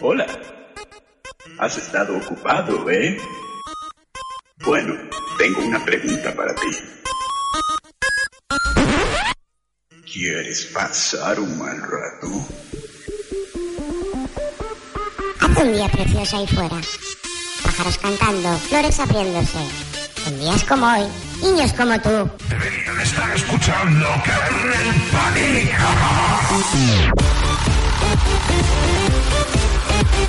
Hola. Has estado ocupado, ¿eh? Bueno, tengo una pregunta para ti. ¿Quieres pasar un mal rato? Hace un día precioso ahí fuera. Pájaros cantando, flores abriéndose. En días como hoy, niños como tú. Deberían estar escuchando Kernel Panic. Panic!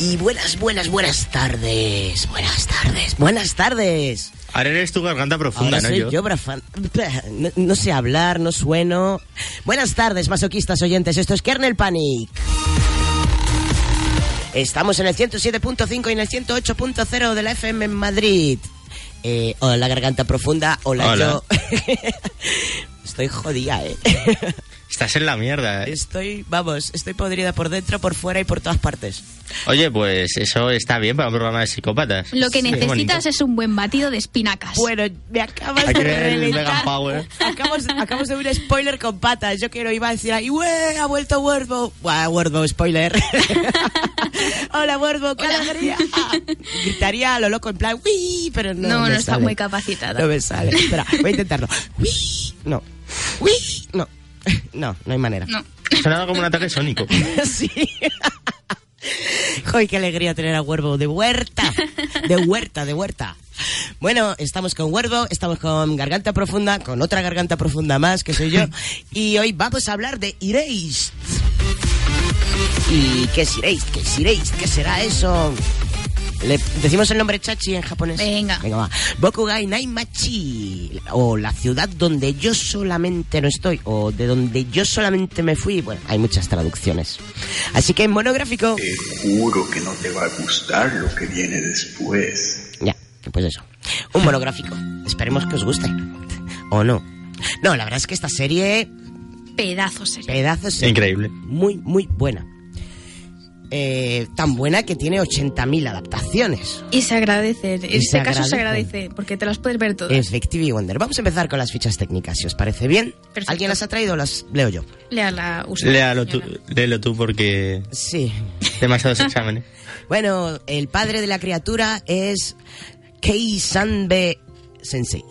Y buenas, buenas, buenas tardes. Buenas tardes, buenas tardes. Ahora eres tu garganta profunda, ¿no? yo, no, sé hablar, no sueno. Buenas tardes, masoquistas oyentes. Esto es Kernel Panic. Estamos en el 107.5 y en el 108.0 de la FM en Madrid. Eh, hola, garganta profunda. Hola, yo. Estoy jodida, ¿eh? Estás en la mierda. ¿eh? Estoy, vamos, estoy podrida por dentro, por fuera y por todas partes. Oye, pues eso está bien para un programa de psicópatas. Lo que necesitas es un buen batido de espinacas. Bueno, me acabas de reventar. Acabamos, de un spoiler con patas. Yo quiero, iba a decir ahí, ¡Ha vuelto Wordbow! ¡Buah, Wordbow, spoiler! Hola, Wordbow, qué alegría. gritaría a lo loco en plan, ¡Wii! Pero no No, no está muy capacitado. No me sale. Espera, voy a intentarlo. ¡Wii! No. ¡Wii! No. No, no hay manera. No. Sonaba como un ataque sónico. sí. ¡Ay, qué alegría tener a Huervo de huerta! De huerta, de huerta. Bueno, estamos con Huervo, estamos con Garganta Profunda, con otra Garganta Profunda más, que soy yo. Y hoy vamos a hablar de Erased. ¿Y qué es Erased? ¿Qué es Erased? ¿Qué será eso? Le decimos el nombre Chachi en japonés. Venga. Venga, va. Bokugai Naimachi. O la ciudad donde yo solamente no estoy. O de donde yo solamente me fui. Bueno, hay muchas traducciones. Así que monográfico. Te juro que no te va a gustar lo que viene después. Ya, pues eso. Un monográfico. Esperemos que os guste. O no. No, la verdad es que esta serie. Pedazos serie. Pedazos serie. Increíble. Muy, muy buena. Eh, tan buena que tiene 80.000 adaptaciones. Y se agradece, en este caso se agradece, porque te las puedes ver todas. Efectivamente Wonder. Vamos a empezar con las fichas técnicas, si os parece bien. ¿Alguien las ha traído o las leo yo? Léala usted. Léalo tú, léelo tú porque... Sí. Demasiados exámenes. bueno, el padre de la criatura es Kei Sanbe Sensei.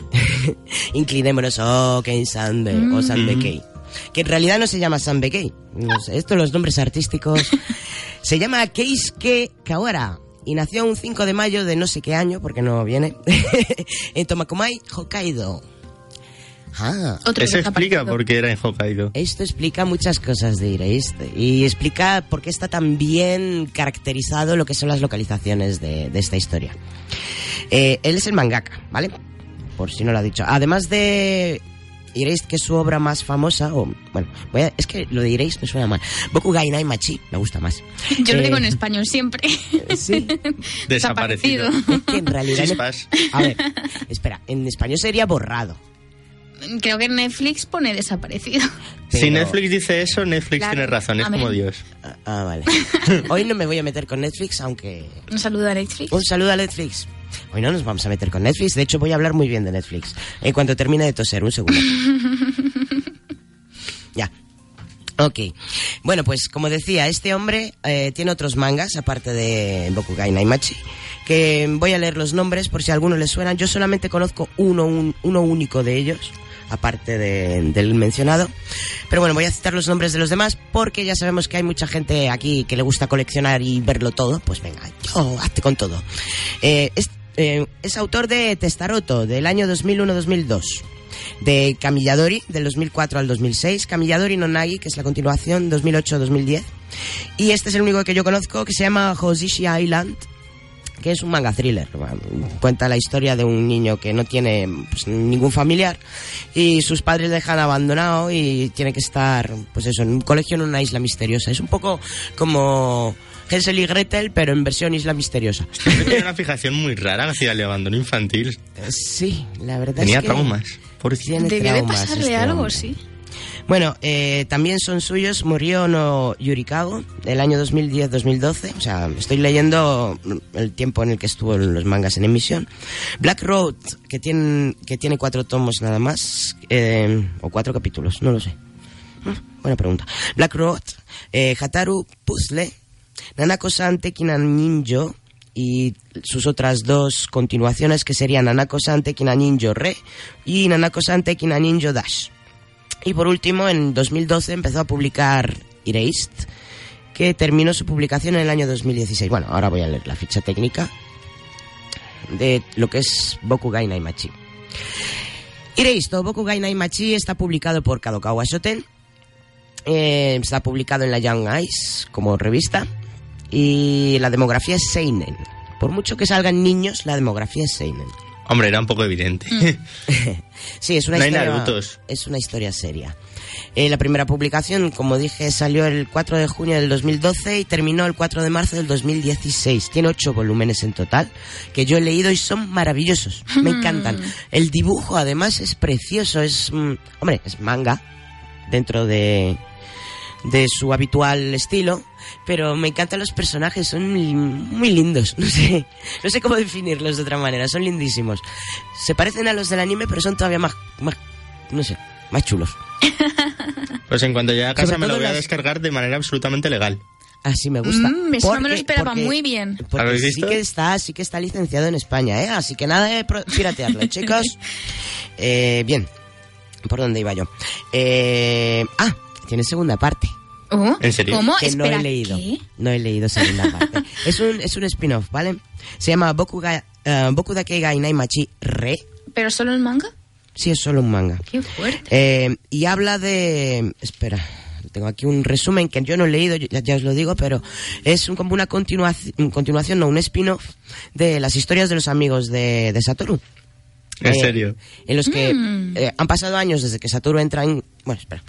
Inclinémonos, oh, Kei Sanbe, o Sanbe mm. Kei que en realidad no se llama Sanbe No sé, estos los nombres artísticos. se llama Keisuke Kawara y nació un 5 de mayo de no sé qué año, porque no viene, en Tomakomai, Hokkaido. Ah, Eso explica por qué era en Hokkaido. Esto explica muchas cosas de y explica por qué está tan bien caracterizado lo que son las localizaciones de, esta historia. Eh, él es el mangaka, ¿vale? Por si no lo ha dicho. Además de diréis que es su obra más famosa, o bueno, es que lo diréis me suena mal. Bokugai Nai Machi me gusta más. Yo lo digo en eh, español siempre. Sí. Desaparecido. Es que en realidad. a ver, espera, en español sería borrado. Creo que Netflix pone desaparecido. Si Netflix dice eso, Netflix tiene razón, es como Dios. Ah, ah, vale. Hoy no me voy a meter con Netflix, aunque... Un saludo a Netflix. Un saludo a Netflix. Hoy no nos vamos a meter con Netflix. De hecho, voy a hablar muy bien de Netflix. En cuanto termine de toser, un segundo. ya. Ok. Bueno, pues como decía, este hombre eh, tiene otros mangas, aparte de Bokugai Naimachi, que voy a leer los nombres por si a alguno les suenan. Yo solamente conozco uno, uno único de ellos, aparte del mencionado. Pero bueno, voy a citar los nombres de los demás porque ya sabemos que hay mucha gente aquí que le gusta coleccionar y verlo todo. Pues venga, yo, hazte con todo. Eh, eh, es autor de Testaroto, del año 2001-2002. De Camilladori, del 2004 al 2006. Camilladori no Nagi, que es la continuación, 2008-2010. Y este es el único que yo conozco, que se llama Hoshishi Island, que es un manga thriller. Cuenta la historia de un niño que no tiene pues, ningún familiar y sus padres le dejan abandonado y tiene que estar, pues eso, en un colegio en una isla misteriosa. Es un poco como Hansel y Gretel, pero en versión Isla Misteriosa. Tenía una fijación muy rara hacia el abandono infantil. Sí, la verdad Tenía es que... traumas. Por Tiene Debió de traumas pasarle este algo, hombre. sí. Bueno, eh, también son suyos Murió no Yurikago, del año 2010-2012. O sea, estoy leyendo el tiempo en el que estuvo los mangas en emisión. Black Road, que tiene, que tiene cuatro tomos nada más, eh, o cuatro capítulos, no lo sé. Mm, Buena pregunta. Black Road, eh, Hataru Puzzle, Nanako-san Tekina Ninjo y sus otras dos continuaciones que serían Nanako-san Tekina Ninjo Re y Nanako-san Tekina Ninjo Dash. Y por último, en 2012 empezó a publicar Erased, que terminó su publicación en el año 2016. Bueno, ahora voy a leer la ficha técnica de lo que es Bokugai Naimachi. Erased o Bokugai Naimachi está publicado por Kadokawa Shoten. Eh, está publicado en la Young Eyes como revista. Y la demografía es Seinen. Por mucho que salgan niños, la demografía es Seinen. Hombre, era un poco evidente. Sí, es una No hay historia. Narutos. Es una historia seria. Eh, la primera publicación, como dije, salió el 4 de junio del 2012 y terminó el 4 de marzo del 2016. Tiene ocho volúmenes en total que yo he leído y son maravillosos. Me encantan. El dibujo, además, es precioso. Es, mm, hombre, es manga dentro de de su habitual estilo, pero me encantan los personajes, son muy lindos, no sé, no sé cómo definirlos de otra manera, son lindísimos. Se parecen a los del anime, pero son todavía más, más no sé, más chulos. Pues en cuanto llegue a casa Sobre me lo voy a las- descargar de manera absolutamente legal. Así me gusta. Mm, eso no me lo esperaba porque- muy bien. Porque ¿Habéis sí visto? que está, sí que está licenciado en España, ¿eh? Así que nada de pro- piratearlo, chicos. Eh, bien, ¿por dónde iba yo? Eh, ah, tiene segunda parte. Oh, ¿En serio? ¿Cómo? que Espera, no he leído. ¿qué? No he leído segunda parte. es un, es un spin-off, ¿vale? Se llama Boku, ga, eh, Boku Dake ga Inaimachi Re. ¿Pero solo el manga? Sí, es solo un manga. Qué fuerte. Eh, y habla de... Espera, tengo aquí un resumen que yo no he leído, ya, ya os lo digo, pero es un- como una continuación, continuación, no, un spin-off de las historias de los amigos de, de Satoru. ¿En Eh, serio? En los que Mm. eh, han pasado años desde que Satoru entra en... Bueno, espera.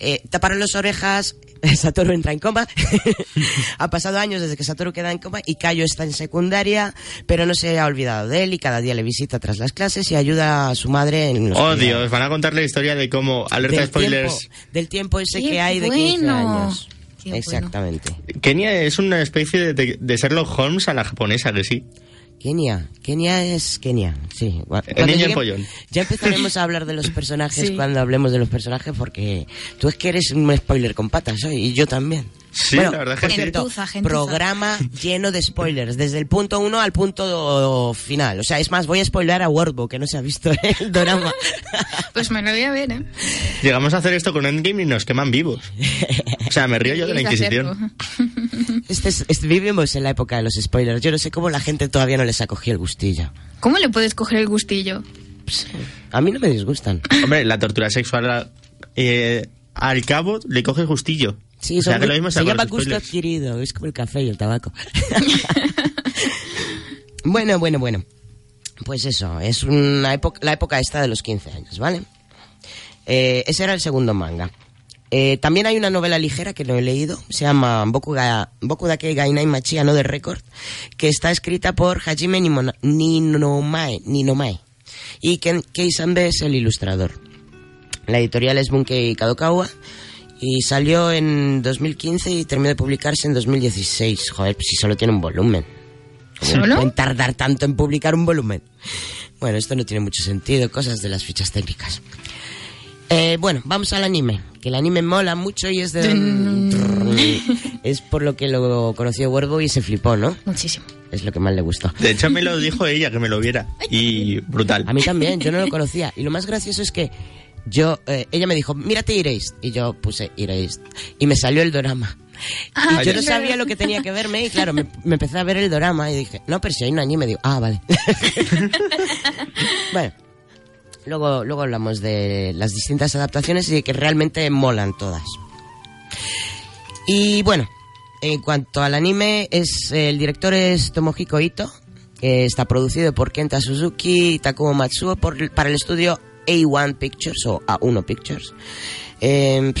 Eh, taparon las orejas, Satoru entra en coma. han pasado años desde que Satoru queda en coma y Kayo está en secundaria, pero no se ha olvidado de él y cada día le visita tras las clases y ayuda a su madre en los Oh. Dios, van a contar la historia de cómo, alerta del spoilers, Tiempo, del tiempo ese Qué que hay de 15 bueno. años. Qué bueno. Exactamente. Kenia es una especie de, de Sherlock Holmes a la japonesa, que sí. Kenia. Kenia es Kenia, sí. El niño llegue- pollón. Ya empezaremos a hablar de los personajes Sí. cuando hablemos de los personajes porque tú es que eres un spoiler con patas hoy y yo también. Sí, la verdad es que cierto, programa lleno de spoilers, desde el punto uno al punto final. O sea, es más, voy a spoiler a Wordbook, que no se ha visto el drama. Pues me lo voy a ver, ¿eh? Llegamos a hacer esto con Endgame y nos queman vivos. O sea, me río yo de la Inquisición. Este es- es- vivimos en la época de los spoilers. Yo no sé cómo la gente todavía no les ha cogido el gustillo. ¿Cómo le puedes coger el gustillo? A mí no me disgustan. Hombre, la tortura sexual eh, al cabo le coge el gustillo. Sí, o sea, que lo mismo se con llama gusto spoilers. adquirido, es como el café y el tabaco. bueno, bueno, bueno. Pues eso, es una época, la época esta de los 15 años, ¿vale? Eh, ese era el segundo manga. Eh, también hay una novela ligera que no he leído, se llama Boku, ga, Boku Dake ga Inai Machi no de Record, que está escrita por Hajime Nimona- Ninomae, Ninomae y Ken, Kei Sanbe es el ilustrador. La editorial es Bunkei Kadokawa y salió en 2015 y terminó de publicarse en 2016. Joder, pues si solo tiene un volumen. ¿Cómo ¿Solo? pueden tardar tanto en publicar un volumen? Bueno, esto no tiene mucho sentido, cosas de las fichas técnicas. Eh, bueno, vamos al anime, que el anime mola mucho y es de... es por lo que lo conoció Werbo y se flipó, ¿no? Muchísimo. Es lo que más le gustó. De hecho, me lo dijo ella, que me lo viera. Y brutal. A mí también, yo no lo conocía. Y lo más gracioso es que yo, eh, ella me dijo, mírate Erased. Y yo puse Erased. Y me salió el dorama. Ah, y yo no sabía lo que tenía que verme y claro, me, me empecé a ver el dorama y dije, no, pero si hay un anime, digo, ah, vale. bueno, luego, luego hablamos de las distintas adaptaciones y de que realmente molan todas. Y bueno, en cuanto al anime, es el director es Tomohiko Ito, que está producido por Kenta Suzuki y Takumo Matsuo por- para el estudio A1 Pictures o A1 Pictures. Eh,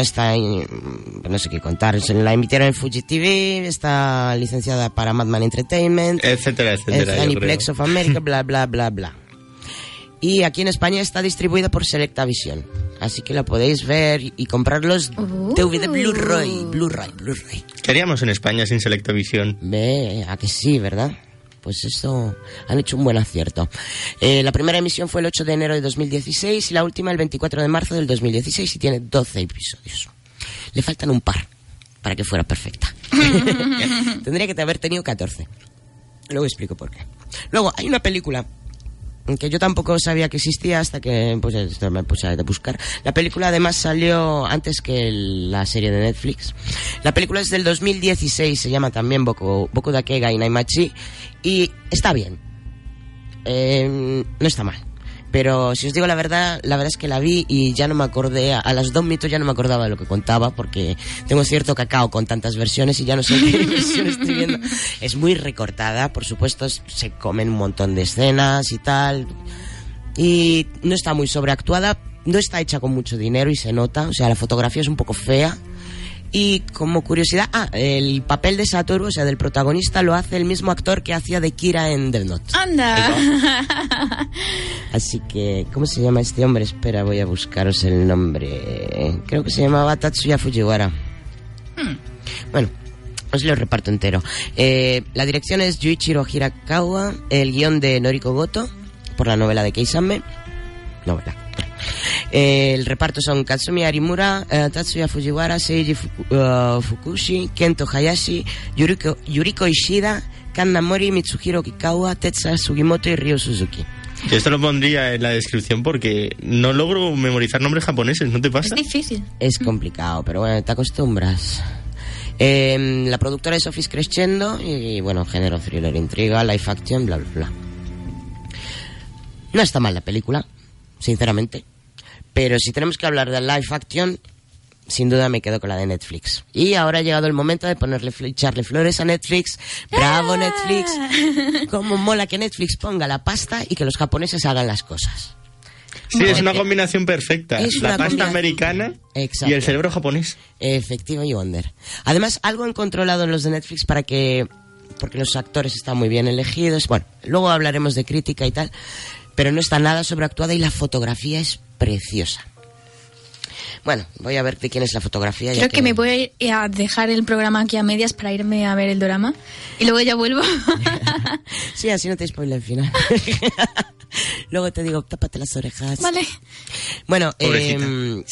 está no sé qué contar. La emitieron en Fuji TV, está licenciada para Madman Entertainment, Etcétera, etcétera. Aniplex of America, bla, bla, bla, bla. Y aquí en España está distribuida por Selecta Visión. Así que la podéis ver y comprar los Uh. DVD Blu-ray, Blu-ray, Blu-ray. ¿Qué haríamos en España sin Selectavisión? Ve, a que sí, ¿verdad? Pues eso, han hecho un buen acierto. Eh, la primera emisión fue el 8 de enero de 2016 y la última el 24 de marzo del 2016 y tiene 12 episodios. Le faltan un par para que fuera perfecta. Tendría que haber tenido 14. Luego explico por qué. Luego, hay una película que yo tampoco sabía que existía hasta que pues, esto me puse a buscar. La película además salió antes que la serie de Netflix. La película es del 2016, se llama también Boku, Boku Dake Ga Inaimachi y está bien. Eh, no está mal. Pero si os digo la verdad, la verdad es que la vi y ya no me acordé, a, las dos mitos ya no me acordaba de lo que contaba porque tengo cierto cacao con tantas versiones y ya no sé qué versión estoy viendo. Es muy recortada, por supuesto, se comen un montón de escenas y tal. Y no está muy sobreactuada, no está hecha con mucho dinero y se nota, o sea, la fotografía es un poco fea. Y como curiosidad, ah, el papel de Satoru, o sea, del protagonista, lo hace el mismo actor que hacía de Kira en Death Note. Anda. Así que, ¿cómo se llama este hombre? Espera, voy a buscaros el nombre. Creo que se llamaba Tatsuya Fujiwara. Bueno, os lo reparto entero. Eh, la dirección es Yuichiro Hirakawa, el guion de Noriko Goto, por la novela de Keisame. Novela. Eh, el reparto son Katsumi Arimura, eh, Tatsuya Fujiwara, Seiji Fuku- eh, Fukushi, Kento Hayashi, Yuriko, Yuriko Ishida, Kanna Mori, Mitsuhiro Kikawa, Tetsuya Sugimoto y Ryo Suzuki. Yo esto lo pondría en la descripción porque no logro memorizar nombres japoneses, ¿no te Es pasa? difícil. Es complicado, pero bueno, te acostumbras. Eh, la productora es Office Crescendo y bueno, género thriller, intriga, live action, bla, bla, bla. No está mal la película, sinceramente. Pero si tenemos que hablar de live action, sin duda me quedo con la de Netflix. Y ahora ha llegado el momento de ponerle echarle flores a Netflix. ¡Bravo Netflix! Cómo mola que Netflix ponga la pasta y que los japoneses hagan las cosas. Sí, es una combinación perfecta. Es la pasta americana Exacto. y el cerebro japonés. Efectivo y Wonder. Además, algo han controlado en los de Netflix para que. Porque los actores están muy bien elegidos. Bueno, luego hablaremos de crítica y tal. Pero no está nada sobreactuada y la fotografía es preciosa. Bueno, voy a ver de quién es la fotografía. ya Creo que me voy a ir a dejar el programa aquí a medias para irme a ver el drama y luego ya vuelvo. Sí, así no te spoileo al final. luego te digo, tápate las orejas. vale. Bueno, eh,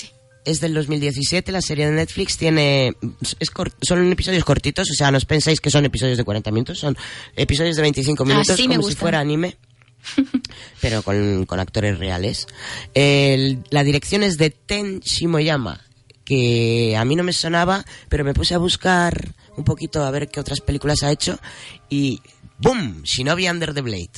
es del 2017, la serie de Netflix tiene es cor- son episodios cortitos, o sea, no os pensáis que son episodios de 40 minutos, son episodios de 25 minutos Así me como si fuera anime. pero con, actores reales. La dirección es de Ten Shimoyama, que a mí no me sonaba, pero me puse a buscar un poquito a ver qué otras películas ha hecho y ¡boom! Shinobi Under the Blade.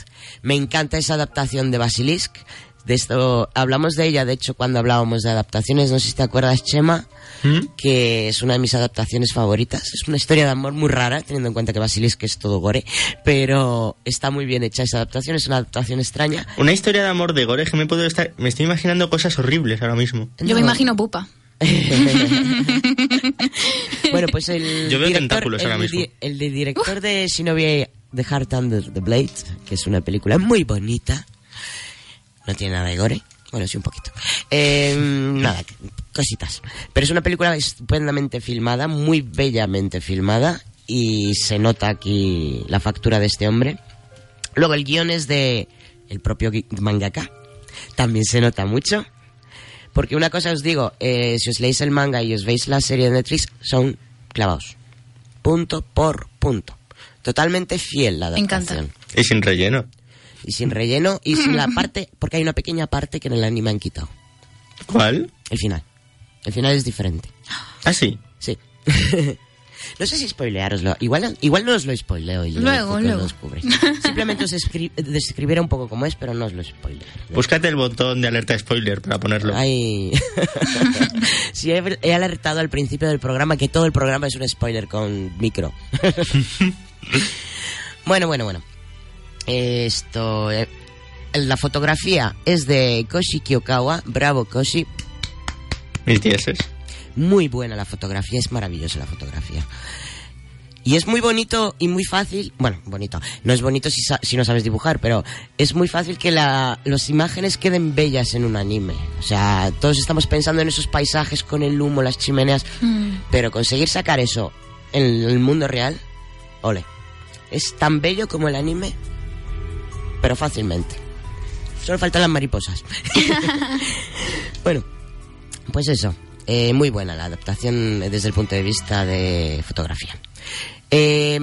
Me encanta esa adaptación de Basilisk. De esto hablamos de ella, de hecho, cuando hablábamos de adaptaciones, no sé si te acuerdas, Chema, ¿Mm? que es una de mis adaptaciones favoritas. Es una historia de amor muy rara, teniendo en cuenta que Basilisk es todo gore, pero está muy bien hecha esa adaptación, es una adaptación extraña. Una historia de amor de Gore que me puedo estar. Me estoy imaginando cosas horribles ahora mismo. Yo No. me imagino pupa. bueno, pues el Yo veo director, tentáculos ahora el, mismo. di- el de director de Shinobi The Heart Under the Blade, que es una película muy bonita, no tiene nada de gore, bueno, sí un poquito. Eh, nada, cositas. Pero es una película estupendamente filmada, muy bellamente filmada, y se nota aquí la factura de este hombre. Luego el guion es de el propio mangaka, también se nota mucho. Porque una cosa os digo, eh, si os leéis el manga y os veis la serie de Netflix, son clavados. Punto por punto. Totalmente fiel la Me encanta. adaptación. Y sin relleno. Y sin relleno y sin la parte, porque hay una pequeña parte que en el anime han quitado. ¿Cuál? El final. El final es diferente. Ah, sí. Sí. no sé si spoilearoslo. Igual, igual no os lo spoileo y Luego, luego. lo descubréis. Simplemente os escri- describiré un poco cómo es, pero no os lo spoileo. Búscate el botón de alerta spoiler para ponerlo. Ay. sí, he, he alertado al principio del programa que todo el programa es un spoiler con micro. bueno, bueno, bueno. Esto. eh, la fotografía es de Koshi Kyokawa. Bravo, Koshi. Dieces. Muy buena la fotografía, es maravillosa la fotografía. Y es muy bonito y muy fácil, bueno, bonito, no es bonito si, sa- si no sabes dibujar, pero es muy fácil que la, las imágenes queden bellas en un anime. O sea, todos estamos pensando en esos paisajes con el humo, las chimeneas, pero conseguir sacar eso en el mundo real, ole, es tan bello como el anime, pero fácilmente. Solo faltan las mariposas. bueno, pues eso, eh, muy buena la adaptación desde el punto de vista de fotografía. Eh,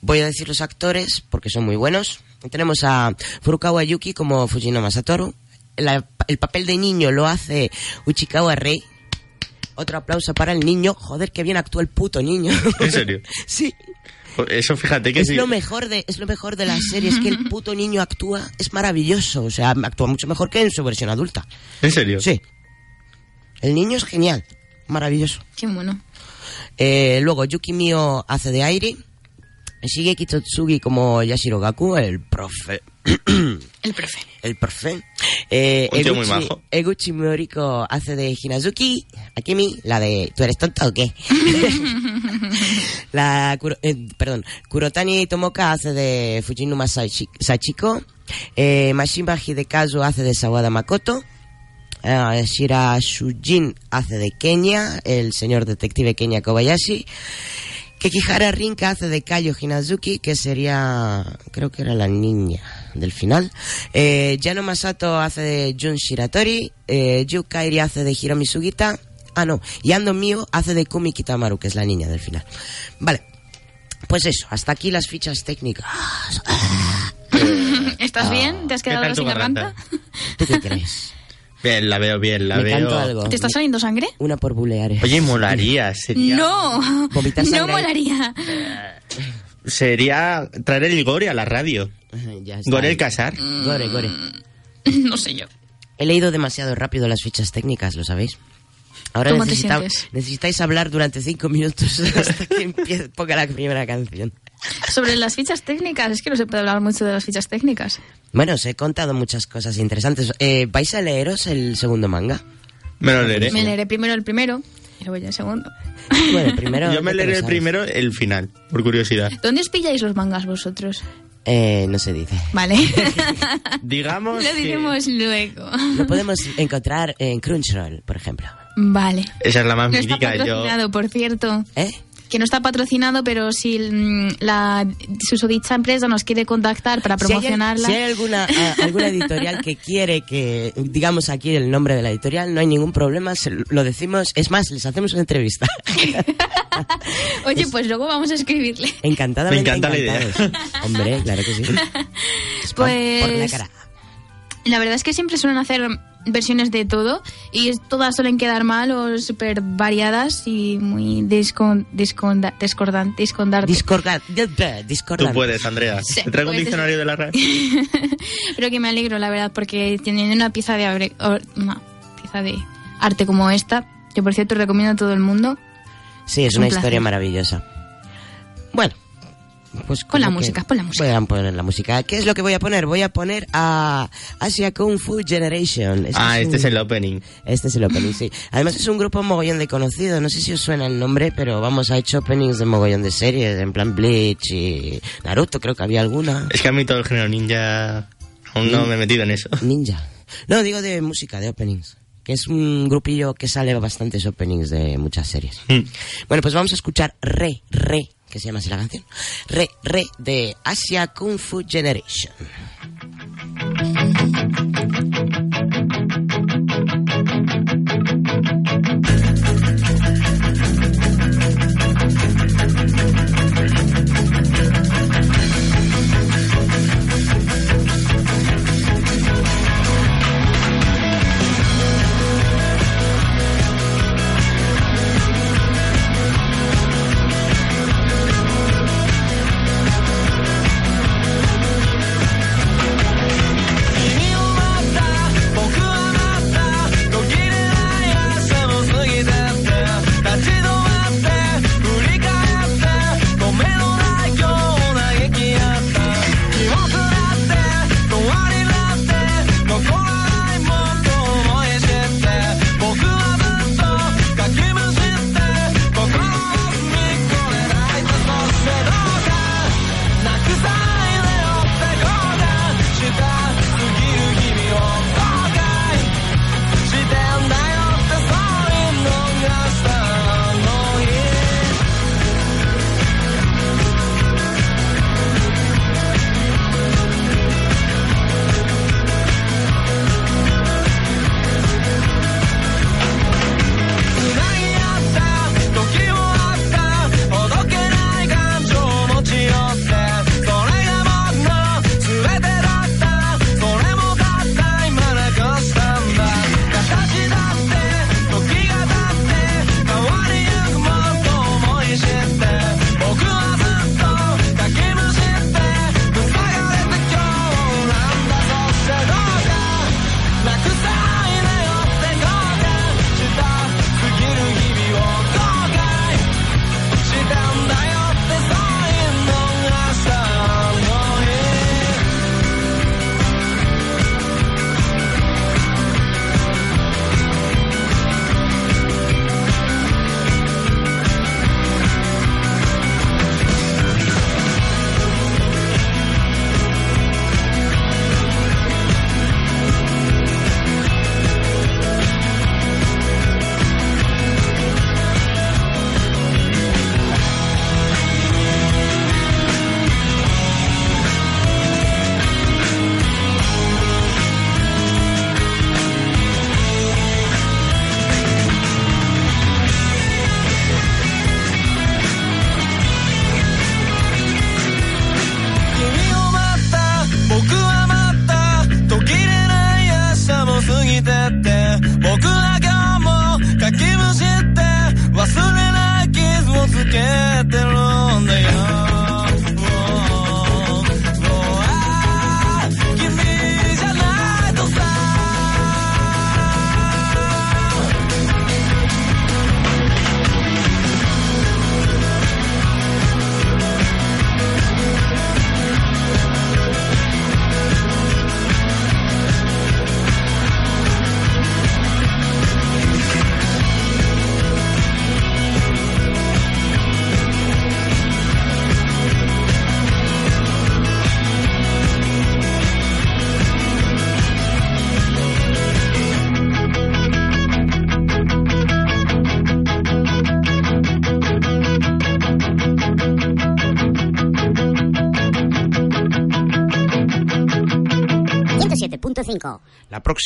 voy a decir los actores porque son muy buenos. Tenemos a Furukawa Yuki como Fujinoma Satoru. La- el papel de niño lo hace Uchikawa Rei. Otro aplauso para el niño. Joder, qué bien actúa el puto niño. ¿En serio? sí. Eso fíjate que Es sí. lo mejor de es lo mejor de la serie, es que el puto niño actúa, es maravilloso, o sea, actúa mucho mejor que en su versión adulta. ¿En serio? Sí. El niño es genial, maravilloso. Qué bueno. Eh, luego Yuki Mio hace de Airi. Shigeki Totsugi como Yashiro Gaku, el profe. El profe. el profe. Eh, Un tío muy Eguchi, majo. Eguchi Moriko hace de Hinazuki. Akemi, la de ¿Tú eres tonto o qué? la, Kuro- eh, perdón, Kurotani Tomoka hace de Fujinuma Sachi- Sachiko. Eh, Mashima Hidekazu hace de Sawada Makoto. Eh, Shira Shujin hace de Kenya, el señor detective Kenya Kobayashi. Kekihara Rinka hace de Kayo Hinazuki, que sería, creo que era la niña del final. Eh, Yano Masato hace de Jun Shiratori. Eh, Yu Kairi hace de Hiromi Sugita. Ah, no. Y Ando Mio hace de Kumi Kitamaru, que es la niña del final. Vale. Pues eso, hasta aquí las fichas técnicas. ¿Estás bien? ¿Te has ¿Qué quedado sin garganta? garganta? ¿Tú qué crees? Bien, la veo bien, la Me veo. canto algo. ¿Te está saliendo sangre? Una por bulear. Oye, molaría, sería. No, Vomitar no sangre. molaría. Sería traer el gore a la radio. Ya está. Gore el casar. Gore, gore. No sé yo. He leído demasiado rápido las fichas técnicas, ¿lo sabéis? Ahora ¿Cómo te necesita- sientes? necesitáis hablar durante cinco minutos hasta que empiece, ponga la primera canción. Sobre las fichas técnicas, es que no se puede hablar mucho de las fichas técnicas. Bueno, os he contado muchas cosas interesantes. Eh, ¿Vais a leeros el segundo manga? Me lo leeré. Me leeré primero el primero y luego ya el segundo. Bueno, primero... Yo me ¿qué te leeré el primero, el final, por curiosidad. ¿Dónde os pilláis los mangas vosotros? Eh, no se dice. Vale. Digamos. Lo que diremos luego. Lo podemos encontrar en Crunchyroll, por ejemplo. Vale. Esa es la más No está mítica. Yo. patrocinado, por cierto. ¿Eh? Que no está patrocinado, pero si mm, la susodicha empresa nos quiere contactar para Si hay, promocionarla. si hay alguna, a- alguna editorial que quiere que digamos aquí el nombre de la editorial, no hay ningún problema, se lo decimos. Es más, les hacemos una entrevista. Oye, pues luego vamos a escribirle. Encantadamente Me encanta la idea. Hombre, claro que sí. Pues- Por la cara. La verdad es que siempre suelen hacer versiones de todo y es- todas suelen quedar mal o súper variadas y muy discon, discordan- discordantes. Discorda- discordante. Tú puedes, Andrea. Sí, Te traigo un puedes. diccionario de la radio. Pero que me alegro, la verdad, porque tienen una pieza de, abre- o- una pieza de arte como esta, que por cierto recomiendo a todo el mundo. Sí, es un una placer. historia maravillosa. Bueno, pues Pon la música, pon la música. Voy a poner la música. ¿Qué es lo que voy a poner? Voy a poner a Asia Kung Fu Generation. Este Ah, este un- es el opening. Este es el opening, sí. Además es un grupo mogollón de conocido. No sé si os suena el nombre, pero vamos, ha hecho openings de mogollón de series, en plan Bleach y Naruto, creo que había alguna. Es que a mí todo el género ninja. Aún no me he metido en eso. Ninja. No, digo de música, de openings. Que es un grupillo que sale bastantes openings de muchas series. Mm. Bueno, pues vamos a escuchar Re, Re, que se llama así la canción. Re, Re de Asia Kung Fu Generation.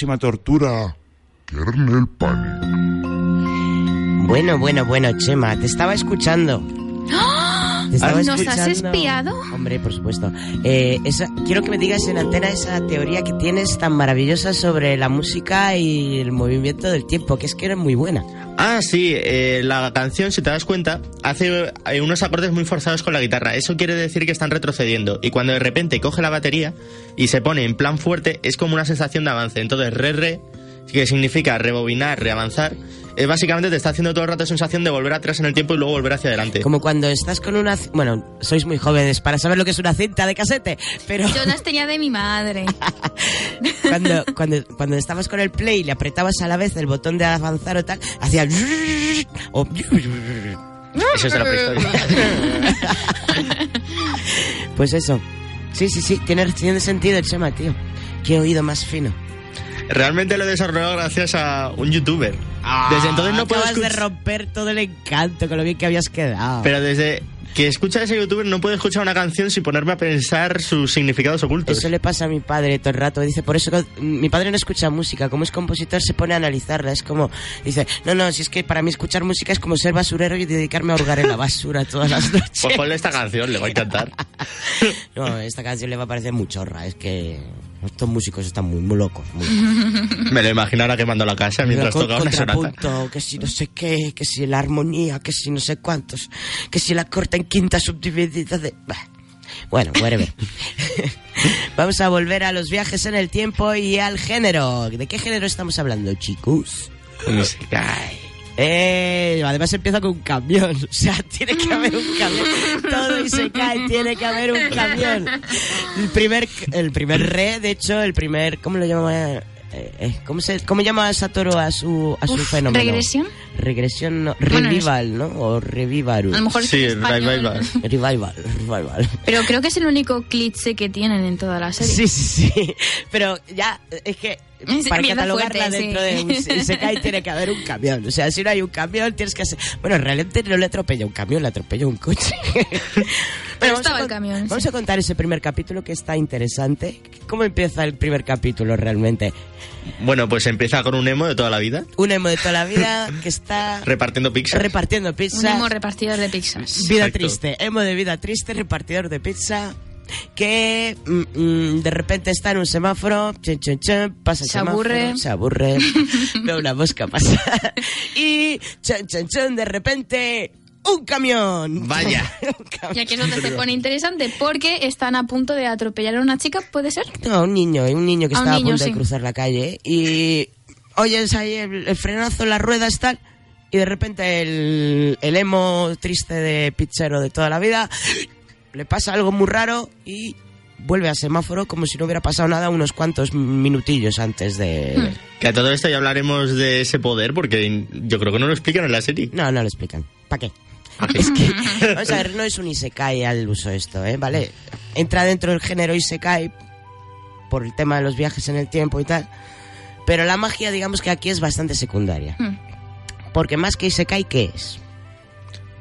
Próxima tortura, Kernel Panic. Bueno, bueno, bueno, Chema, te estaba escuchando. Te estaba ¿Nos has escuchando. espiado? Hombre, por supuesto. Eh, esa- quiero que me digas en antena esa teoría que tienes tan maravillosa sobre la música y el movimiento del tiempo, que es que eres muy buena. Ah, sí, eh, la canción, si te das cuenta, hace eh, unos acordes muy forzados con la guitarra. Eso quiere decir que están retrocediendo. Y cuando de repente coge la batería y se pone en plan fuerte, es como una sensación de avance. Entonces, re, re, que significa rebobinar, reavanzar, eh, básicamente te está haciendo todo el rato sensación de volver atrás en el tiempo y luego volver hacia adelante. Como cuando estás con una... Bueno, sois muy jóvenes para saber lo que es una cinta de casete, pero Yo las tenía de mi madre. cuando, cuando, cuando estabas con el play y le apretabas a la vez el botón de avanzar o tal, hacía... O... Eso es de la prehistoria. Pues eso. Sí, sí, sí, tiene, tiene sentido el Chema, tío. Qué oído más fino. Realmente lo he desarrollado gracias a un youtuber. Desde entonces no puedo Acabas de romper todo el encanto con lo bien que habías quedado. Pero desde que escucha a ese youtuber no puedo escuchar una canción sin ponerme a pensar sus significados ocultos. Eso le pasa a mi padre todo el rato. Dice, por eso que- mi padre no escucha música. Como es compositor, se pone a analizarla. Es como, dice, no, no, si es que para mí escuchar música es como ser basurero y dedicarme a hurgar en la basura todas las noches. Pues ponle esta canción, le va a encantar. No, esta canción le va a parecer muy chorra. Es que estos músicos están muy, muy locos. Muy Me lo imagino ahora quemando la casa mientras Con- toca una sonata. que si no sé qué, que si la armonía, que si no sé cuántos, que si la corta en quinta subdividida de... Bah. Bueno, whatever. Vamos a volver a los viajes en el tiempo y al género. ¿De qué género estamos hablando, chicos? Musical. Eh, además empieza con un camión. O sea, tiene que haber un camión. Todo y se cae, tiene que haber un camión. El primer, el primer re, de hecho, el primer, ¿cómo lo llama? Eh, eh, ¿Cómo se, cómo llama Satoru a su, a su Uf, fenómeno? ¿regresión? Regresión, no, Bueno, revival, ¿no? O revivaru. A lo mejor es Sí, revival. Revival, revival. Pero creo que es el único cliché que tienen en toda la serie. Sí, sí, sí. Pero ya, es que para catalogarla fuerte, dentro sí. de un Isekai tiene que haber un camión. O sea, si no hay un camión, tienes que hacer... Bueno, realmente no le atropella un camión, le atropella un coche. Pero vamos a estaba el camión, Vamos sí. a contar ese primer capítulo que está interesante. ¿Cómo empieza el primer capítulo realmente? Bueno, pues empieza con un emo de toda la vida, Un emo de toda la vida que está repartiendo pizza. repartiendo Un pizza. emo repartidor de pizzas. Vida Exacto. triste, emo de vida triste, repartidor de pizza. Que mm, mm, de repente está en un semáforo, chun, chun, chun, pasa el Se semáforo, aburre. se aburre, ve una mosca pasar y chun, chun, chun, de repente un camión. Vaya. Un camión. Y aquí es donde se pone interesante, porque están a punto de atropellar a una chica, ¿puede ser? No, un niño, un niño que A estaba a niño, punto de sí. cruzar la calle y oyes ahí el, el frenazo, las ruedas tal y de repente el, el emo triste de pizzero de toda la vida le pasa algo muy raro y vuelve a semáforo como si no hubiera pasado nada unos cuantos minutillos antes de... Hmm. Que a todo esto ya hablaremos de ese poder, porque yo creo que no lo explican en la serie. No, no lo explican. ¿Para qué? Es que, vamos a ver, no es un Isekai al uso esto, ¿eh? ¿Vale? Entra dentro del género Isekai por el tema de los viajes en el tiempo y tal. Pero la magia, digamos que aquí es bastante secundaria. Hmm. Porque más que Isekai, ¿qué es?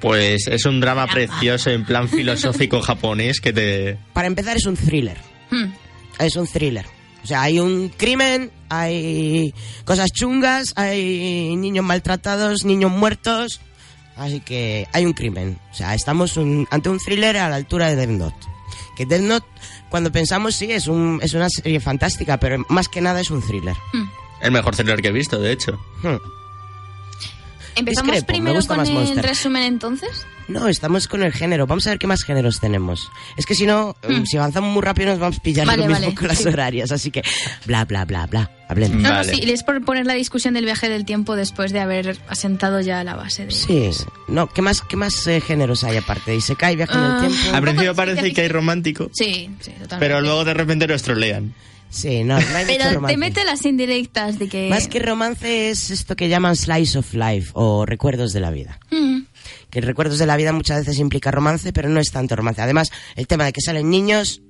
Pues es un drama precioso en plan filosófico japonés que te... Para empezar, es un thriller. Hmm. Es un thriller. O sea, hay un crimen, hay cosas chungas, hay niños maltratados, niños muertos. Así que hay un crimen. O sea, estamos un- ante un thriller a la altura de Death Note. Que Death Note, cuando pensamos, sí, es, un, es una serie fantástica, pero más que nada es un thriller. El mejor thriller que he visto, de hecho. Hmm. ¿Empezamos Discrepo, me primero gusta con más el Monster. resumen entonces? No, estamos con el género. Vamos a ver qué más géneros tenemos. Es que si no, eh, si avanzamos muy rápido nos vamos a pillar Hmm. Vale, lo mismo vale, con las sí. horarias. Así que, bla, bla, bla, bla. Hablemos. No, Vale. no, sí, es por poner la discusión del viaje del tiempo después de haber asentado ya la base de... Sí, no, ¿qué más, qué más eh, géneros hay aparte? ¿Y se cae viaje en el Ah. tiempo? Al principio parece que hay romántico, Sí, sí, totalmente. pero luego de repente los trolean. Sí, no, no hay mucho Pero romance. te mete las indirectas de que... Más que romance es esto que llaman slice of life o recuerdos de la vida. Mm, Que recuerdos de la vida muchas veces implica romance, pero no es tanto romance. Además, el tema de que salen niños,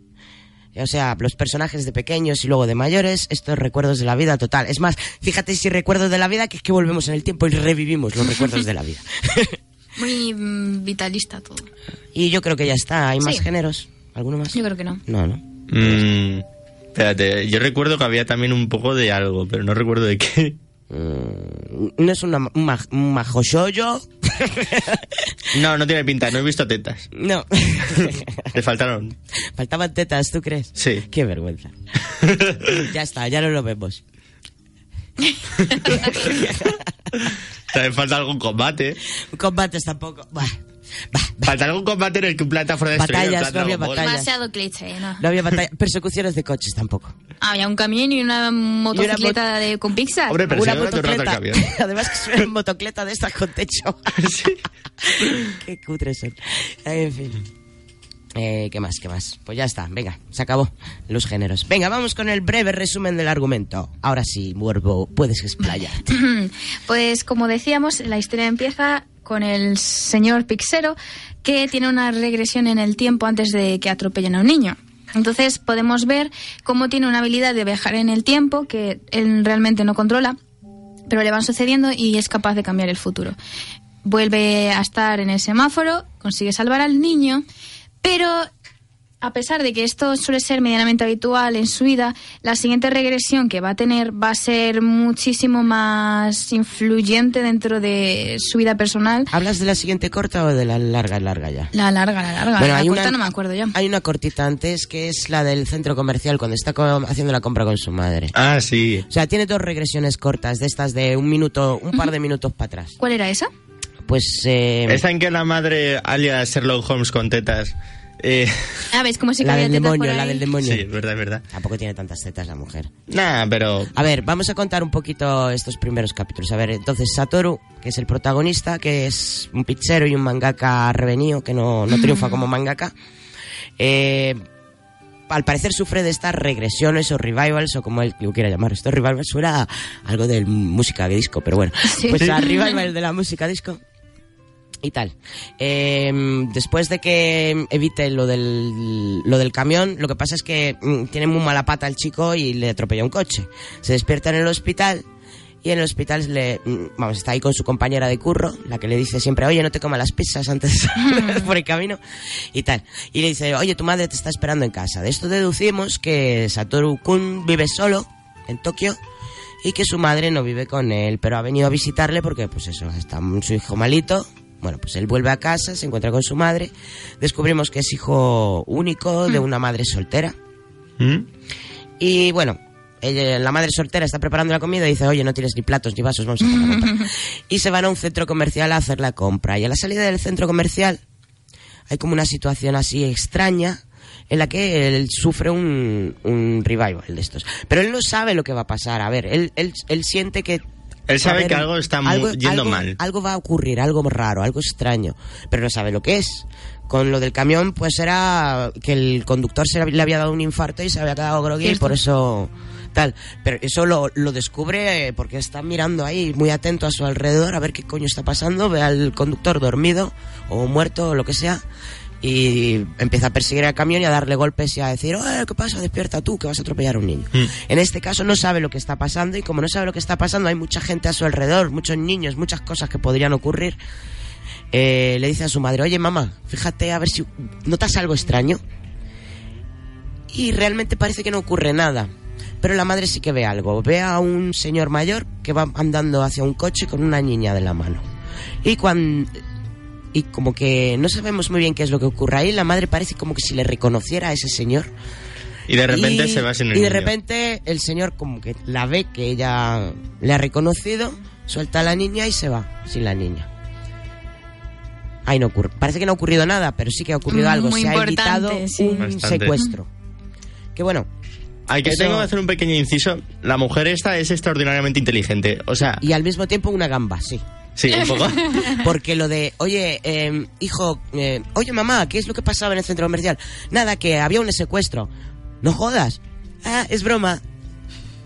o sea, los personajes de pequeños y luego de mayores, estos recuerdos de la vida total. Es más, fíjate si recuerdos de la vida que es que volvemos en el tiempo y revivimos los recuerdos de la vida. muy mm, vitalista todo. y yo creo que ya está. ¿Hay más Sí. géneros? ¿Alguno más? Yo creo que no. No, no. Mm, Espérate, yo recuerdo que había también un poco de algo, pero no recuerdo de qué. Mm, no es una, un, ma- un majoshoyo. No, no tiene pinta, no he visto tetas. No. Le faltaron. Faltaban tetas, ¿tú crees? Sí. Qué vergüenza. ya está, ya no lo vemos. También falta algún combate. Combates tampoco. Bah. Falta algún combate en el que un planeta fuera Batallas, no había batallas. Demasiado cliché, ¿no? No había batalla. Persecuciones de coches tampoco. Había un camión y una motocicleta de, con Pixar. Hombre, pero Una rato el camión. Además que es una motocleta de estas con techo. Qué cutres son. En fin. Eh, ¿Qué más? ¿Qué más? Pues ya está, venga, se acabó los géneros. Venga, vamos con el breve resumen del argumento. Ahora sí, Muervo, puedes explayarte. Pues como decíamos, la historia empieza con el señor Pixero que tiene una regresión en el tiempo antes de que atropellen a un niño. Entonces podemos ver cómo tiene una habilidad de viajar en el tiempo que él realmente no controla, pero le van sucediendo y es capaz de cambiar el futuro. Vuelve a estar en el semáforo, consigue salvar al niño, pero a pesar de que esto suele ser medianamente habitual en su vida, la siguiente regresión que va a tener va a ser muchísimo más influyente dentro de su vida personal. ¿Hablas de la siguiente corta o de la larga, larga ya? La larga, la larga. Bueno, la hay corta una- no me acuerdo ya. Hay una cortita antes que es la del centro comercial cuando está haciendo la compra con su madre. Ah, sí. O sea, tiene dos regresiones cortas de estas de un minuto, un par de minutos para atrás. ¿Cuál era esa? Pues eh, Esta en que la madre, alias Sherlock Holmes con tetas. Eh, Ah, ves cómo se la cabía del demonio, la del demonio. sí, es verdad, es verdad. Tampoco tiene tantas tetas la mujer. Nah, pero. A ver, vamos a contar un poquito estos primeros capítulos. A ver, entonces Satoru, que es el protagonista, que es un pizzero y un mangaka revenido, que no, no triunfa como mangaka, eh, al parecer sufre de estas regresiones o revivals, o como él lo quiera llamar. Esto revivals suena a algo de música de disco, pero bueno. Sí. Pues a revival de la música disco y tal. Eh, después de que evite lo del, lo del camión, lo que pasa es que mm, tiene muy mala pata el chico y le atropella un coche. Se despierta en el hospital y en el hospital le, mm, vamos, está ahí con su compañera de curro, la que le dice siempre, oye, no te comas las pizzas antes por el camino y tal. Y le dice, oye, tu madre te está esperando en casa. De esto deducimos que Satoru Kun vive solo en Tokio y que su madre no vive con él, pero ha venido a visitarle porque, pues eso, está su hijo malito. Bueno, pues él vuelve a casa, se encuentra con su madre. Descubrimos que es hijo único de una madre soltera. ¿Mm? Y bueno, ella- la madre soltera está preparando la comida y dice, oye, no tienes ni platos ni vasos, vamos a hacer la compra. y se van a un centro comercial a hacer la compra. Y a la salida del centro comercial hay como una situación así extraña en la que él sufre un, un revival de estos. Pero él no sabe lo que va a pasar. A ver, él, él, él siente que... Él sabe que algo está mu- yendo algo- mal. Algo va a ocurrir, algo raro, algo extraño, pero no sabe lo que es. Con lo del camión, pues era que el conductor se le había dado un infarto y se había quedado groggy y por eso tal. Pero eso lo, lo descubre porque está mirando ahí muy atento a su alrededor a ver qué coño está pasando, ve al conductor dormido o muerto o lo que sea y empieza a perseguir al camión y a darle golpes y a decir, "Oye, ¿qué pasa? Despierta tú, que vas a atropellar a un niño. Mm. En este caso no sabe lo que está pasando y como no sabe lo que está pasando hay mucha gente a su alrededor, muchos niños, muchas cosas que podrían ocurrir. Eh, le dice a su madre, oye mamá, fíjate a ver si notas algo extraño. Y realmente parece que no ocurre nada. Pero la madre sí que ve algo. Ve a un señor mayor que va andando hacia un coche con una niña de la mano. Y cuando... Y como que no sabemos muy bien qué es lo que ocurre ahí. La madre parece como que si le reconociera a ese señor. Y de repente Y- se va sin el Y de niño. repente el señor como que la ve que ella le ha reconocido, suelta a la niña y se va sin la niña. Ahí no ocurre. Parece que no ha ocurrido nada, pero sí que ha ocurrido Mm, algo. muy Se ha importante, evitado sí. un Bastante. secuestro. Que bueno, Hay que Eso- tengo que hacer un pequeño inciso. La mujer esta es extraordinariamente inteligente. O sea, y al mismo tiempo una gamba, sí. Sí, un poco. Porque lo de, oye, eh, hijo, eh, oye mamá, ¿qué es lo que pasaba en el centro comercial? Nada, que había un secuestro. No jodas. Ah, es broma.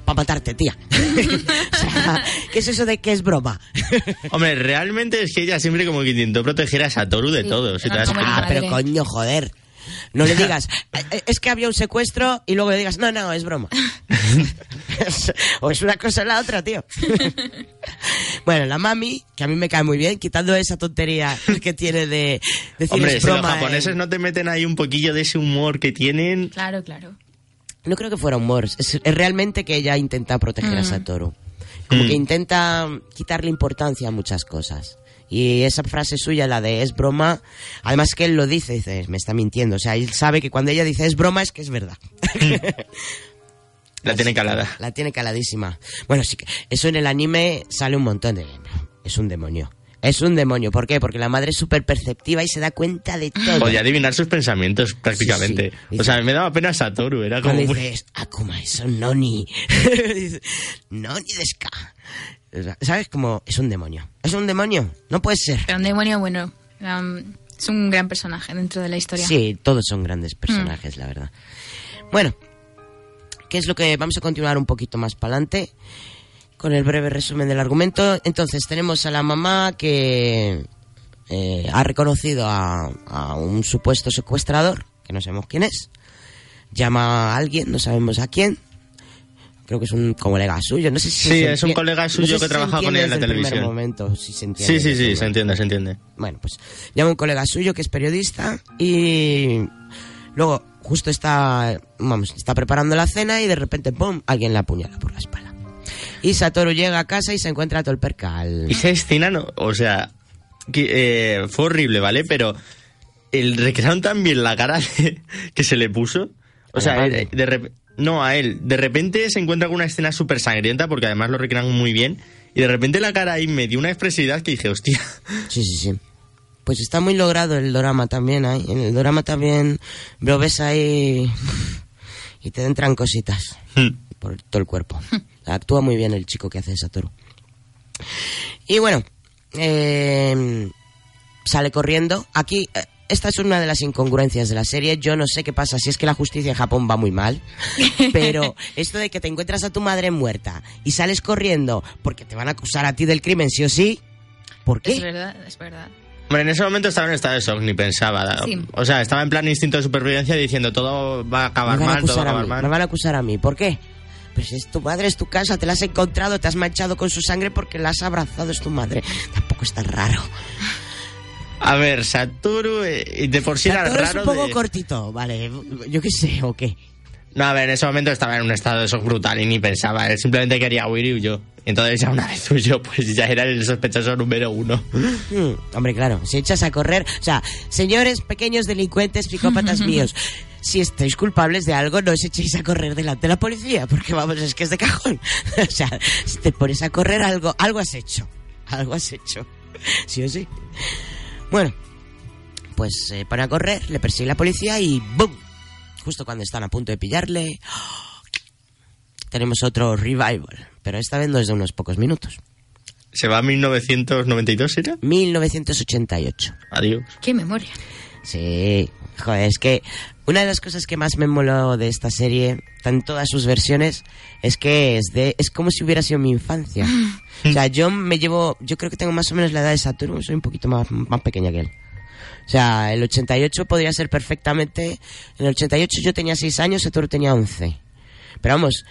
Para matarte, tía. o sea, ¿qué es eso de que es broma? Hombre, realmente es que ella siempre como que intentó proteger a Satoru de Sí, todo, si te era das como cuenta. Ah, pero coño, joder. No le digas, "Eh, eh, es que había un secuestro y luego le digas, no, no, es broma. o es una cosa o la otra, tío. bueno, la mami, que a mí me cae muy bien, quitando esa tontería que tiene de decir Hombre, es si los broma. japoneses en- no te meten ahí un poquillo de ese humor que tienen... Claro, claro. No creo que fuera humor, es, es realmente que ella intenta proteger a Mm. Satoru. Como Mm. que intenta quitarle importancia a muchas cosas. Y esa frase suya, la de es broma, además que él lo dice, dice, me está mintiendo. O sea, él sabe que cuando ella dice es broma es que es verdad. La tiene calada. La tiene caladísima. Bueno, sí que eso en el anime sale un montón de... Es un demonio. Es un demonio. ¿Por qué? Porque la madre es súper perceptiva y se da cuenta de todo. Podía adivinar sus pensamientos prácticamente. Sí, sí. O sea, me daba pena Satoru, era como... Dices, Akuma, eso noni. Noni deska. ¿Sabes? Como, es un demonio. Es un demonio. No puede ser. Pero un demonio, bueno, um, es un gran personaje dentro de la historia. Sí, todos son grandes personajes, la verdad. Bueno, ¿qué es lo que vamos a continuar un poquito más para adelante? Con el breve resumen del argumento. Entonces, tenemos a la mamá que eh, ha reconocido a, a un supuesto secuestrador, que no sabemos quién es. Llama a alguien, no sabemos a quién. Creo que es un colega suyo, no sé si Sí, es un colega no suyo sé que si se trabaja con él en la televisión. momento, si se entiende Sí, sí, sí, se entiende, se entiende. bueno, pues llama un colega suyo que es periodista y luego justo está, vamos, está preparando la cena y de repente, ¡pum!, alguien la apuñala por la espalda. Y Satoru llega a casa y se encuentra todo el percal. Y esa escena, no, o sea, que, eh, fue horrible, ¿vale? Pero el recrearon tan bien la cara de- que se le puso. O ¿A sea, de rep- no, a él. De repente se encuentra con una escena súper sangrienta, porque además lo recrean muy bien. Y de repente la cara ahí me dio una expresividad que dije, hostia. Sí, sí, sí. Pues está muy logrado el drama también ahí. En el drama también lo ves ahí y te entran cositas por todo el cuerpo. Actúa muy bien el chico que hace Satoru. Y bueno, eh, sale corriendo. Aquí, eh, esta es una de las incongruencias de la serie. Yo no sé qué pasa, si es que la justicia en Japón va muy mal. Pero esto de que te encuentras a tu madre muerta y sales corriendo porque te van a acusar a ti del crimen, sí o sí. ¿Por qué? Es verdad, es verdad. Hombre, en ese momento estaba en estado de shock, ni pensaba. Sí. O sea, estaba en plan instinto de supervivencia diciendo todo va a acabar mal, todo va a acabar mal. Me van a acusar a mí. ¿Por qué? Pues es tu madre, es tu casa, te la has encontrado, te has manchado con su sangre porque la has abrazado, es tu madre. Tampoco es tan raro. A ver, Satoru, eh, de por sí era Satoru es raro un poco de- cortito, vale. Yo qué sé, o qué. No, a ver, en ese momento estaba en un estado de shock brutal y ni pensaba. Él simplemente quería huir y huyó. Entonces ya una vez huyó, pues ya era el sospechoso número uno. Hmm, hombre, claro, si echas a correr. O sea, señores pequeños delincuentes, psicópatas míos, si estáis culpables de algo, no os echéis a correr delante de la policía, porque vamos, es que es de cajón. o sea, si te pones a correr algo, algo has hecho. Algo has hecho. Sí o sí. Bueno, pues se pone a correr, le persigue la policía y ¡boom! Justo cuando están a punto de pillarle, tenemos otro revival, pero esta vez no es de unos pocos minutos. Se va a 1992, ¿era? 1988. Adiós. Qué memoria. Sí, joder, es que una de las cosas que más me moló de esta serie, en todas sus versiones, es que es de es como si hubiera sido mi infancia. O sea, yo me llevo, yo creo que tengo más o menos la edad de Saturno, soy un poquito más, más pequeña que él. O sea, el 88 podría ser perfectamente, en el 88 yo tenía 6 años, Saturno tenía 11. Pero vamos,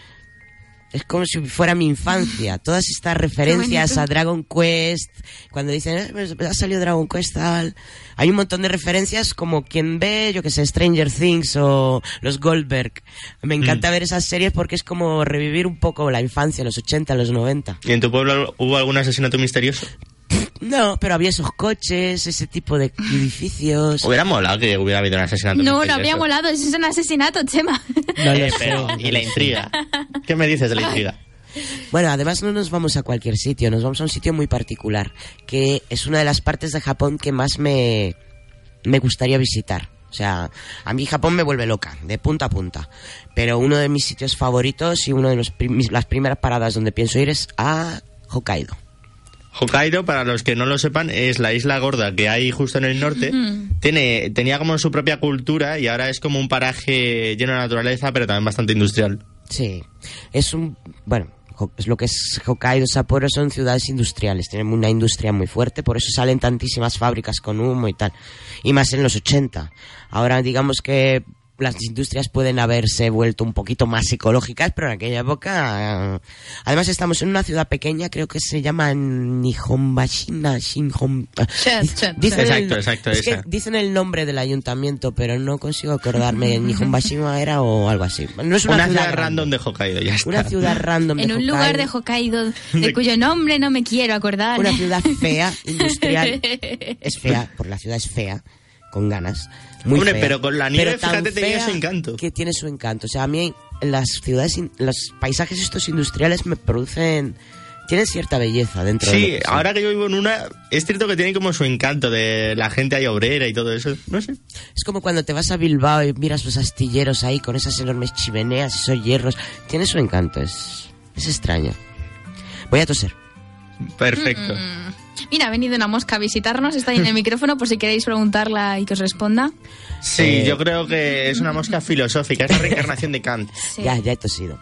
es como si fuera mi infancia. Todas estas referencias a Dragon Quest, cuando dicen, "Eh, pues, ha salido Dragon Quest, tal. Hay un montón de referencias como quien ve, yo que sé, Stranger Things o los Goldberg. Me encanta ver esas series porque es como revivir un poco la infancia, los 80, los 90. ¿Y en tu pueblo hubo algún asesinato misterioso? No, pero había esos coches, ese tipo de edificios. Hubiera molado que hubiera habido un asesinato No, no habría molado, eso es un asesinato, Chema. No Eh, pero, ¿y la intriga? ¿Qué me dices de la intriga? Bueno, además no nos vamos a cualquier sitio, nos vamos a un sitio muy particular, que es una de las partes de Japón que más me, me gustaría visitar. O sea, a mí Japón me vuelve loca, de punta a punta. Pero uno de mis sitios favoritos y una de los prim- las primeras paradas donde pienso ir es a Hokkaido. Hokkaido, para los que no lo sepan, es la isla gorda que hay justo en el norte. Tiene, tenía como su propia cultura y ahora es como un paraje lleno de naturaleza, pero también bastante industrial. Sí, es un... Bueno, es lo que es Hokkaido, Sapporo son ciudades industriales, tienen una industria muy fuerte, por eso salen tantísimas fábricas con humo y tal. Y más en los 80. Ahora digamos que las industrias pueden haberse vuelto un poquito más ecológicas, pero en aquella época... eh, además estamos en una ciudad pequeña, creo que se llama Nihonbashina, Shinhon... Dicen chet. el- Exacto, exacto, es que esa. dicen el nombre del ayuntamiento, pero no consigo acordarme. Nihonbashima era o algo así. No es una, Una ciudad random de Hokkaido, ya está. Una ciudad random de En un lugar de Hokkaido. Hokkaido de cuyo nombre no me quiero acordar. Una ciudad fea, industrial. Es fea, por la ciudad es fea, con ganas. Muy Hombre, fea. pero con la nieve, fíjate, tenía su encanto. Que tiene su encanto. O sea, a mí las ciudades, los paisajes estos industriales me producen... Tienen cierta belleza dentro de Sí, que son. ahora que yo vivo en una, es cierto que tiene como su encanto de la gente ahí obrera y todo eso. No sé. Es como cuando te vas a Bilbao y miras los astilleros ahí con esas enormes chimeneas, esos hierros. Tiene su encanto, es, es extraño. Voy a toser. Perfecto. Mira, ha venido una mosca a visitarnos, está ahí en el micrófono por si queréis preguntarla y que os responda. Sí, Eh, yo creo que es una mosca filosófica, es la reencarnación de Kant. Sí. Ya, ya he tosido.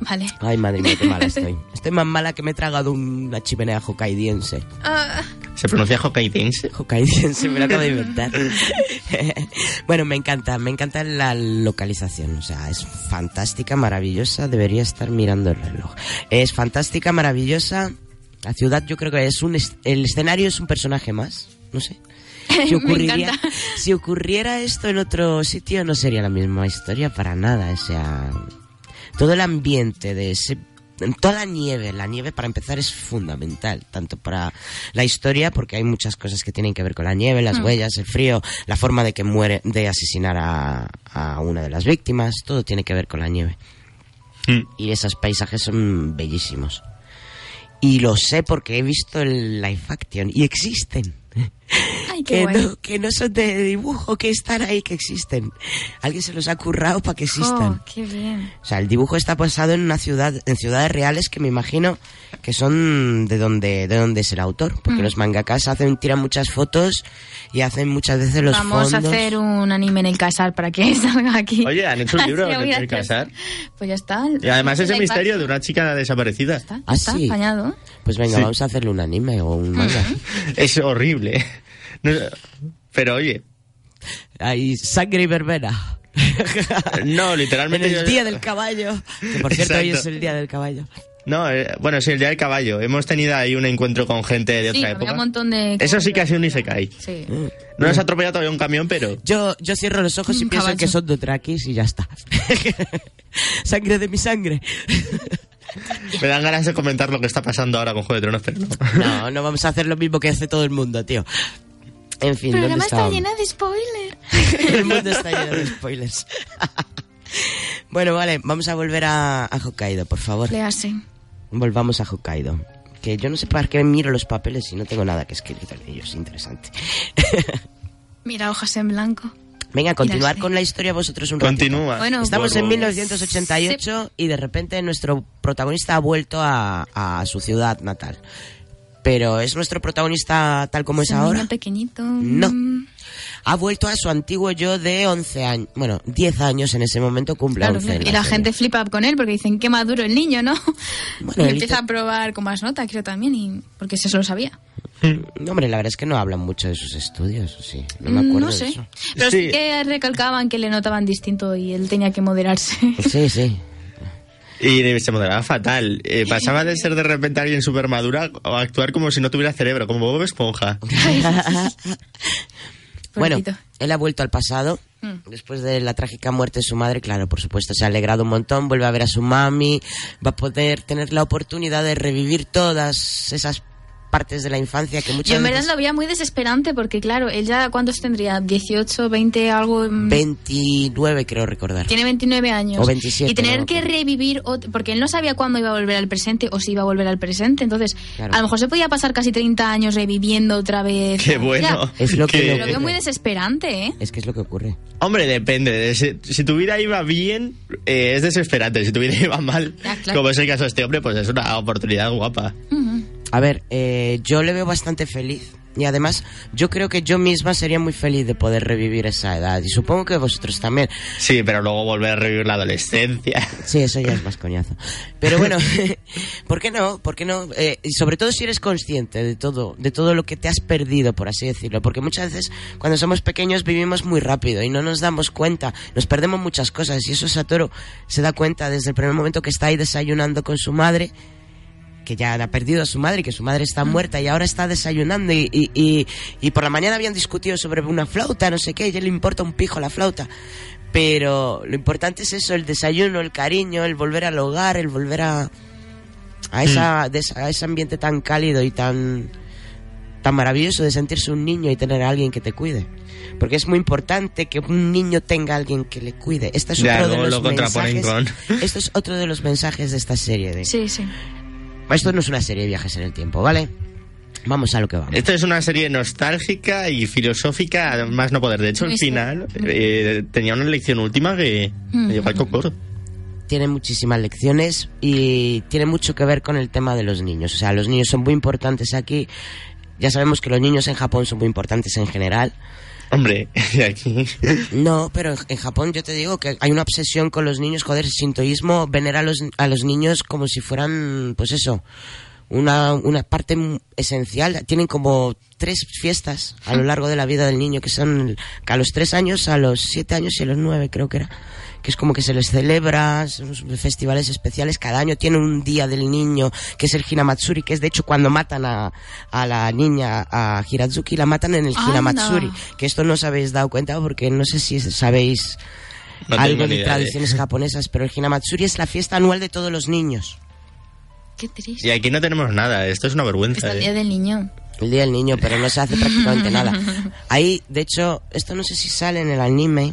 Vale. Ay, madre mía, qué mala estoy. Estoy más mala que me he tragado una chimenea hokkaidiense. Ah, ¿Se pronuncia hokkaidense? Hokkaidiense, me lo acabo de inventar. bueno, me encanta, me encanta la localización. O sea, es fantástica, maravillosa. Debería estar mirando el reloj. Es fantástica, maravillosa. La ciudad, yo creo que es un. El escenario es un personaje más. No sé. Si Me ocurriría, encanta. si ocurriera esto en otro sitio, no sería la misma historia para nada. O sea, todo el ambiente de ese toda la nieve, la nieve para empezar es fundamental, tanto para la historia, porque hay muchas cosas que tienen que ver con la nieve, las huellas, el frío, la forma de que muere, de asesinar a, a una de las víctimas, todo tiene que ver con la nieve. Mm. Y esos paisajes son bellísimos. Y lo sé porque he visto el live action y existen. Ay, qué Que guay. no, que no son de dibujo, que están ahí, que existen. Alguien se los ha currado para que existan. Oh, qué bien. O sea, el dibujo está basado en una ciudad, en ciudades reales que me imagino que son de donde, de donde es el autor, porque Mm. los mangakas hacen, tiran muchas fotos y hacen muchas veces los Vamos fondos. a hacer un anime en el casar para que salga aquí. Oye, han hecho un libro en el casar. Pues ya está. Y además es el La misterio de una chica desaparecida. Está, Ah, está sí. apañado. Pues venga, Sí. vamos a hacerle un anime o un manga. Es horrible. No- pero oye, Hay sangre y verbena. no, en literalmente... el yo- día del caballo. Que por cierto, hoy es el día del caballo. No, eh, bueno, sí, el día del caballo. Hemos tenido ahí un encuentro con gente de Sí, otra había época. un montón de... Eso sí que ha sido un Isekai. Sí. No nos ha atropellado todavía un camión, pero... Yo, yo cierro los ojos y pienso caballo. que son Dothrakis y ya está. sangre de mi sangre. Me dan ganas de comentar lo que está pasando ahora con Juego de Tronos, pero no. No, no vamos a hacer lo mismo que hace todo el mundo, tío. En fin, El ¿dónde programa está lleno de spoilers. El mundo está lleno de spoilers. bueno, vale, vamos a volver a, a Hokkaido, por favor. Léase. Volvamos a Hokkaido. Que yo no sé para qué miro los papeles si no tengo nada que escribir en ellos. Interesante. Mira, hojas en blanco. Venga, continuar sí. con la historia vosotros un ratito. Continúa. Bueno, Estamos en favor. 1988 y de repente nuestro protagonista ha vuelto a, a su ciudad natal. Pero ¿es nuestro protagonista tal como es un ahora? niño pequeñito. No. Mm, Ha vuelto a su antiguo yo de 11 años. Bueno, 10 años en ese momento cumple Claro, 11. claro. en Y la serie. gente flipa con él porque dicen qué maduro el niño, ¿no? Bueno, y empieza a probar con más nota, creo también, y porque se lo sabía. No, hombre, la verdad es que no hablan mucho de sus estudios, ¿o sí. No me Mm, acuerdo no de sé. eso. Pero sí. Sí. que recalcaban que le notaban distinto y él tenía que moderarse. Sí, sí. Y se moderaba fatal. Eh, pasaba de ser de repente alguien súper madura a actuar como si no tuviera cerebro, como Bob Esponja. Bueno, él ha vuelto al pasado. Mm. Después de la trágica muerte de su madre, claro, por supuesto, se ha alegrado un montón, vuelve a ver a su mami, va a poder tener la oportunidad de revivir todas esas partes de la infancia que muchas Yo en verdad veces... lo veía muy desesperante porque, claro, él ya, ¿cuántos tendría? ¿18, 20, algo? mm, 29 creo recordar. Tiene 29 años. O 27, Y tener no que revivir, porque él no sabía cuándo iba a volver al presente o si iba a volver al presente. Entonces, Claro. a lo mejor se podía pasar casi 30 años reviviendo otra vez. Qué bueno. Ya, Es lo que Que- lo veo muy desesperante, ¿eh? Es que es lo que ocurre. Hombre, depende. de Si, si tu vida iba bien, eh, es desesperante. Si tu vida iba mal, Ya, claro. como es el caso de este hombre, pues es una oportunidad guapa. Ujú. A ver, eh, yo le veo bastante feliz Y además, yo creo que yo misma sería muy feliz de poder revivir esa edad. Y supongo que vosotros también. Sí, pero luego volver a revivir la adolescencia. Sí, eso ya es más coñazo. Pero bueno, ¿por qué no? ¿Por qué no? Eh, y sobre todo si eres consciente de todo, de todo lo que te has perdido, por así decirlo. Porque muchas veces cuando somos pequeños vivimos muy rápido y no nos damos cuenta. Nos perdemos muchas cosas. Y eso Satoru se da cuenta desde el primer momento que está ahí desayunando con su madre que ya ha perdido a su madre, y que su madre está muerta y ahora está desayunando y, y, y, y por la mañana habían discutido sobre una flauta, no sé qué, y a él le importa un pijo la flauta. Pero lo importante es eso, el desayuno, el cariño, el volver al hogar, el volver a, a, esa, de esa- a ese ambiente tan cálido y tan, tan maravilloso de sentirse un niño y tener a alguien que te cuide. Porque es muy importante que un niño tenga a alguien que le cuide. Este es Ya, otro de los lo mensajes. con- Esto es otro de los mensajes de esta serie. De, Sí, sí. Esto no es una serie de viajes en el tiempo, ¿vale? Vamos a lo que vamos. Esto es una serie nostálgica y filosófica, más no poder. De hecho, al final eh, tenía una lección última que me llegó al cocor. Tiene muchísimas lecciones y tiene mucho que ver con el tema de los niños. O sea, los niños son muy importantes aquí. Ya sabemos que los niños en Japón son muy importantes en general. Hombre, aquí. No, pero en- Japón yo te digo que hay una obsesión con los niños. Joder, el sintoísmo venera a los, a los niños como si fueran, pues eso, una, una parte esencial. Tienen como tres fiestas a lo largo de la vida del niño, que son a los tres años, a los siete años y a los nueve creo que era. Que es como que se les celebra, son unos festivales especiales. Cada año tiene un día del niño, que es el Hinamatsuri, que es de hecho cuando matan a, a la niña, a Hiratsuki, la matan en el Anda. Hinamatsuri. Que esto no os habéis dado cuenta porque no sé si sabéis No algo de tradiciones japonesas, pero el Hinamatsuri es la fiesta anual de todos los niños. Qué triste. Y aquí no tenemos nada. Esto es una vergüenza. Está el eh. día del niño. El Día del Niño, pero no se hace prácticamente nada. Ahí, de hecho, esto no sé si sale en el anime.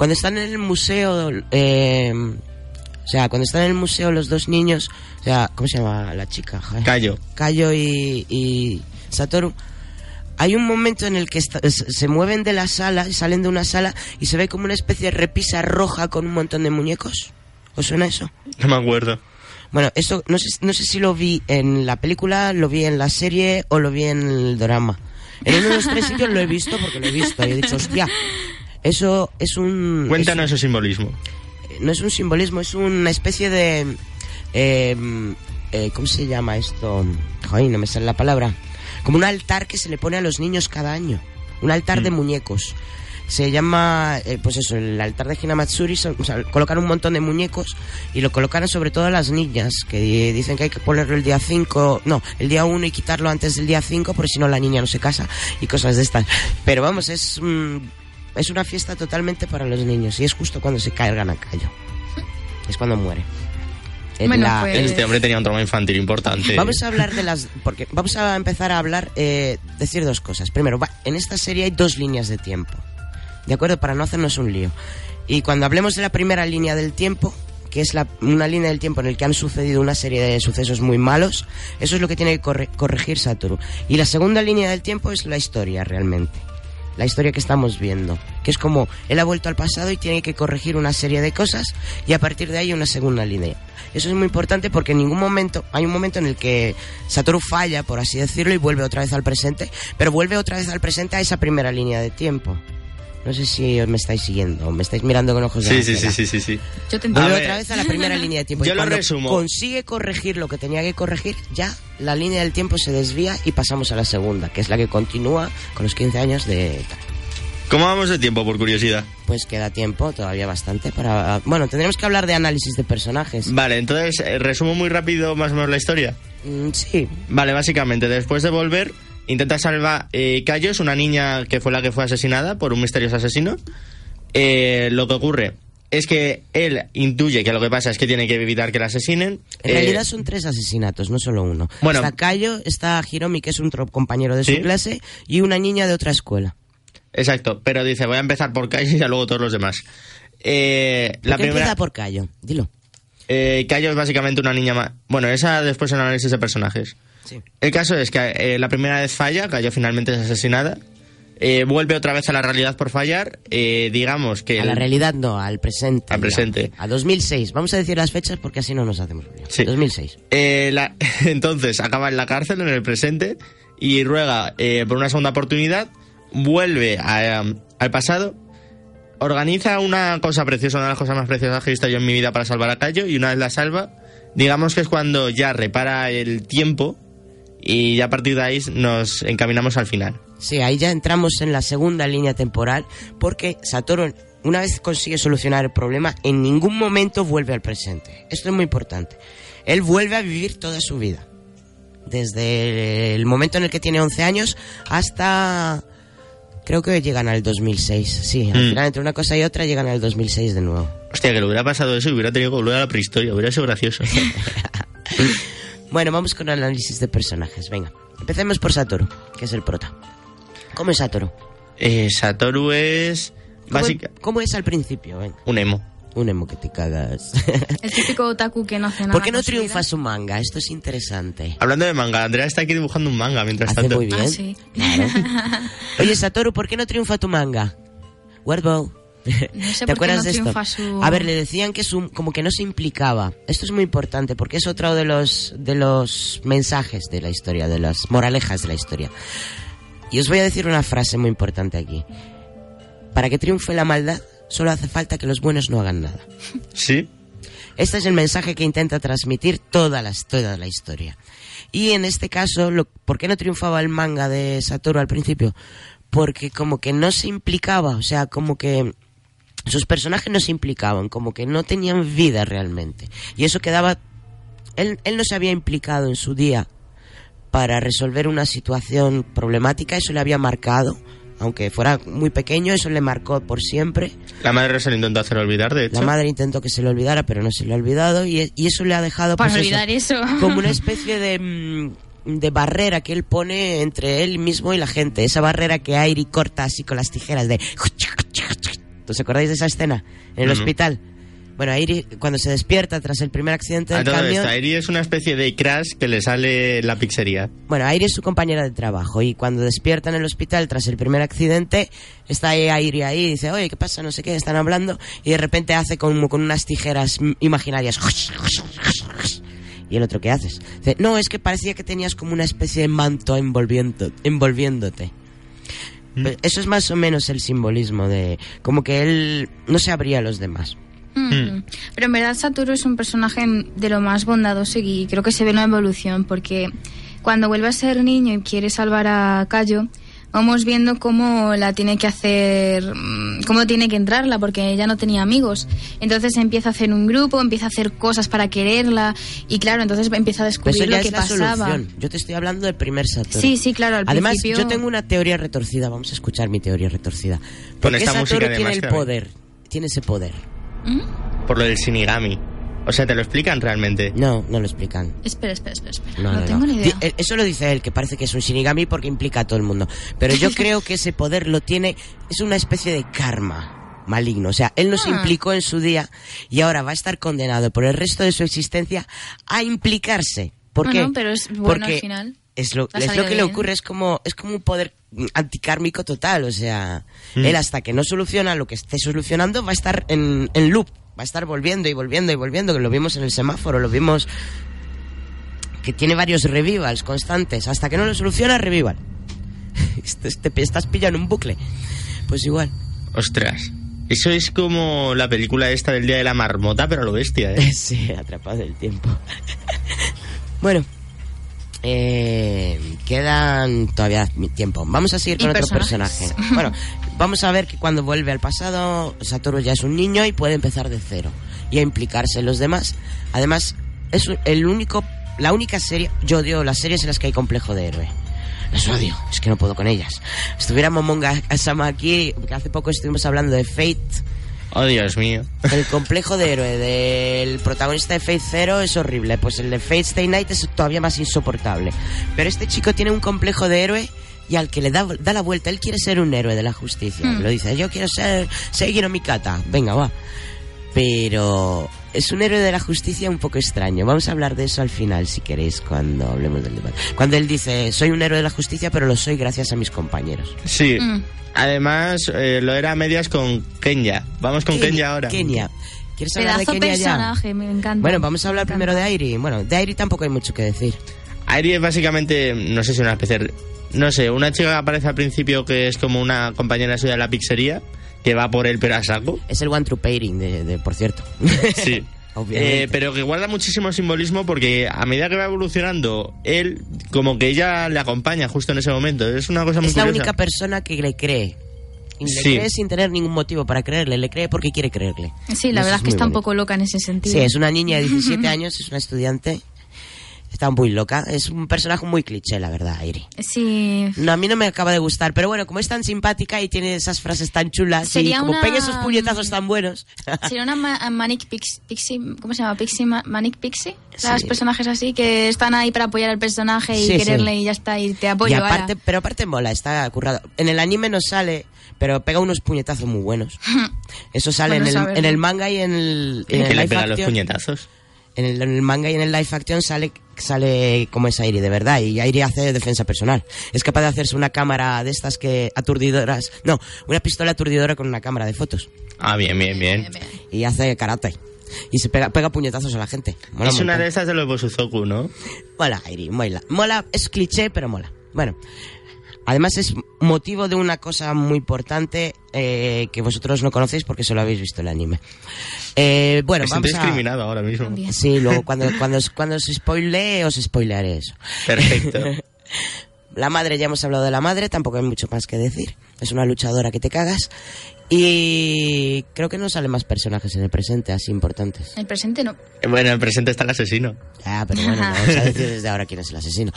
Cuando están en el museo, eh, o sea, cuando están en el museo los dos niños, o sea, ¿cómo se llama la chica? Callo. Kayo y, y Satoru. Hay un momento en el que se mueven de la sala, salen de una sala y se ve como una especie de repisa roja con un montón de muñecos. ¿Os suena eso? No me acuerdo. Bueno, eso no sé, no sé si lo vi en la película, lo vi en la serie o lo vi en el drama. En uno de los tres sitios lo he visto porque lo he visto y he dicho, hostia, eso es un... Cuéntanos ese simbolismo. es- no es un simbolismo, es una especie de... eh, eh, ¿Cómo se llama esto? Joder, no me sale la palabra. Como un altar que se le pone a los niños cada año. Un altar de muñecos. Se llama, eh, pues eso, el altar de Hinamatsuri. son- o sea, colocan un montón de muñecos y lo colocan sobre todo a las niñas, que di- dicen que hay que ponerlo el día 5, no, el día 1 y quitarlo antes del día 5, porque si no la niña no se casa y cosas de estas. Pero vamos, es, mm, es una fiesta totalmente para los niños y es justo cuando se cargan a callo. Es cuando muere. En Bueno, la- pues- Este hombre tenía un trauma infantil importante. Vamos a hablar de las. Porque vamos a empezar a hablar. Eh, decir dos cosas. Primero, va- en esta serie hay dos líneas de tiempo. ¿De acuerdo? Para no hacernos un lío. Y cuando hablemos de la primera línea del tiempo, que es la, una línea del tiempo en el que han sucedido una serie de sucesos muy malos, eso es lo que tiene que corre- corregir Satoru. Y la segunda línea del tiempo es la historia, realmente. La historia que estamos viendo. Que es como él ha vuelto al pasado y tiene que corregir una serie de cosas y a partir de ahí una segunda línea. Eso es muy importante porque en ningún momento, hay un momento en el que Satoru falla, por así decirlo, y vuelve otra vez al presente, pero vuelve otra vez al presente a esa primera línea de tiempo. No sé si me estáis siguiendo, o me estáis mirando con ojos de Sí, sí, sí, sí, sí, sí. Yo te otra vez a la primera línea de tiempo. Yo y lo resumo. consigue corregir lo que tenía que corregir, ya la línea del tiempo se desvía y pasamos a la segunda, que es la que continúa con los 15 años de... ¿Cómo vamos de tiempo, por curiosidad? Pues queda tiempo, todavía bastante para... Bueno, tendremos que hablar de análisis de personajes. Vale, entonces, eh, resumo muy rápido más o menos la historia. Mm, sí, Vale, básicamente, después de volver, intenta salvar eh, Cayos, una niña que fue la que fue asesinada por un misterioso asesino. Eh, lo que ocurre es que él intuye que lo que pasa es que tiene que evitar que la asesinen. En Eh, realidad son tres asesinatos, no solo uno. Bueno. está Cayo, está Hiromi, que es un compañero de su clase, y una niña de otra escuela. Exacto, pero dice, voy a empezar por Cayos y ya luego todos los demás. Eh, ¿Por la qué primera, empieza por Cayo? Dilo. Eh, Cayo es básicamente una niña más... Bueno, esa después en análisis de personajes. Sí. El caso es que eh, la primera vez falla, Cayo finalmente es asesinada. Eh, vuelve otra vez a la realidad por fallar. Eh, digamos que... A la realidad no, al presente. Al ya. presente. A 2006. Vamos a decir las fechas porque así no nos hacemos lío. Sí. 2006. Eh, la- entonces acaba en la cárcel en el presente y ruega eh, por una segunda oportunidad, vuelve a, um, al pasado, organiza una cosa preciosa, una de las cosas más preciosas que he visto yo en mi vida para salvar a Cayo, y una vez la salva, digamos que es cuando ya repara el tiempo y ya a partir de ahí nos encaminamos al final. Sí, ahí ya entramos en la segunda línea temporal porque Satoru, una vez consigue solucionar el problema, en ningún momento vuelve al presente. Esto es muy importante. Él vuelve a vivir toda su vida. Desde el momento en el que tiene 11 años hasta... Creo que llegan al 2006. Sí, al Mm. final entre una cosa y otra llegan al 2006 de nuevo. Hostia, que le hubiera pasado eso y hubiera tenido que volver a la prehistoria, hubiera sido gracioso. Bueno, vamos con el análisis de personajes. Venga, empecemos por Satoru, que es el prota. ¿Cómo es Satoru? Eh, Satoru es ¿Cómo, básica cómo es al principio? Venga, un emo. Un emo que te cagas. El típico otaku que no hace nada. ¿Por qué no triunfa su manga? Esto es interesante. Hablando de manga, Andrea está aquí dibujando un manga mientras Hace tanto. muy bien. Ah, sí. Claro. Oye, Satoru, ¿por qué no triunfa tu manga? Wordbow. No sé ¿Te por qué acuerdas no de esto? su- A ver, le decían que su, como que no se implicaba. Esto es muy importante porque es otro de los de los mensajes de la historia, de las moralejas de la historia. Y os voy a decir una frase muy importante aquí. Para que triunfe la maldad, solo hace falta que los buenos no hagan nada. Sí. Este es el mensaje que intenta transmitir toda la, toda la historia. Y en este caso, lo- ¿por qué no triunfaba el manga de Satoru al principio? Porque como que no se implicaba, o sea, como que sus personajes no se implicaban, como que no tenían vida realmente. Y eso quedaba... Él, él no se había implicado en su día para resolver una situación problemática, eso le había marcado, aunque fuera muy pequeño, eso le marcó por siempre. La madre se lo intentó hacer olvidar, de hecho. La madre intentó que se lo olvidara, pero no se lo ha olvidado y, y eso le ha dejado Para pues, olvidar eso. como una especie de, mm, de barrera que él pone entre él mismo y la gente. Esa barrera que Airi corta así con las tijeras de... ¿Os acordáis de esa escena? En el Ujú. hospital. Bueno, Airi cuando se despierta tras el primer accidente del camión... esto, Airi es una especie de crash que le sale la pizzería. Bueno, Airi es su compañera de trabajo y cuando despierta en el hospital tras el primer accidente, está Airi ahí y dice, oye, ¿qué pasa? No sé qué, están hablando y de repente hace como con unas tijeras mm, imaginarias. ¿Y el otro qué haces? Dice, no, es que parecía que tenías como una especie de manto envolviendo, envolviéndote. Pues Eso es más o menos el simbolismo de como que él no se abría a los demás. Mm. Pero en verdad Satoru es un personaje de lo más bondadoso y creo que se ve una evolución porque cuando vuelve a ser niño y quiere salvar a Cayo, vamos viendo cómo la tiene que hacer, mm, cómo tiene que entrarla porque ella no tenía amigos. Entonces empieza a hacer un grupo, empieza a hacer cosas para quererla y claro, entonces empieza a Pero descubrir eso ya lo que es la pasaba. solución. Yo te estoy hablando del primer Satoru. Sí, sí, claro, al Además, principio- yo tengo una teoría retorcida. Vamos a escuchar mi teoría retorcida. ¿Por qué esta Satoru música de tiene el máscara. poder? Tiene ese poder. Por lo del Shinigami. O sea, ¿te lo explican realmente? No, no lo explican. Espera, espera, espera, espera. No, No, no, tengo no. ni idea. Eh, Eso lo dice él, que parece que es un Shinigami porque implica a todo el mundo. Pero yo creo que ese poder lo tiene, es una especie de karma maligno. O sea, él no se Ah. implicó en su día y ahora va a estar condenado por el resto de su existencia a implicarse. ¿Por Ah, qué? no, pero es bueno Porque al final. Es lo, Le es lo que le bien. ocurre, es como, es como un poder anticármico total. O sea, Mm. él hasta que no soluciona lo que esté solucionando va a estar en, en loop. Va a estar volviendo y volviendo y volviendo, que lo vimos en el semáforo, lo vimos que tiene varios revivals constantes. Hasta que no lo soluciona, revival. Te, te estás pillando un bucle. Pues igual. Ostras. Eso es como la película esta del Día de la Marmota, pero a lo bestia, ¿eh? Sí, atrapado el tiempo. bueno, eh, quedan todavía mi- tiempo. Vamos a seguir con otro personaje. Bueno, vamos a ver que cuando vuelve al pasado, Satoru ya es un niño y puede empezar de cero y a implicarse en los demás. Además, es el único, la única serie. Yo odio las series en las que hay complejo de héroe. Las odio, es que no puedo con ellas. Estuviera Momonga Sama aquí, que hace poco estuvimos hablando de Fate. Oh, Dios mío. El complejo de héroe del protagonista de Fate Zero es horrible, pues el de Fate Stay Night es todavía más insoportable. Pero este chico tiene un complejo de héroe y al que le da, da la vuelta, él quiere ser un héroe de la justicia. Hmm. Lo dice, yo quiero ser Seigiro Mikata, venga, va. Pero es un héroe de la justicia un poco extraño. Vamos a hablar de eso al final, si queréis, cuando hablemos del debate. Cuando él dice, soy un héroe de la justicia, pero lo soy gracias a mis compañeros. Sí. Mm. Además, eh, lo era a medias con Kenya. Vamos con Kenya ahora. Kenia. ¿Quieres hablar Pedazo de Kenia ya? personaje, me encanta. Bueno, vamos a hablar Me primero de. Airi. Bueno, de Airi tampoco hay mucho que decir. Airi es básicamente, no sé si una especie, de- no sé, una chica que aparece al principio que es como una compañera suya de la pizzería, que va por él pero a saco. Es el One True Pairing, de, de- por cierto. Sí. Obviamente. Eh, pero que guarda muchísimo simbolismo porque a medida que va evolucionando, él como que ella le acompaña justo en ese momento. Es una cosa muy es la curiosa. única persona que le cree. Y le Sí. cree sin tener ningún motivo para creerle. Le cree porque quiere creerle. Sí, la Eso verdad es que está un bonito. poco loca en ese sentido. Sí, es una niña de 17 años, es una estudiante. Está muy loca. Es un personaje muy cliché, la verdad, Airi. Sí. No, a mí no me acaba de gustar, pero bueno, como es tan simpática y tiene esas frases tan chulas Sería y como una- pegue esos puñetazos tan buenos. Sería una ma- Manic Pix- Pixie, ¿cómo se llama? Pixie, Ma- Manic Pixie. Las Sí. personajes así que están ahí para apoyar al personaje y Sí, quererle sí. y ya está, y te apoyo. y aparte, pero aparte mola, está currado. En el anime no sale, pero pega unos puñetazos muy buenos. Eso sale Bueno en, el, en manga y en el, en el que le pega los puñetazos. En el, en el manga y en el live action sale, sale como es Airi, de verdad. Y Airi hace defensa personal. Es capaz de hacerse una cámara de estas que aturdidoras. No, una pistola aturdidora con una cámara de fotos. Ah, bien, bien, bien. Y hace karate. Y se pega, pega puñetazos a la gente. Mola es un una de esas de los Bosuzoku, ¿no? Mola, Airi, mola. Mola, es cliché, pero mola. Bueno, además es motivo de una cosa muy importante eh, que vosotros no conocéis porque solo habéis visto el anime. Eh, bueno, Me vamos a... discriminado ahora mismo. También. Sí, luego cuando, cuando, cuando os spoilee, os spoilearé eso. Perfecto. La madre, ya hemos hablado de la madre, tampoco hay mucho más que decir. Es una luchadora que te cagas. Y creo que no salen más personajes en el presente así importantes. En el presente no. bueno, en el presente está el asesino. Ah, pero bueno, vamos a decir desde ahora quién es el asesino.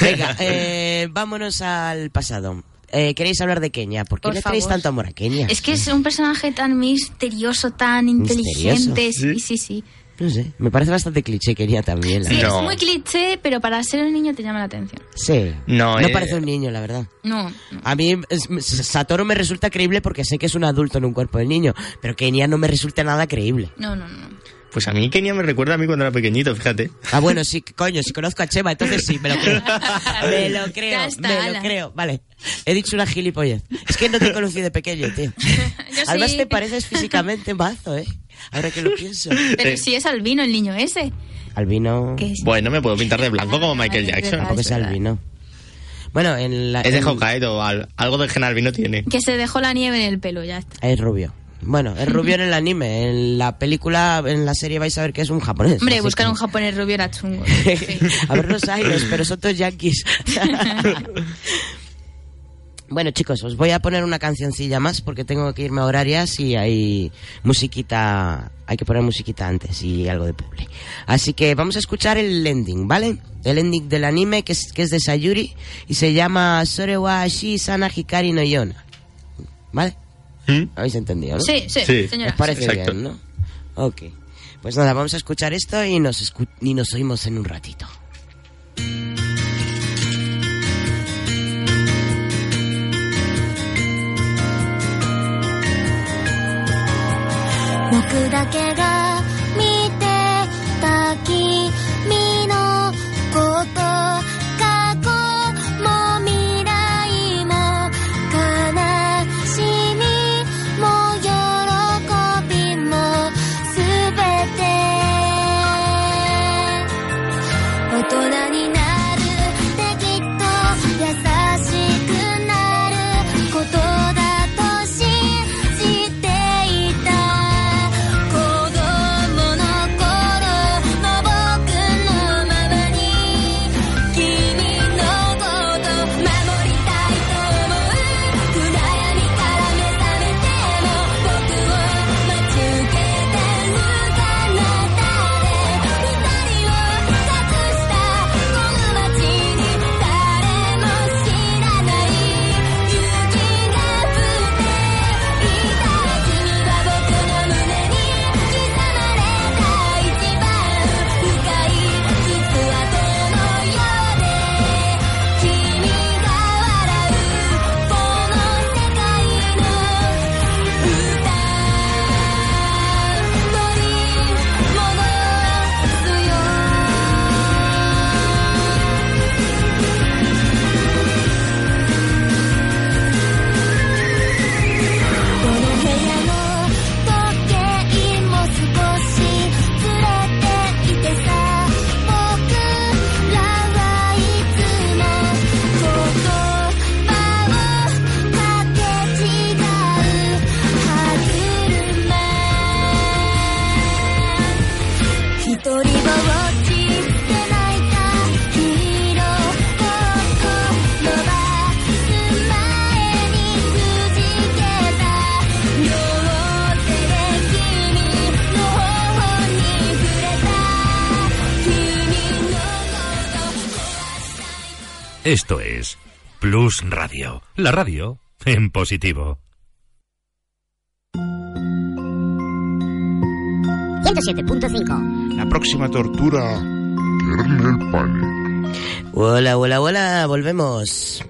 Venga, eh, vámonos al pasado. Eh, ¿Queréis hablar de Kenia? ¿Por qué Por le tenéis tanto amor a Kenia? Es que es un personaje tan misterioso, tan inteligente. Sí, sí, sí. No sé, me parece bastante cliché Kenia también. la Sí, verdad. Es muy cliché, pero para ser un niño te llama la atención. Sí. No, no eh. parece un niño, la verdad. No, no. A mí es- Satoru me resulta creíble porque sé que es un adulto en un cuerpo de niño, pero Kenia no me resulta nada creíble. No, no, no. Pues a mí Kenia me recuerda a mí cuando era pequeñito, fíjate. Ah, bueno, sí, coño, si conozco a Chema, entonces sí, me lo creo. Me lo creo, está, me lo creo. Vale, he dicho una gilipollez. Es que no te conocí de pequeño, tío. Yo Además sí. te pareces físicamente mazo, ¿eh? Ahora que lo pienso. Pero Eh. si es albino el niño ese. Albino... Es- Bueno, me puedo pintar de blanco como Michael Jackson. Tampoco es albino. Bueno, en la... Es de Hokkaido, al- algo de gen albino tiene. Que se dejó la nieve en el pelo, ya está. Es rubio. Bueno, es rubio en el anime. En la película, en la serie vais a ver que es un japonés. Hombre, buscar que- un japonés rubio era chungo. Sí. a ver los aires, pero son todos yankees. bueno, chicos, os voy a poner una cancioncilla más porque tengo que irme a horarias y hay musiquita, hay que poner musiquita antes y algo de publi. Así que vamos a escuchar el ending, ¿vale? El ending del anime que es, que es de Sayuri y se llama Sore wa Ashi Sana Hikari no Yona. ¿Vale? ¿Mm? ¿Habéis entendido, no? Sí, sí, Sí. señora. ¿Os parece Exacto. bien, no? Ok. Pues nada, vamos a escuchar esto y nos, escu- y nos oímos en un ratito. Esto es Plus Radio, la radio en positivo. 107.5. La próxima tortura, Kernel Panic. Hola, hola, hola, volvemos.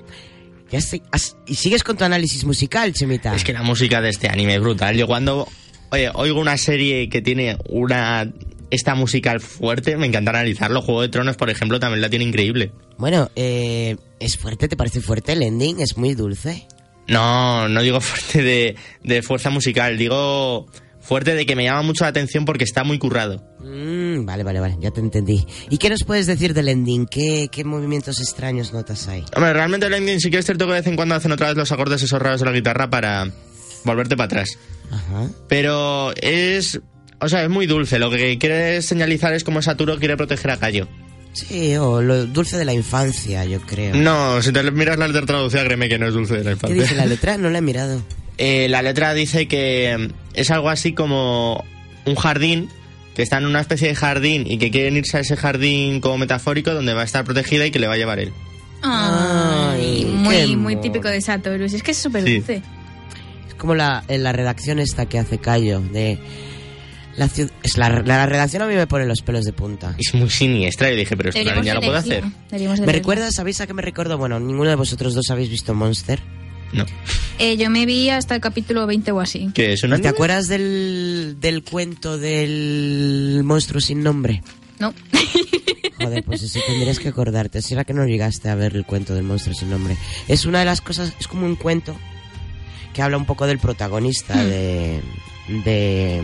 Ya sé- has- y sigues con tu análisis musical, Chemita. Es que la música de este anime es brutal. Yo cuando oye, oigo una serie que tiene una esta musical fuerte, me encanta analizarlo. Juego de Tronos, por ejemplo, también la tiene increíble. Bueno, eh, es fuerte, ¿te parece fuerte el ending? Es muy dulce. No, no digo fuerte de, de fuerza musical, digo fuerte de que me llama mucho la atención porque está muy currado. Mm, vale, vale, vale, ya te entendí. ¿Y qué nos puedes decir del ending? ¿Qué, qué movimientos extraños notas ahí? Hombre, realmente el ending sí que es cierto que de vez en cuando hacen otra vez los acordes esos raros de la guitarra para volverte para atrás. Ajá. Pero es... O sea, es muy dulce. Lo que quiere señalizar es cómo Saturo quiere proteger a Cayo. Sí, o lo dulce de la infancia, yo creo. No, si te miras la letra traducida, créeme que no es dulce de la ¿Qué infancia. dice la letra? No la he mirado. Eh, la letra dice que mm, es algo así como un jardín, que está en una especie de jardín y que quieren irse a ese jardín como metafórico donde va a estar protegida y que le va a llevar él. Ay, Ay, muy, qué muy típico de Satoru. Es que es súper Sí. dulce. Es como la, en la redacción esta que hace Cayo, de... La, es la, la redacción a mí me pone los pelos de punta. Es muy siniestra y dije, pero esto una niña lo de puede hacer. ¿Me recuerda, sabéis a qué me recuerdo? Bueno, ninguno de vosotros dos habéis visto Monster. No. Eh, yo me vi hasta el capítulo 20 o así. ¿Qué es una ¿Te acuerdas del, del cuento del monstruo sin nombre? No. Joder, pues eso tendrías que acordarte. ¿Será que no llegaste a ver el cuento del monstruo sin nombre? Es una de las cosas, es como un cuento que habla un poco del protagonista Hmm. de, de,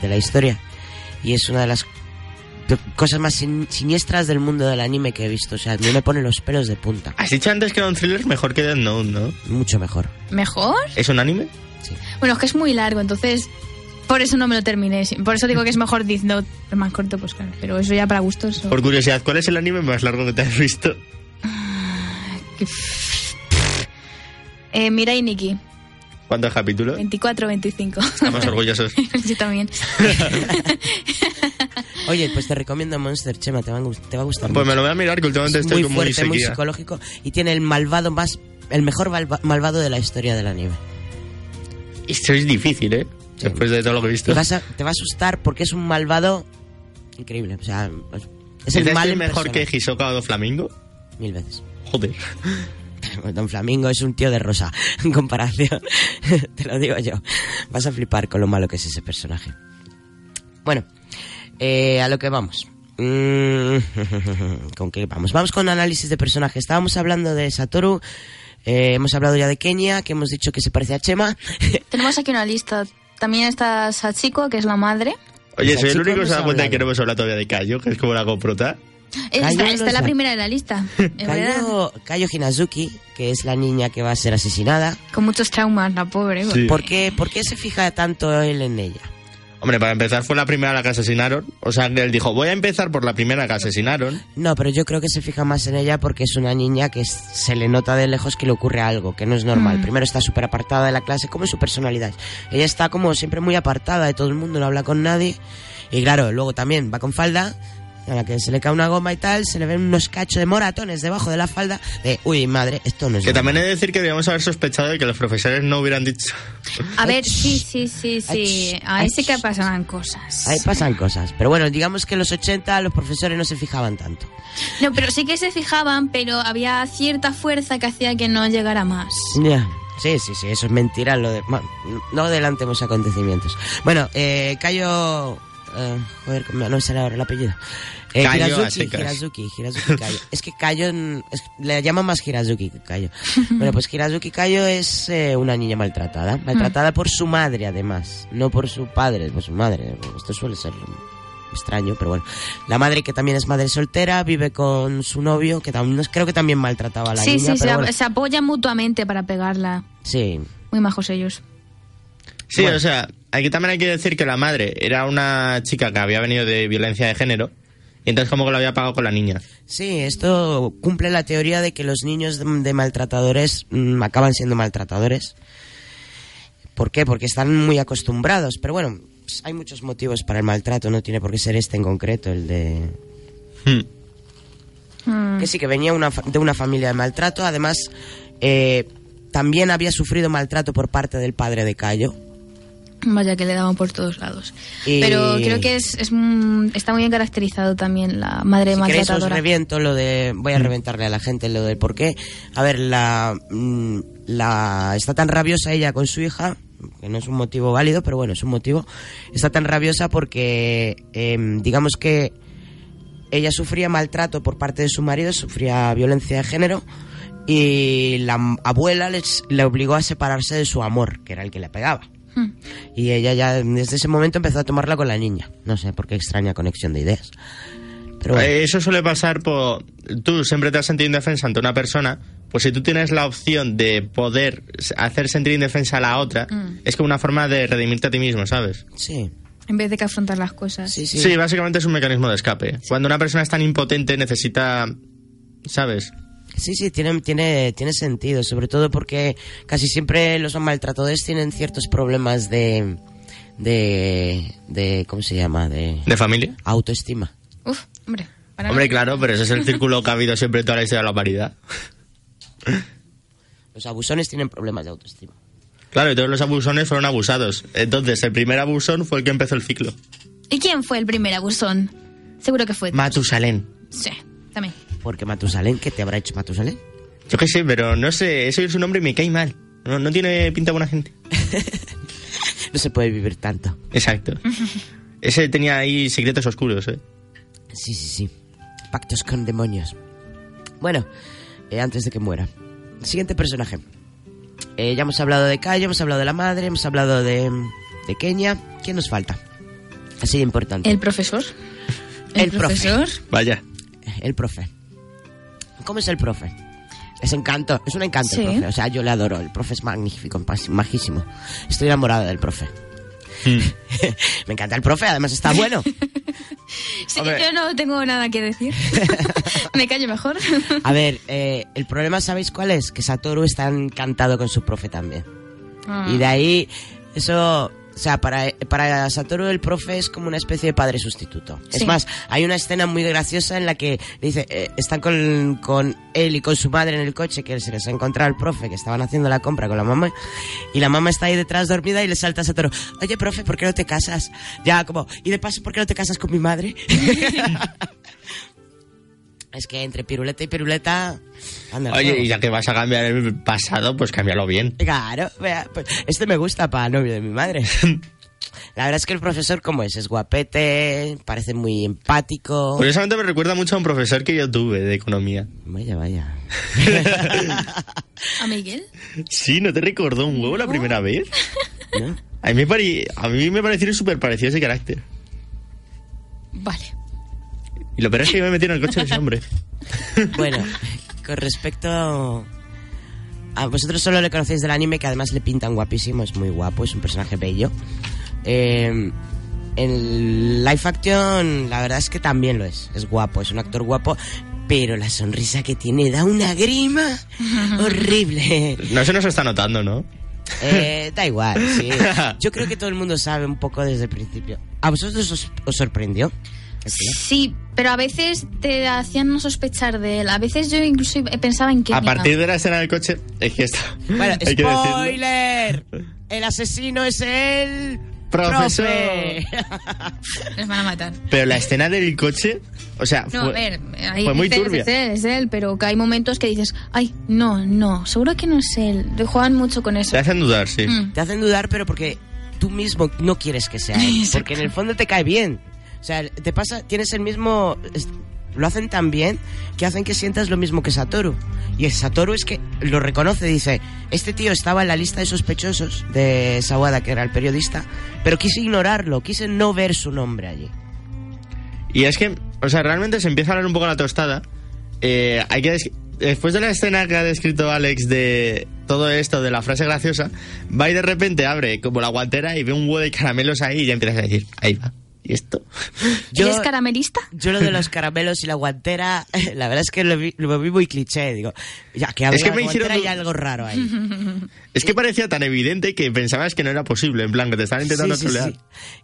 de la historia. Y es una de las cosas más sin- siniestras del mundo del anime que he visto. O sea, a mí me pone los pelos de punta. Has dicho antes que era un thriller mejor que Death Note, ¿no? Mucho mejor. ¿Mejor? ¿Es un anime? Bueno, es que es muy largo, entonces... Por eso no me lo terminé. Por eso digo que es mejor Death Note. Es más corto, pues claro. Pero eso ya para gustos. Por curiosidad, ¿cuál es el anime más largo que te has visto? Eh, Mirai Nikki. ¿Cuántos capítulos? 24, 25. Estamos orgullosos. Yo también. Oye, pues te recomiendo Monster, Chema, te va a, gust- te va a gustar Pues mucho. me lo voy a mirar, que últimamente Es estoy muy muy fuerte, muy sequía. psicológico y tiene el malvado más, el mejor malva- malvado de la historia del anime. Esto es difícil, ¿eh? Después de todo lo que he visto. Te, vas a- te va a asustar porque es un malvado increíble. O sea, es ¿Es el mal en mejor persona. que Hisoka o Do Flamingo? Mil veces. Joder. Don Flamingo es un tío de rosa en comparación. Te lo digo yo. Vas a flipar con lo malo que es ese personaje. Bueno, eh, a lo que vamos. Mm, ¿Con qué vamos? Vamos con análisis de personaje. Estábamos hablando de Satoru. eh, hemos hablado ya de Kenia, que hemos dicho que se parece a Chema. Tenemos aquí una lista. También está Sachiko, que es la madre. Oye, soy el único que se da cuenta de que no hemos hablado todavía de Kayo, que es como la coprota. Eh, Cayo Está, la primera de la lista. Kayo, Kayo Hinazuki, que es la niña que va a ser asesinada. Con muchos traumas, la pobre. Sí. ¿Por qué, por qué se fija tanto él en ella? Hombre, para empezar fue la primera a la que asesinaron. O sea, él dijo, voy a empezar por la primera que asesinaron. No, pero yo creo que se fija más en ella porque es una niña que se le nota de lejos que le ocurre algo, que no es normal. Mm. Primero está súper apartada de la clase, como es su personalidad. Ella está como siempre muy apartada de todo el mundo, no habla con nadie. Y claro, luego también va con falda, a la que se le cae una goma y tal, se le ven unos cachos de moratones debajo de la falda, de, uy, madre, esto no es Que normal". también he de decir que debíamos haber sospechado de que los profesores no hubieran dicho. A ver, sí, sí, sí, sí. Ahí sí que pasaban cosas. Ahí pasan cosas. Pero bueno, digamos que en los 80 los profesores no se fijaban tanto. No, pero sí que se fijaban, pero había cierta fuerza que hacía que no llegara más. Ya. Sí, sí, sí, eso es mentira. Lo de, bueno, no adelantemos acontecimientos. Bueno, eh, Cayo. Eh, joder, no me sale ahora el apellido. Eh, Hirazuki. Hirazuki, Hirazuki Cayo. es que Cayo mm, es- le llaman más Hirazuki que Cayo. bueno, pues Hirazuki Cayo es eh, una niña maltratada. Maltratada por su madre, además. No por su padre, por su madre. Esto suele ser extraño, pero bueno. La madre que también es madre soltera, vive con su novio, que también, creo que también maltrataba a la sí, niña. sí, se, pero bueno. se apoyan mutuamente para pegarla. Sí, Muy majos ellos. Sí, Bueno. o sea, aquí también hay que decir que la madre era una chica que había venido de violencia de género. Y entonces como que lo había pagado con la niña. Sí, esto cumple la teoría de que los niños de, maltratadores mm, acaban siendo maltratadores. ¿Por qué? Porque están muy acostumbrados. Pero bueno, pues, hay muchos motivos para el maltrato, no tiene por qué ser este en concreto, el de... Hmm. Mm. que sí, que venía una fa- de una familia de maltrato. Además, eh, también había sufrido maltrato por parte del padre de Cayo. Vaya que le daban por todos lados. Y- Pero creo que es, es mm, está muy bien caracterizado también la madre Si queréis os maltratadora. reviento lo de... Voy a reventarle a la gente lo de por qué. A ver, la, mm, la... Está tan rabiosa ella con su hija, que no es un motivo válido, pero bueno, es un motivo. Está tan rabiosa porque, em, digamos que ella sufría maltrato por parte de su marido, sufría violencia de género y la abuela les- le obligó a separarse de su amor, que era el que le pegaba. Hmm. Y ella ya desde ese momento empezó a tomarla con la niña. No sé por qué extraña conexión de ideas. Pero bueno. Eh, Eso suele pasar por... Tú siempre te has sentido indefensa ante una persona, pues si tú tienes la opción de poder hacer sentir indefensa a la otra, Mm. es como una forma de redimirte a ti mismo, ¿sabes? Sí. En vez de que afrontar las cosas. Sí, Sí. básicamente es un mecanismo de escape. Cuando una persona es tan impotente necesita... ¿Sabes? Sí, sí, tiene, tiene, tiene sentido, sobre todo porque casi siempre los maltratadores tienen ciertos problemas de, de, de ¿cómo se llama? De ¿De familia? autoestima. Uf, hombre. para Hombre, claro, pero ese es el círculo que ha habido siempre en toda la historia de la humanidad. Los abusones tienen problemas de autoestima. Claro, y todos los abusones fueron abusados. Entonces, el primer abusón fue el que empezó el ciclo. ¿Y quién fue el primer abusón? Seguro que fue. Matusalén. sí, también. Porque Matusalén, ¿qué te habrá hecho Matusalén? Yo qué sé, pero no sé, ese es su nombre y me cae mal. No, no tiene pinta buena gente. No se puede vivir tanto. Exacto. Ese tenía ahí secretos oscuros, ¿eh? Sí, sí, sí. Pactos con demonios. Bueno, eh, antes de que muera. Siguiente personaje. Eh, ya hemos hablado de Cayo, hemos hablado de la madre, hemos hablado de, de Kenia. ¿Quién nos falta? Así de importante. ¿El profesor? El profe. profesor? Vaya. El profe. ¿Cómo es el profe? Es encanto, es un encanto Sí. el profe. O sea, yo le adoro. El profe es magnífico, majísimo. Estoy enamorada del profe. Me encanta el profe, además está bueno. Sí, Hombre. yo no tengo nada que decir. Me callo mejor. A ver, eh, el problema, ¿sabéis cuál es? Que Satoru está encantado con su profe también. Ah. Y de ahí, eso, o sea, para, para Satoru el profe es como una especie de padre sustituto. Es más, hay una escena muy graciosa en la que dice, eh, están con, con él y con su madre en el coche, que se les ha encontrado el profe, que estaban haciendo la compra con la mamá, y la mamá está ahí detrás dormida y le salta a Satoru, oye, profe, ¿por qué no te casas? Ya, como, y de paso, ¿por qué no te casas con mi madre? es que entre piruleta y piruleta... anda el Oye, y ya que vas a cambiar el pasado, pues cámbialo bien. Claro, vea, pues, este me gusta para novio de mi madre. La verdad es que el profesor, como es? Es guapete, parece muy empático. Curiosamente me recuerda mucho a un profesor que yo tuve de economía. Vaya, vaya. ¿A Miguel? Sí, ¿no te recordó un huevo la primera vez? ¿No? A mí me, pare- a mí me parecieron súper parecido ese carácter. Vale. Y lo peor es que yo me metí en el coche de ese hombre. Bueno, con respecto a vosotros solo le conocéis del anime que además le pintan guapísimo, es muy guapo, es un personaje bello. Eh, en live action la verdad es que también lo es, es guapo, es un actor guapo, pero la sonrisa que tiene da una grima horrible. No se nos está notando, ¿no? Eh, da igual, sí. Yo creo que todo el mundo sabe un poco desde el principio. ¿A vosotros os, os sorprendió? Sí, pero a veces te hacían no sospechar de él. A veces yo incluso pensaba en que... A partir de la escena del coche, es que está. Bueno, hay que spoiler. El asesino es el Profesor. profe. Les van a matar. Pero la escena del coche, o sea, No, fue, a ver, ahí fue muy turbia. Es él, es él, pero que hay momentos que dices, ay, no, no, seguro que no es él. Te juegan mucho con eso. Te hacen dudar, sí. Mm. Te hacen dudar, pero porque tú mismo no quieres que sea él. Porque en el fondo te cae bien. O sea, te pasa, tienes el mismo. Lo hacen tan bien que hacen que sientas lo mismo que Satoru. Y Satoru es que lo reconoce, dice: Este tío estaba en la lista de sospechosos de Sawada, que era el periodista, pero quise ignorarlo, quise no ver su nombre allí. Y es que, o sea, realmente se empieza a hablar un poco la tostada. Eh, que des- Después de la escena que ha descrito Alex de todo esto, de la frase graciosa, va y de repente abre como la guantera y ve un huevo de caramelos ahí y ya empiezas a decir, ahí va. ¿Y esto? Yo- ¿Eres caramelista? Yo lo de los caramelos y la guantera, la verdad es que lo vi, lo vi muy cliché. Digo, ya que había Es que me la hicieron hay algo raro ahí. Es que parecía tan evidente que pensabas que no era posible, en plan, que te estaban intentando Sí, sí, sí.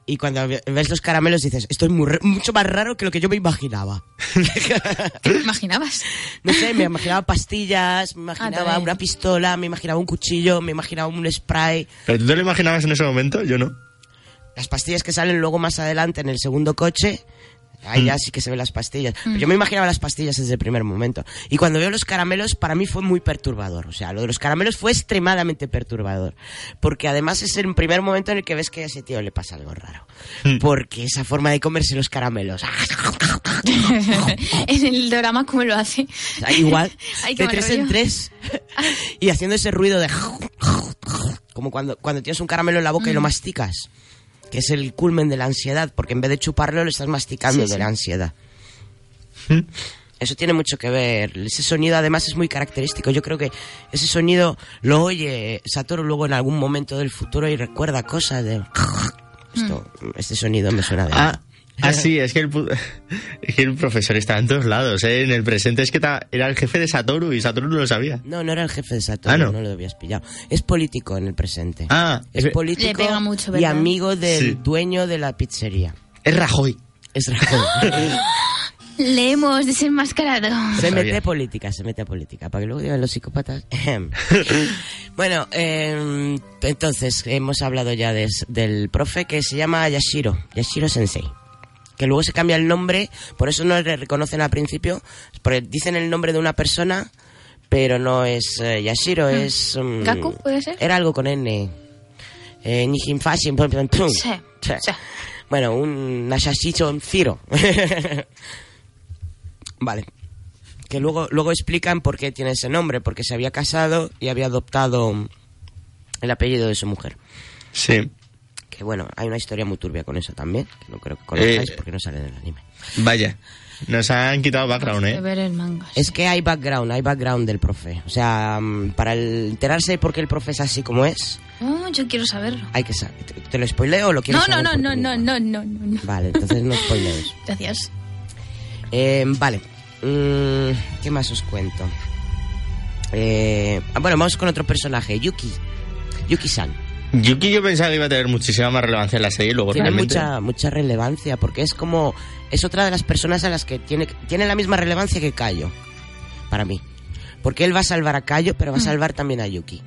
Y cuando ve- ves los caramelos dices, esto es muy mucho más raro que lo que yo me imaginaba. ¿Qué te imaginabas? No sé, me imaginaba pastillas, me Ah, imaginaba también. una pistola, me imaginaba un cuchillo, me imaginaba un spray. ¿Pero tú te lo imaginabas en ese momento? Yo no. Las pastillas que salen luego más adelante en el segundo coche, ahí ya sí que se ven las pastillas. Pero yo me imaginaba las pastillas desde el primer momento. Y cuando veo los caramelos, para mí fue muy perturbador. O sea, lo de los caramelos fue extremadamente perturbador. Porque además es el primer momento en el que ves que a ese tío le pasa algo raro. Porque esa forma de comerse los caramelos. en el drama, ¿cómo lo hace? Igual, Ay, de tres en tres. Y haciendo ese ruido de... Como cuando, cuando tienes un caramelo en la boca y Mm. lo masticas. Que es el culmen de la ansiedad, porque en vez de chuparlo lo estás masticando Sí, de sí. la ansiedad. Eso tiene mucho que ver. Ese sonido además es muy característico. Yo creo que ese sonido lo oye Satoru luego en algún momento del futuro y recuerda cosas de... Esto, este sonido me suena de... Ah, ah, sí, es que, el, es que el profesor estaba en todos lados, ¿eh? En el presente es que ta- era el jefe de Satoru y Satoru no lo sabía. No, no era el jefe de Satoru, Ah, ¿no? no. lo habías pillado. Es político en el presente. Ah, Es político Le pega mucho, y amigo del Sí. dueño de la pizzería. es Rajoy. Es Rajoy. Le hemos desenmascarado. se mete a política, se mete a política, para que luego digan los psicópatas. bueno, eh, entonces hemos hablado ya de- del profe que se llama Yashiro, Yashiro Sensei. Que luego se cambia el nombre, por eso no le reconocen al principio, porque dicen el nombre de una persona, pero no es eh, Yashiro, es... mm, ¿Gaku, puede ser? Era algo con N. Eh, Nijin. Sí, Sí. sí. Bueno, un Nashashicho Zero. vale. Que luego, luego explican por qué tiene ese nombre, porque se había casado y había adoptado el apellido de su mujer. Sí. Que bueno, hay una historia muy turbia con eso también, que no creo que conozcáis Eh, porque no sale del anime. Vaya. Nos han quitado background, ¿eh? ver el manga. Es que hay background, hay background del profe. O sea, mm, para el- enterarse de por qué el profe es así como es, Oh, yo quiero saberlo. hay que saber. ¿Te, te lo spoileo o lo quieres No, no, saber no, no, no, no, no, no, no. Vale, entonces no spoilees. Gracias. Eh, vale. Mm, ¿Qué más os cuento? Eh, ah, bueno, vamos con otro personaje, Yuki. Yuki-san. Yuki yo pensaba que iba a tener muchísima más relevancia en la serie luego Tiene realmente... mucha, mucha relevancia porque es como... Es otra de las personas a las que tiene, tiene la misma relevancia que Kayo. Para mí. Porque él va a salvar a Kayo, pero va a salvar también a Yuki.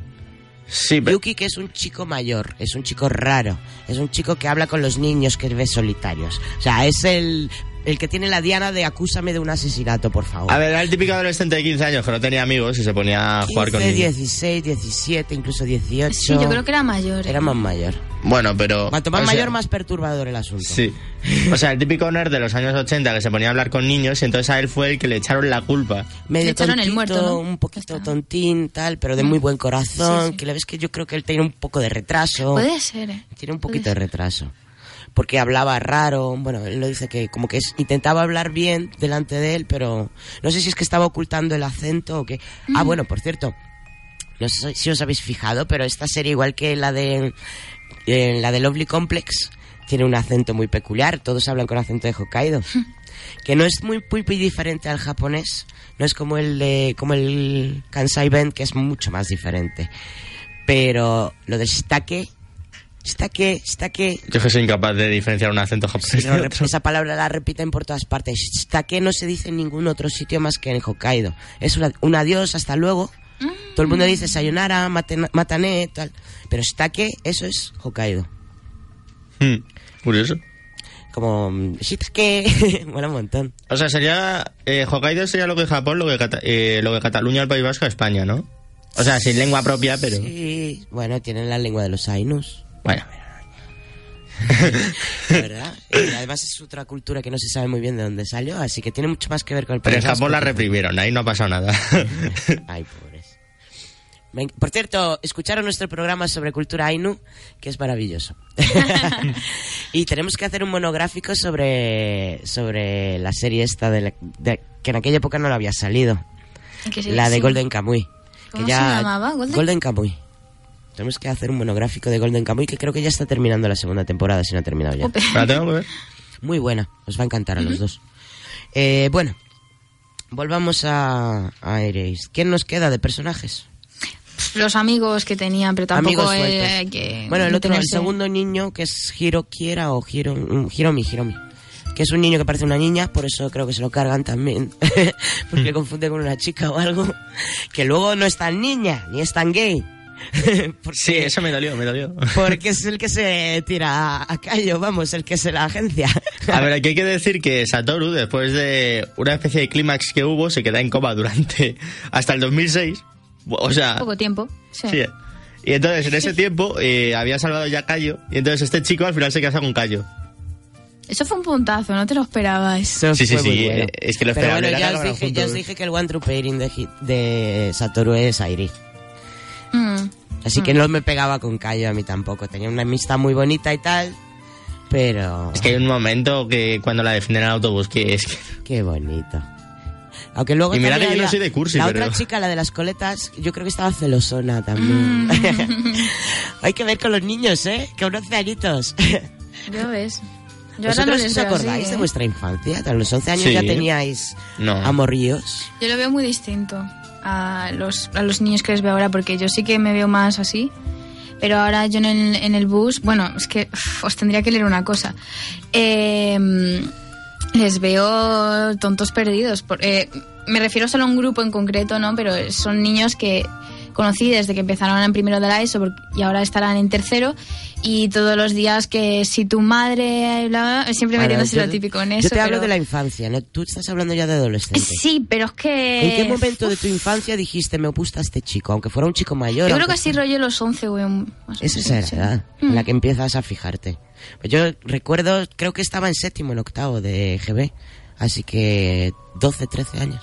Sí, pero... Yuki, que es un chico mayor, es un chico raro, es un chico que habla con los niños que ve solitarios. O sea, es el, el que tiene la diana de acúsame de un asesinato, por favor. A ver, era el típico adolescente de 15 años que no tenía amigos y se ponía a jugar con 15, niños. 16, 17, incluso 18. Sí, yo creo que era mayor. ¿eh? Era más mayor. Bueno, pero... Cuanto más o sea, mayor, más perturbador el asunto. Sí. O sea, el típico nerd de los años 80 que se ponía a hablar con niños y entonces a él fue el que le echaron la culpa. Medio Le echaron el tontito, muerto, ¿no? un poquito está. tontín, tal, pero de muy buen corazón. Sí, sí. Que le ves que yo creo que él tiene un poco de retraso. Puede ser, ¿eh? Tiene un poquito de retraso. Porque hablaba raro, bueno, él lo dice que como que es- intentaba hablar bien delante de él, pero no sé si es que estaba ocultando el acento o qué. Ah, bueno, por cierto, no sé si os habéis fijado, pero esta serie, igual que la de eh, la de Lovely Complex, tiene un acento muy peculiar. Todos hablan con acento de Hokkaido, que no es muy, muy, muy diferente al japonés. No es como el de como el Kansai Ben, que es mucho más diferente. Pero lo de shitake, shitake, shitake, Yo que soy incapaz de diferenciar un acento japonés. rep- otro. esa palabra la repiten por todas partes. Shitake no se dice en ningún otro sitio más que en Hokkaido. Es una- un adiós, hasta luego. Todo el mundo dice sayonara, matena- matane, tal. Pero shitake, eso es Hokkaido. Hmm, Curioso. Como mm, shitake, mola un montón. O sea, sería... Eh, Hokkaido sería lo que Japón, lo que, Cata- eh, lo que Cataluña, el País Vasco, España, ¿no? O sea, sin lengua propia, pero... Sí, bueno, tienen la lengua de los Ainus, Bueno, ¿verdad? Y además es otra cultura que no se sabe muy bien de dónde salió, así que tiene mucho más que ver con el pero en País Japón la reprimieron, ahí no ha pasado nada. Ay, pobres. Por cierto, escucharon nuestro programa sobre cultura Ainu, que es maravilloso. y tenemos que hacer un monográfico sobre, sobre la serie esta, de, la- de- que en aquella época no la había salido. La de sí. Golden Kamuy. ¿Cómo que ya, se llamaba? ¿Golden? Kamuy. Tenemos que hacer un monográfico de Golden Kamuy, que creo que ya está terminando la segunda temporada, si no ha terminado ya. Muy buena, os va a encantar a los dos. Eh, bueno, volvamos a. ¿Quién nos queda de personajes? Los amigos que tenían, pero tampoco Amigos eh, que Bueno, el otro, el segundo niño, que es Hirokiera o Hiro, mm, Hiromi, Hiromi. Que es un niño que parece una niña, por eso creo que se lo cargan también. Porque le confunde con una chica o algo. Que luego no es tan niña, ni es tan gay. Porque- Sí, eso me dolió, me dolió. Porque es el que se tira a callo, vamos, el que se la agencia. A ver, aquí hay que decir que Satoru, después de una especie de clímax que hubo, se queda en coma durante hasta el 2006. O sea, Poco tiempo. Sí. sí. Y entonces en ese tiempo eh, había salvado ya a Cayo. Y entonces este chico al final se casa con Cayo. Eso fue un puntazo, no te lo esperabas. Eso Sí, sí, fue muy sí, bueno. eh, es que lo Pero bueno, era ya os, dije, ya os dije que el One True Pairing de, de Satoru es Airi. Mm. Así que no me pegaba con Cayo a mí tampoco. Tenía una amistad muy bonita y tal, pero... Es que hay un momento que cuando la defienden en el autobús que es que... Qué bonito. Aunque luego Y mira que yo no soy de cursi, La pero- otra chica, la de las coletas, yo creo que estaba celosona también. Mm. Hay que ver con los niños, ¿eh? Que unos 11 añitos. Ya ves. Yo no ¿Vosotros les os así, acordáis de ¿eh? vuestra infancia? A los 11 años Sí. ya teníais No. amoríos. Yo lo veo muy distinto a los, a los niños que les veo ahora, porque yo sí que me veo más así. Pero ahora yo en el, en el bus, bueno, es que os tendría que leer una cosa. Eh, les veo tontos perdidos. por- eh, me refiero solo a un grupo en concreto, ¿no? Pero son niños que conocí desde que empezaron en primero de la ESO y ahora estarán en tercero. Y todos los días que si tu madre, bla, bla, siempre Bueno, metiéndose yo- lo típico en Yo eso. te hablo pero- de la infancia, ¿no? Tú estás hablando ya de adolescente. Sí, pero es que... ¿En qué momento de tu infancia dijiste me gusta este chico? Aunque fuera un chico mayor. Yo creo que así rollo los 11, güey. más o Es esa sí. edad en la que empiezas a fijarte. Pues yo recuerdo, creo que estaba en séptimo, en octavo de GB. Así que 12, 13 años.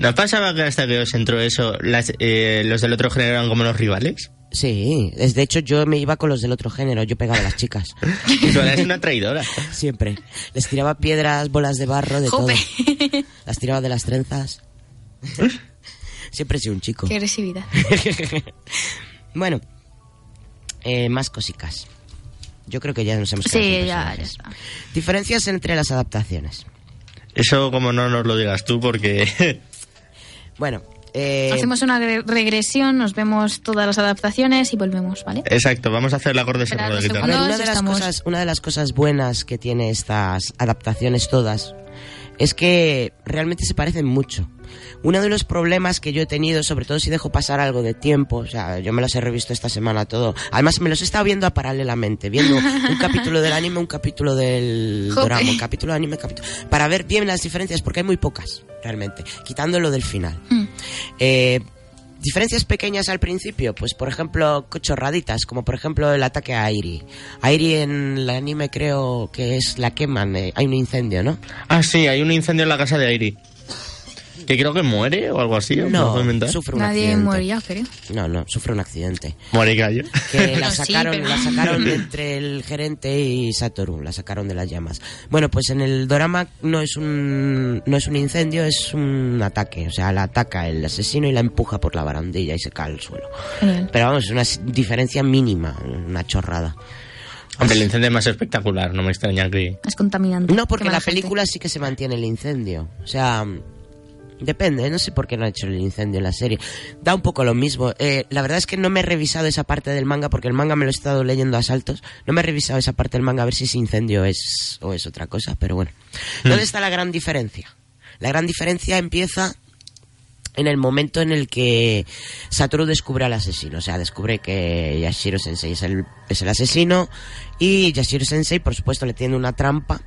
¿No pasaba que hasta que os entró eso, las, eh, los del otro género eran como los rivales? Sí, es- de hecho yo me iba con los del otro género, yo pegaba a las chicas. Tú eres una traidora. Siempre. Les tiraba piedras, bolas de barro, de Jope. todo. Las tiraba de las trenzas. Siempre he sido un chico. Qué agresividad. Bueno, eh, más cosicas. Yo creo que ya nos hemos quedado Sí, sin ya, ya está. Diferencias entre las adaptaciones. Eso como no nos lo digas tú porque... Bueno, eh, Hacemos una gre- regresión, nos vemos todas las adaptaciones y volvemos, ¿vale? Exacto, vamos a hacer la cerrado de guitarra. ver, una de, las cosas, una de las cosas buenas que tiene estas adaptaciones todas es que realmente se parecen mucho. Uno de los problemas que yo he tenido, sobre todo si dejo pasar algo de tiempo, o sea, yo me las he revisto esta semana todo. Además, me los he estado viendo a paralelamente, viendo un capítulo del anime, un capítulo del drama, un capítulo de anime, capítulo, para ver bien las diferencias, porque hay muy pocas, realmente, quitándolo del final. Mm. Eh, Diferencias pequeñas al principio, pues por ejemplo, chorraditas, como por ejemplo el ataque a Airi. Airi en el anime creo que es la queman, eh, hay un incendio, ¿no? Ah, sí, hay un incendio en la casa de Airi. Que creo que muere o algo así. ¿o me lo puedo No, sufre un Nadie accidente. moría, creo. No, no, sufre un accidente. Muere Gallo. Que la sí, sacaron, pero- la sacaron entre el gerente y Satoru, la sacaron de las llamas. Bueno, pues en el dorama no es un no es un incendio, es un ataque, o sea, la ataca el asesino y la empuja por la barandilla y se cae al suelo. Pero vamos, es una diferencia mínima, una chorrada. Hombre, el incendio es más espectacular, no me extraña que... Es contaminante. No, porque en la gente. película sí que se mantiene el incendio. O sea, depende, no sé por qué no ha hecho el incendio en la serie. Da un poco lo mismo. Eh, la verdad es que no me he revisado esa parte del manga, porque el manga me lo he estado leyendo a saltos. No me he revisado esa parte del manga a ver si ese incendio es o es otra cosa, pero bueno. ¿Dónde está la gran diferencia? La gran diferencia empieza en el momento en el que Satoru descubre al asesino. O sea, descubre que Yashiro Sensei es el, es el asesino y Yashiro Sensei, por supuesto, le tiene una trampa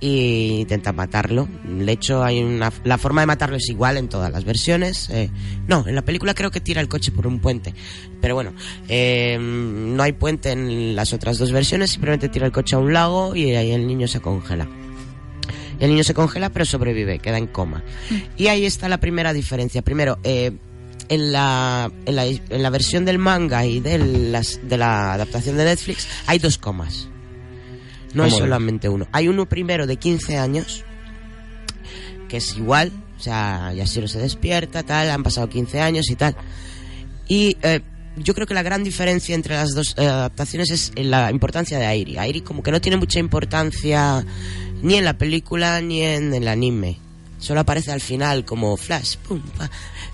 y intenta matarlo. De hecho, hay una, la forma de matarlo es igual en todas las versiones. eh, no, en la película creo que tira el coche por un puente. Pero bueno, eh, no hay puente en las otras dos versiones, simplemente tira el coche a un lago y ahí el niño se congela. El niño se congela pero sobrevive, queda en coma. Y ahí está la primera diferencia. Primero, eh, en, la, en, la, en la versión del manga y de, las, de la adaptación de Netflix hay dos comas. No es ¿Cómo? solamente uno. Hay uno primero de 15 años, que es igual, o sea, Yashiro se despierta, tal, han pasado 15 años y tal. Y eh, yo creo que la gran diferencia entre las dos eh, adaptaciones es la importancia de Airi. Airi como que no tiene mucha importancia ni en la película ni en el anime. Solo aparece al final como flash, pum.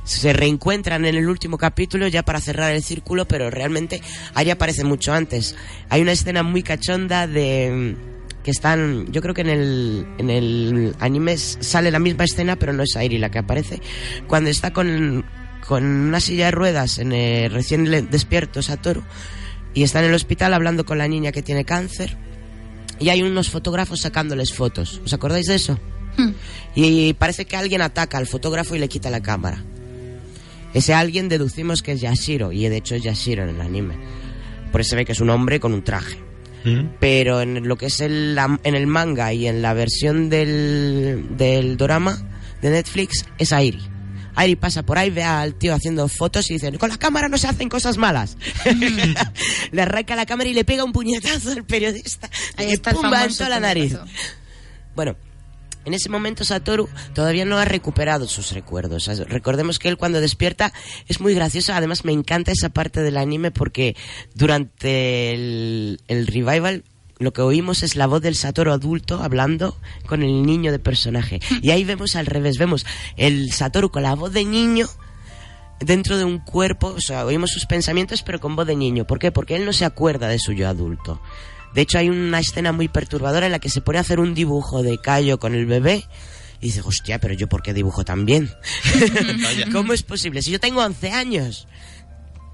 Se reencuentran en el último capítulo ya para cerrar el círculo, pero realmente Airi aparece mucho antes. Hay una escena muy cachonda de mm, que están, yo creo que en el, en el anime sale la misma escena, pero no es Airi la que aparece, cuando está con, con una silla de ruedas en el recién despierto Satoru y está en el hospital hablando con la niña que tiene cáncer y hay unos fotógrafos sacándoles fotos. ¿Os acordáis de eso? Y parece que alguien ataca al fotógrafo y le quita la cámara. Ese alguien deducimos que es Yashiro, y de hecho es Yashiro en el anime. Por eso se ve que es un hombre con un traje. Pero en lo que es el, en el manga y en la versión del, del dorama de Netflix es Airi. Airi pasa por ahí, ve al tío haciendo fotos y dice, con la cámara no se hacen cosas malas. le arranca la cámara y le pega un puñetazo al periodista. Ahí y el en toda la nariz. Bueno, en ese momento Satoru todavía no ha recuperado sus recuerdos. Recordemos que él cuando despierta es muy gracioso. Además me encanta esa parte del anime porque durante el, el revival lo que oímos es la voz del Satoru adulto hablando con el niño de personaje. Y ahí vemos al revés, vemos el Satoru con la voz de niño dentro de un cuerpo, o sea, oímos sus pensamientos pero con voz de niño. ¿Por qué? Porque él no se acuerda de su yo adulto. De hecho, hay una escena muy perturbadora en la que se pone a hacer un dibujo de Cayo con el bebé y dice, hostia, pero yo por qué dibujo tan bien? ¿Cómo es posible? Si yo tengo 11 años.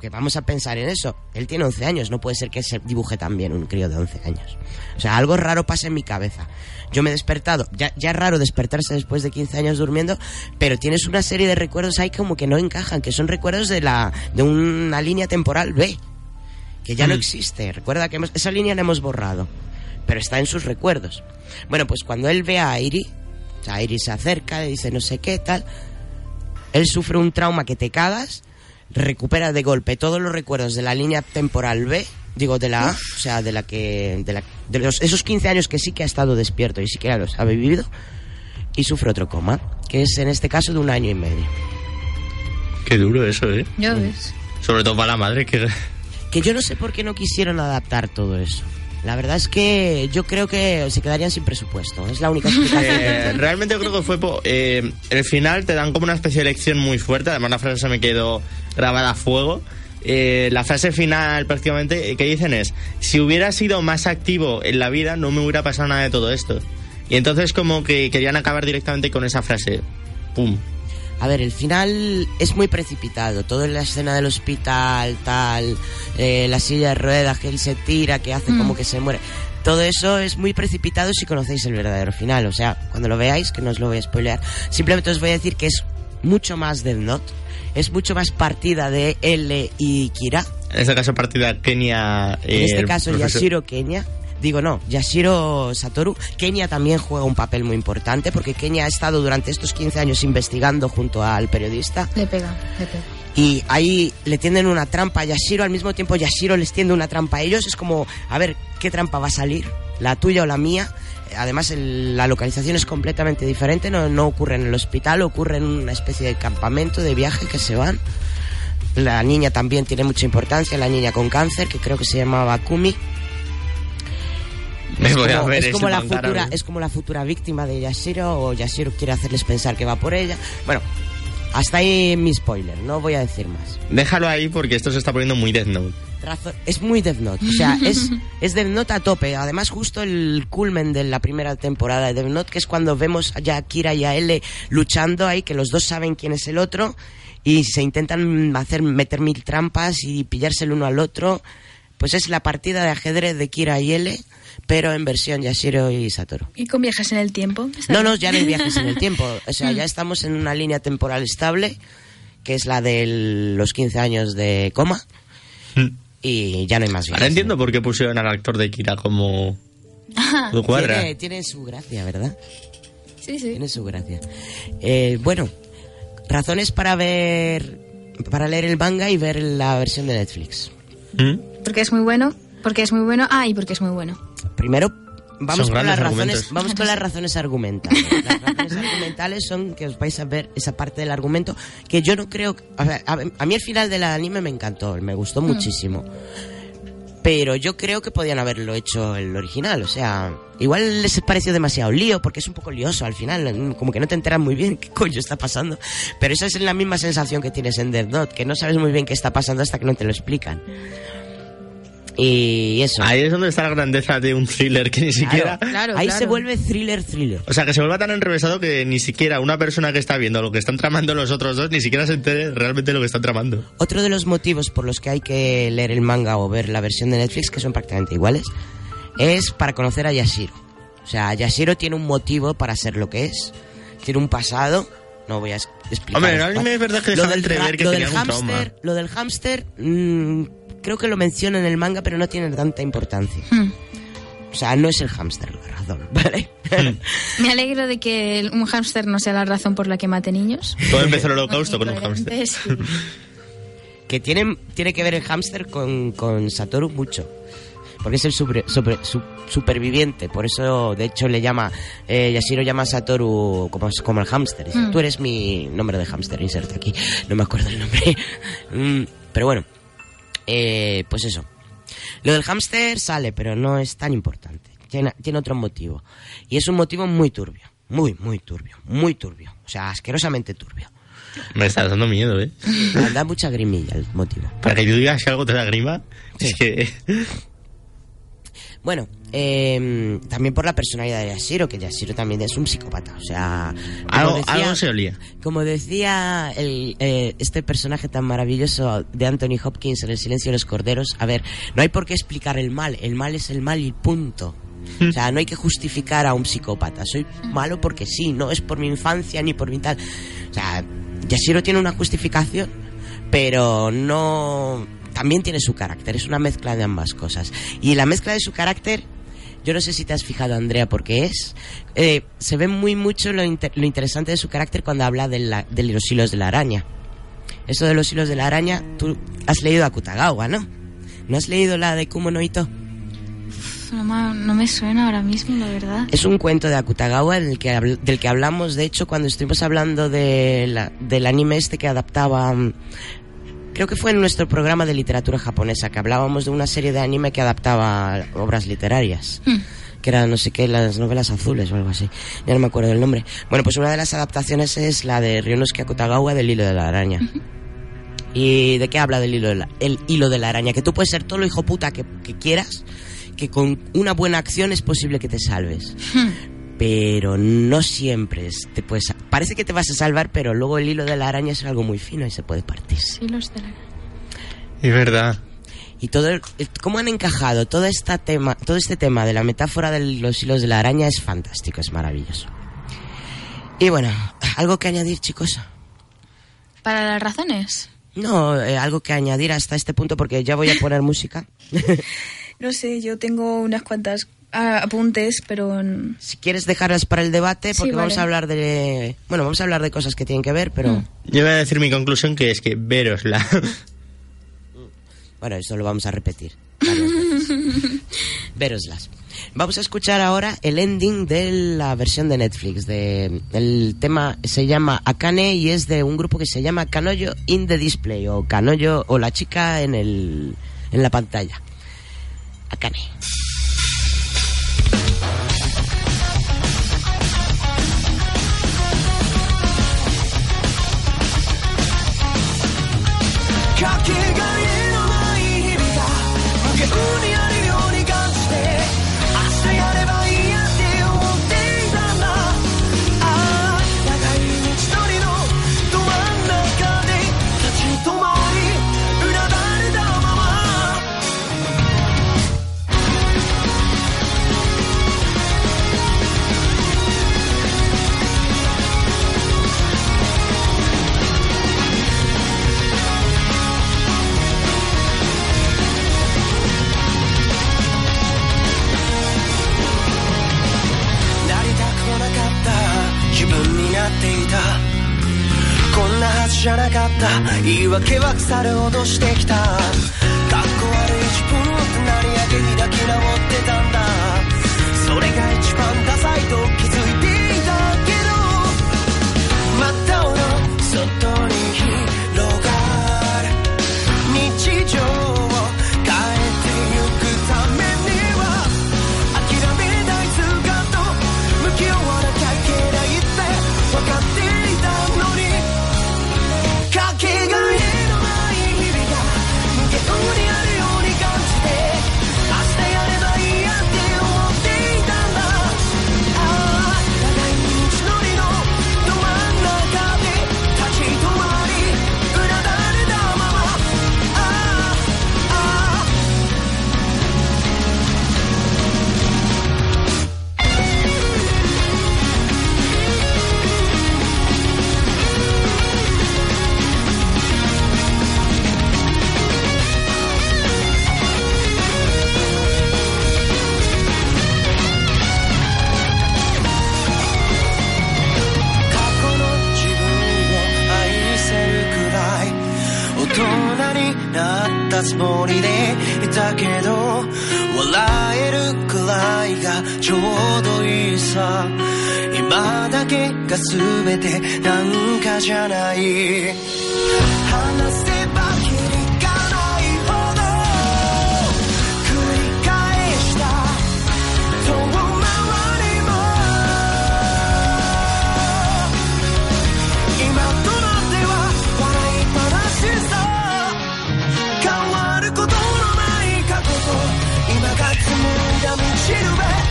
Que vamos a pensar en eso. Él tiene 11 años, no puede ser que se dibuje tan bien un crío de 11 años. O sea, algo raro pasa en mi cabeza. Yo me he despertado, ya, ya es raro despertarse después de 15 años durmiendo, pero tienes una serie de recuerdos ahí como que no encajan, que son recuerdos de, la, de una línea temporal B, que ya no existe. Recuerda que hemos- esa línea la hemos borrado, pero está en sus recuerdos. Bueno, pues cuando él ve a Airi, o sea, Airi se acerca, le dice no sé qué, tal, él sufre un trauma que te cagas, recupera de golpe todos los recuerdos de la línea temporal B, digo de la A, o sea, de la que de, la- de los, esos 15 años que sí que ha estado despierto y sí que ya los ha vivido y sufre otro coma, que es en este caso de un año y medio. Qué duro eso, ¿eh? Ya ves. Sobre todo para la madre, que... Que yo no sé por qué no quisieron adaptar todo eso. La verdad es que yo creo que se quedarían sin presupuesto. Es la única explicación. Eh, realmente creo que fue... eh, el final te dan como una especie de lección muy fuerte, además la frase se me quedó grabada a fuego. Eh, la frase final prácticamente eh, que dicen es, si hubiera sido más activo en la vida no me hubiera pasado nada de todo esto. Y entonces como que querían acabar directamente con esa frase. ¡Pum! A ver, el final es muy precipitado. Todo en la escena del hospital, tal, eh, la silla de ruedas que él se tira, que hace como que se muere. Todo eso es muy precipitado si conocéis el verdadero final. O sea, cuando lo veáis, que no os lo voy a spoilear, simplemente os voy a decir que es mucho más Death Note. Es mucho más partida de L y Kira. En este caso partida Kenia... En eh, este el caso, profesor- Yashiro Kenya. Digo, no, Yashiro Satoru. Kenya también juega un papel muy importante porque Kenya ha estado durante estos 15 años investigando junto al periodista Le pega, le pega. y ahí le tienden una trampa a Yashiro, al mismo tiempo Yashiro les tiende una trampa a ellos. Es como, a ver, ¿qué trampa va a salir? ¿La tuya o la mía? Además, el- la localización es completamente diferente, no, no ocurre en el hospital, ocurre en una especie de campamento, de viaje que se van. La niña también tiene mucha importancia, la niña con cáncer, que creo que se llamaba Kumi. Me Es a como, ver es ese como la futura, es como la futura víctima de Yashiro o Yashiro quiere hacerles pensar que va por ella. Bueno, hasta ahí mi spoiler, no voy a decir más. Déjalo ahí porque esto se está poniendo muy Death Note. Razón- es muy Death Note, o sea, es, es Death Note a tope. Además, justo el culmen de la primera temporada de Death Note, que es cuando vemos ya a Kira y a L luchando ahí, que los dos saben quién es el otro y se intentan hacer meter mil trampas y pillarse el uno al otro. Pues es la partida de ajedrez de Kira y L, pero en versión Yashiro y Satoru. ¿Y con viajes en el tiempo? No, no, ya no hay viajes en el tiempo. O sea, ya estamos en una línea temporal estable, que es la de los 15 años de coma, y ya no hay más viajes. Ahora entiendo por qué pusieron al actor de Kira como... Cuadra. Tiene, tiene su gracia, ¿verdad? Sí, sí. Tiene su gracia. Eh, bueno, razones para ver, para leer el manga y ver la versión de Netflix. ¿Mm? Porque es muy bueno, porque es muy bueno. Ah, y porque es muy bueno. Primero, Vamos Son con las razones, vamos con las razones argumentales. Las razones argumentales son que os vais a ver esa parte del argumento que yo no creo, a, ver, a, a mí el final del anime me encantó, me gustó Mm. muchísimo. Pero yo creo que podían haberlo hecho el original, o sea, igual les pareció demasiado lío porque es un poco lioso al final, como que no te enteras muy bien qué coño está pasando, pero esa es la misma sensación que tienes en Death Note, que no sabes muy bien qué está pasando hasta que no te lo explican. Y eso. Ahí es donde está la grandeza de un thriller que ni siquiera... Claro, Ahí claro. se vuelve thriller thriller. O sea, que se vuelva tan enrevesado que ni siquiera una persona que está viendo lo que están tramando los otros dos ni siquiera se entere realmente lo que están tramando. Otro de los motivos por los que hay que leer el manga o ver la versión de Netflix, que son prácticamente iguales, es para conocer a Yashiro. O sea, Yashiro tiene un motivo para ser lo que es. Tiene un pasado. No voy a explicar. Hombre, cuál. anime es verdad que Lo deja del, entrever que lo tenía del algún trauma. hámster, lo del hámster, mm, creo que lo menciona en el manga, pero no tiene tanta importancia. Hmm. O sea, no es el hámster la razón, ¿vale? Me alegro de que el- un hámster no sea la razón por la que mate niños. Todo empezó el holocausto con un hámster. Sí. que tiene, tiene que ver el hámster con, con Satoru mucho. Porque es el super- super- su- superviviente. Por eso, de hecho, le llama. Eh, Yashiro llama a Satoru como, como el hámster. Dice, Mm. Tú eres mi nombre de hámster, inserto aquí. No me acuerdo el nombre. Mm, pero bueno, eh, pues eso. Lo del hámster sale, pero no es tan importante. Tiene, tiene otro motivo. Y es un motivo muy turbio. Muy, muy turbio. Muy turbio. O sea, asquerosamente turbio. Me estás dando miedo, ¿eh? Me da mucha grimilla el motivo. Para que tú digas que algo te da grima, es que... Bueno, eh, también por la personalidad de Yashiro, que Yashiro también es un psicópata. O sea, como Algo, decía- algo se olía. Como decía el, eh, este personaje tan maravilloso de Anthony Hopkins en El silencio de los corderos, a ver, no hay por qué explicar el mal, el mal es el mal y punto. O sea, no hay que justificar a un psicópata. Soy malo porque sí, no es por mi infancia ni por mi tal. O sea, Yashiro tiene una justificación, pero no. También tiene su carácter, es una mezcla de ambas cosas. Y la mezcla de su carácter, yo no sé si te has fijado, Andrea, porque es. eh, se ve muy mucho lo, inter- lo interesante de su carácter cuando habla de, la- de los hilos de la araña. Eso de los hilos de la araña, tú has leído a Kutagawa, ¿no? ¿No has leído la de Kumo no Ito? No, no me suena ahora mismo, la verdad. Es un cuento de Akutagawa del que, del que hablamos, de hecho, cuando estuvimos hablando de la- del anime este que adaptaba... Creo que fue en nuestro programa de literatura japonesa, que hablábamos de una serie de anime que adaptaba obras literarias. Hmm. Que era, no sé qué, las novelas azules o algo así. Ya no me acuerdo del nombre. Bueno, pues una de las adaptaciones es la de Ryonosuke Akutagawa del hilo de la araña. ¿Y de qué habla del hilo de la, el hilo de la araña? Que tú puedes ser todo lo hijo puta que, que quieras, que con una buena acción es posible que te salves. Pero no siempre te puedes... Parece que te vas a salvar, pero luego el hilo de la araña es algo muy fino y se puede partir. Sí, los de la... Es verdad. Y todo el- cómo han encajado todo esta tema, todo este tema de la metáfora de los hilos de la araña es fantástico, es maravilloso. Y bueno, algo que añadir, chicos. Para las razones. No, eh, algo que añadir hasta este punto porque ya voy a poner música. No sé, yo tengo unas cuantas apuntes, pero... Si quieres dejarlas para el debate, Sí, porque vamos a hablar de, bueno, vamos a hablar de cosas que tienen que ver, pero Mm. Yo voy a decir mi conclusión que es que verosla. bueno, eso lo vamos a repetir. Veroslas. Vamos a escuchar ahora el ending de la versión de Netflix. De, el tema se llama Akane y es de un grupo que se llama Kanoyo in the Display o Kanoyo o la chica en, el, en la pantalla. Akane. じゃなかった。言い訳は腐るほどしてきた。かっこ悪い自分を成り上げ開き直ってたつもりでいたけど笑えるくらいがちょうどいいさ。今だけが全てなんかじゃない。いだ道しるべ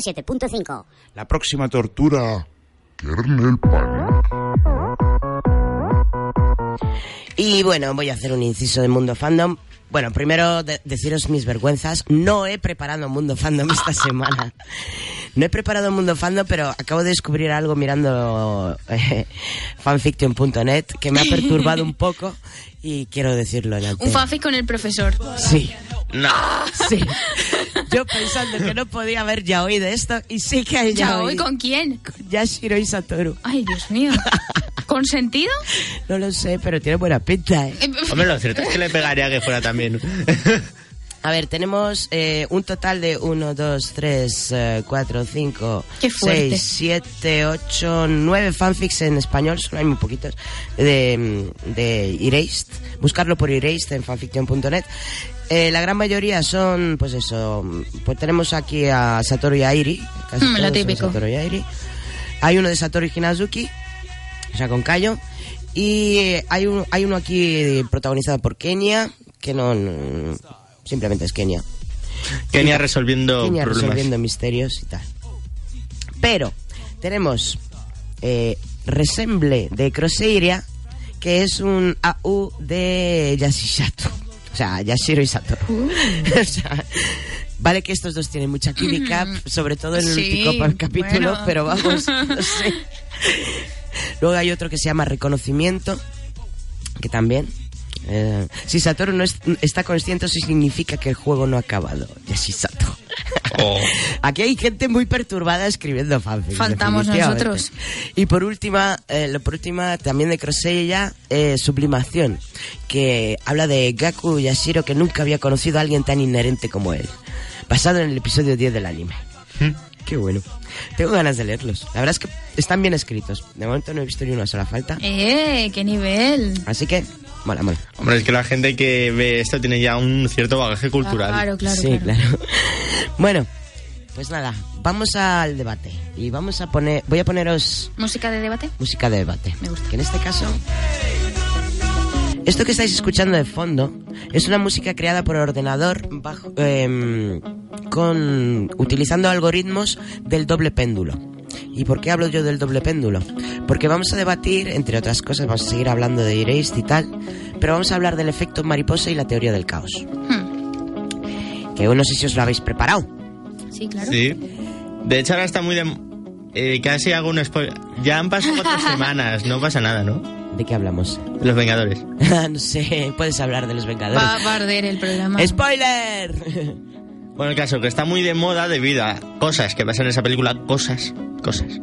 ...107.5... La próxima tortura, Kernel Panic. Y bueno, voy a hacer un inciso de Mundo Fandom. Bueno, primero de- deciros mis vergüenzas. No he preparado Mundo Fandom esta semana. No he preparado Mundo Fandom, pero acabo de descubrir algo mirando eh, fanfiction.net que me ha perturbado un poco y quiero decirlo en Un fanfic con el profesor. Sí. No. Sí. Yo pensando que no podía haber yaoi de esto y sí que hay ¿Ya yaoi. hoy con quién? Yashiro y Satoru. Ay, Dios mío. ¿Con sentido? No lo sé, pero tiene buena pinta, ¿eh? Hombre, lo cierto es que le pegaría que fuera también. A ver, tenemos eh, un total de 1, 2, 3, 4, 5, Qué fuerte. 6, 7, 8, 9 fanfics en español, solo hay muy poquitos, de, de Erased. Buscarlo por Erased en fanfiction.net. Eh, la gran mayoría son, pues eso, pues tenemos aquí a Satoru y Airi. Casi Mm, lo típico. Satoru y Airi. Hay uno de Satoru Hinazuki, o sea, con Kayo. Y hay, un, hay uno aquí protagonizado por Kenia, que no, no- simplemente es Kenia. Kenia resolviendo Kenia problemas. resolviendo misterios y tal. Pero tenemos eh, Resemble de Croseiria, que es un AU de Yashishato. O sea, Yashiro y Satoru. Uh. o sea, vale que estos dos tienen mucha química, sobre todo en el Sí, último capítulo, bueno. pero vamos, no sé. Luego hay otro que se llama Reconocimiento, que también. Eh, si Satoru no es- está consciente, eso significa que el juego no ha acabado. Yashisato. Oh. Aquí hay gente muy perturbada escribiendo fanfics. Faltamos nosotros. Y por última, eh, lo por última también de Crosella, eh, Sublimación, que habla de Gaku Yashiro que nunca había conocido a alguien tan inherente como él. Basado en el episodio 10 del anime. Qué bueno. Tengo ganas de leerlos. La verdad es que están bien escritos. De momento no he visto ni una sola falta. ¡Eh! ¡Qué nivel! Así que, mola, mola. Hombre, es que la gente que ve esto tiene ya un cierto bagaje cultural. Claro, claro, sí, claro. claro. Bueno, pues nada, vamos al debate. Y vamos a poner, voy a poneros ¿Música de debate? música de debate. Me gusta. Que en este caso Esto que estáis escuchando de fondo es una música creada por ordenador bajo, em, con, utilizando algoritmos del doble péndulo. ¿Y por qué hablo yo del doble péndulo? Porque vamos a debatir, entre otras cosas, vamos a seguir hablando de Erased y tal, pero vamos a hablar del efecto mariposa y la teoría del caos. Que no sé si os lo habéis preparado. Sí, claro. Sí. De hecho, ahora está muy de... eh, casi hago un spoiler. Ya han pasado cuatro semanas, no pasa nada, ¿no? ¿De qué hablamos? Los Vengadores. no sé, puedes hablar de los Vengadores. Va, a arder el programa. ¡Spoiler! Bueno, el caso que está muy de moda debido a cosas que pasan en esa película, cosas, cosas.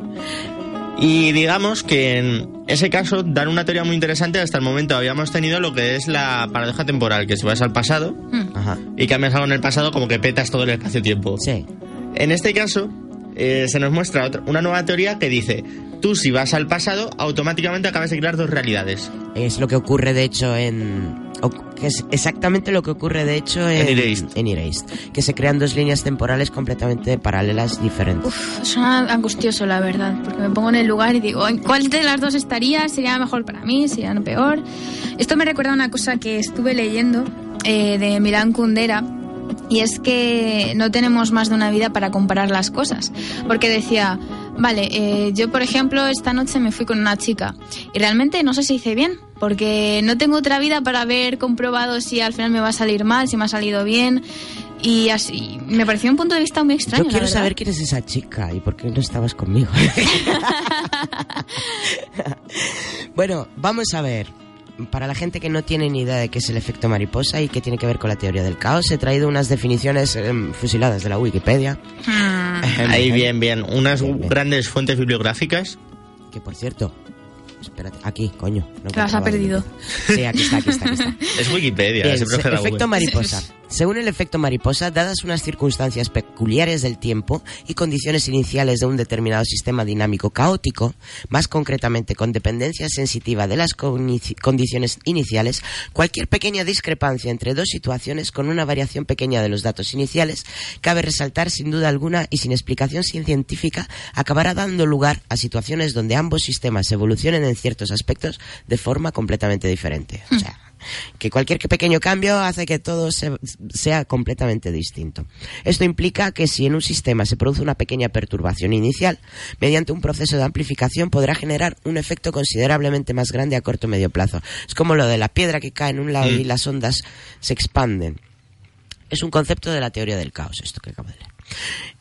Y digamos que en ese caso dan una teoría muy interesante. Hasta el momento habíamos tenido lo que es la paradoja temporal, que si vas al pasado Ajá. y cambias algo en el pasado, como que petas todo el espacio-tiempo. Sí. En este caso, eh, se nos muestra otra- una nueva teoría que dice, tú si vas al pasado, automáticamente acabas de crear dos realidades. Es lo que ocurre, de hecho, en... o- que es exactamente lo que ocurre, de hecho, en, En Erased. en Erased, Que se crean dos líneas temporales completamente paralelas diferentes. Suena angustioso, la verdad, porque me pongo en el lugar y digo, ¿en cuál de las dos estaría? ¿Sería mejor para mí? ¿Sería peor? Esto me recuerda a una cosa que estuve leyendo eh, de Milán Kundera. Y es que no tenemos más de una vida para comparar las cosas. Porque decía, vale, eh, yo por ejemplo esta noche me fui con una chica y realmente no sé si hice bien, porque no tengo otra vida para haber comprobado si al final me va a salir mal, si me ha salido bien. Y así, me pareció un punto de vista muy extraño. Yo quiero saber quién es esa chica y por qué no estabas conmigo. bueno, vamos a ver. Para la gente que no tiene ni idea de qué es el efecto mariposa y qué tiene que ver con la teoría del caos, he traído unas definiciones em, fusiladas de la Wikipedia. Hmm. Ahí bien, bien. Unas grandes fuentes bibliográficas. Que por cierto, espérate, aquí, coño. no Te las ha perdido. Sí, aquí está, aquí está, aquí está. Es Wikipedia, Bien, se- efecto mariposa. Según el efecto mariposa, dadas unas circunstancias peculiares del tiempo y condiciones iniciales de un determinado sistema dinámico caótico, más concretamente con dependencia sensitiva de las condiciones iniciales, cualquier pequeña discrepancia entre dos situaciones con una variación pequeña de los datos iniciales, cabe resaltar sin duda alguna y sin explicación científica, acabará dando lugar a situaciones donde ambos sistemas evolucionen en ciertos aspectos de forma completamente diferente. Que cualquier que- pequeño cambio hace que todo se- sea completamente distinto. Esto implica que si en un sistema se produce una pequeña perturbación inicial, mediante un proceso de amplificación podrá generar un efecto considerablemente más grande a corto o medio plazo. Es como lo de la piedra que cae en un lado y las ondas se expanden. Es un concepto de la teoría del caos, esto que acabo de leer.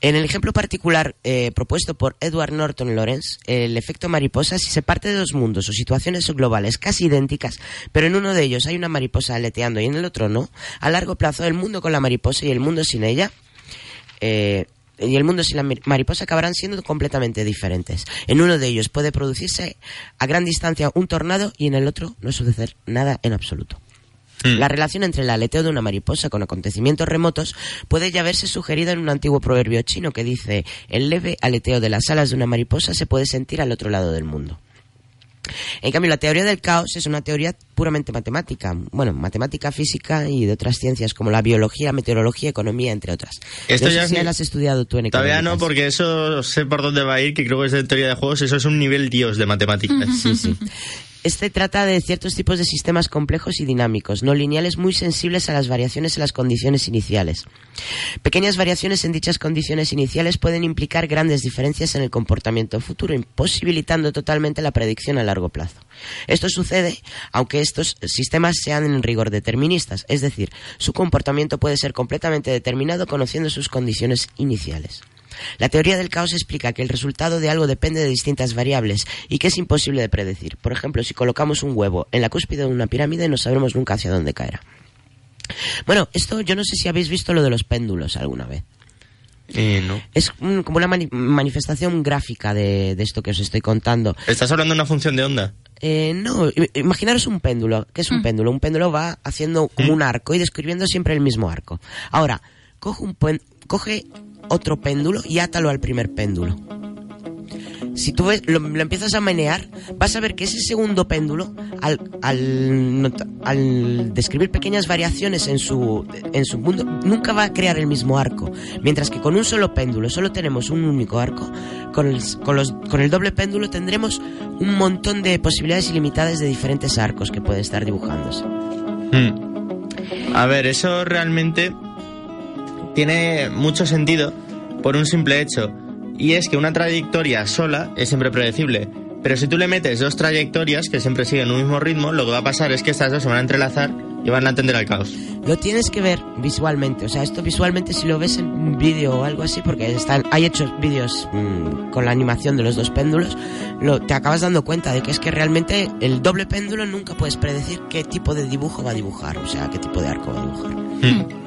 En el ejemplo particular eh, propuesto por Edward Norton Lawrence, el efecto mariposa, si se parte de dos mundos o situaciones globales casi idénticas, pero en uno de ellos hay una mariposa aleteando y en el otro no, a largo plazo el mundo con la mariposa y el mundo sin ella, eh, y el mundo sin la mariposa acabarán siendo completamente diferentes. En uno de ellos puede producirse a gran distancia un tornado y en el otro no suceder nada en absoluto. La relación entre el aleteo de una mariposa con acontecimientos remotos puede ya verse sugerida en un antiguo proverbio chino que dice el leve aleteo de las alas de una mariposa se puede sentir al otro lado del mundo. En cambio, la teoría del caos es una teoría puramente matemática, bueno, matemática, física y de otras ciencias como la biología, meteorología, economía, entre otras. Esto ya sé si has estudiado tú en Todavía no, porque eso sé por dónde va a ir, que creo que es de teoría de juegos, eso es un nivel dios de matemáticas. Sí, sí. Este trata de ciertos tipos de sistemas complejos y dinámicos, no lineales muy sensibles a las variaciones en las condiciones iniciales. Pequeñas variaciones en dichas condiciones iniciales pueden implicar grandes diferencias en el comportamiento futuro, imposibilitando totalmente la predicción a largo plazo. Esto sucede aunque estos sistemas sean en rigor deterministas, es decir, su comportamiento puede ser completamente determinado conociendo sus condiciones iniciales. La teoría del caos explica que el resultado de algo depende de distintas variables y que es imposible de predecir. Por ejemplo, si colocamos un huevo en la cúspide de una pirámide no sabremos nunca hacia dónde caerá. Bueno, esto yo no sé si habéis visto lo de los péndulos alguna vez. Eh, no. Es mm, como una mani- manifestación gráfica de, de esto que os estoy contando. ¿Estás hablando de una función de onda? Eh, no, imaginaros un péndulo. ¿Qué es un péndulo? Un péndulo va haciendo como un arco y describiendo siempre el mismo arco. Ahora, coge, un puen- coge otro péndulo y átalo al primer péndulo. si tú ves, lo, lo empiezas a menear, vas a ver que ese segundo péndulo, al, al, al describir pequeñas variaciones en su, en su mundo, nunca va a crear el mismo arco. Mientras que con un solo péndulo solo tenemos un único arco, con el, con los, con el doble péndulo tendremos un montón de posibilidades ilimitadas de diferentes arcos que pueden estar dibujándose. Mm. A ver, eso realmente tiene mucho sentido por un simple hecho. Y es que una trayectoria sola es siempre predecible. Pero si tú le metes dos trayectorias que siempre siguen un mismo ritmo, lo que va a pasar es que estas dos se van a entrelazar y van a tender al caos. Lo tienes que ver visualmente, o sea, esto visualmente si lo ves en un vídeo o algo así, porque están, hay hechos vídeos mm, con la animación de los dos péndulos, lo, te acabas dando cuenta de que es que realmente el doble péndulo nunca puedes predecir qué tipo de dibujo va a dibujar, o sea, qué tipo de arco va a dibujar.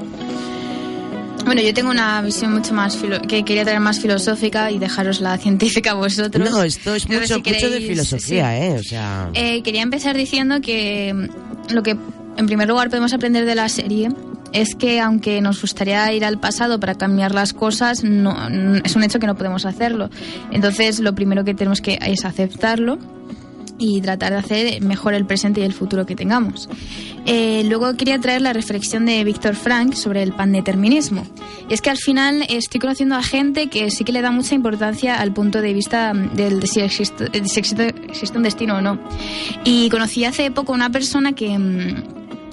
Bueno, yo tengo una visión mucho más filo- que quería traer más filosófica y dejaros la científica a vosotros. No, esto es mucho, si mucho de filosofía, sí. ¿eh? O sea... Eh, quería empezar diciendo que mm, lo que en primer lugar podemos aprender de la serie es que aunque nos gustaría ir al pasado para cambiar las cosas, no, n- es un hecho que no podemos hacerlo. Entonces, lo primero que tenemos que es aceptarlo y tratar de hacer mejor el presente y el futuro que tengamos. Eh, luego quería traer la reflexión de Víctor Frank sobre el pandeterminismo. Y es que al final estoy conociendo a gente que sí que le da mucha importancia al punto de vista mm, del de si existe, existe- un destino o no. Y conocí hace poco una persona que...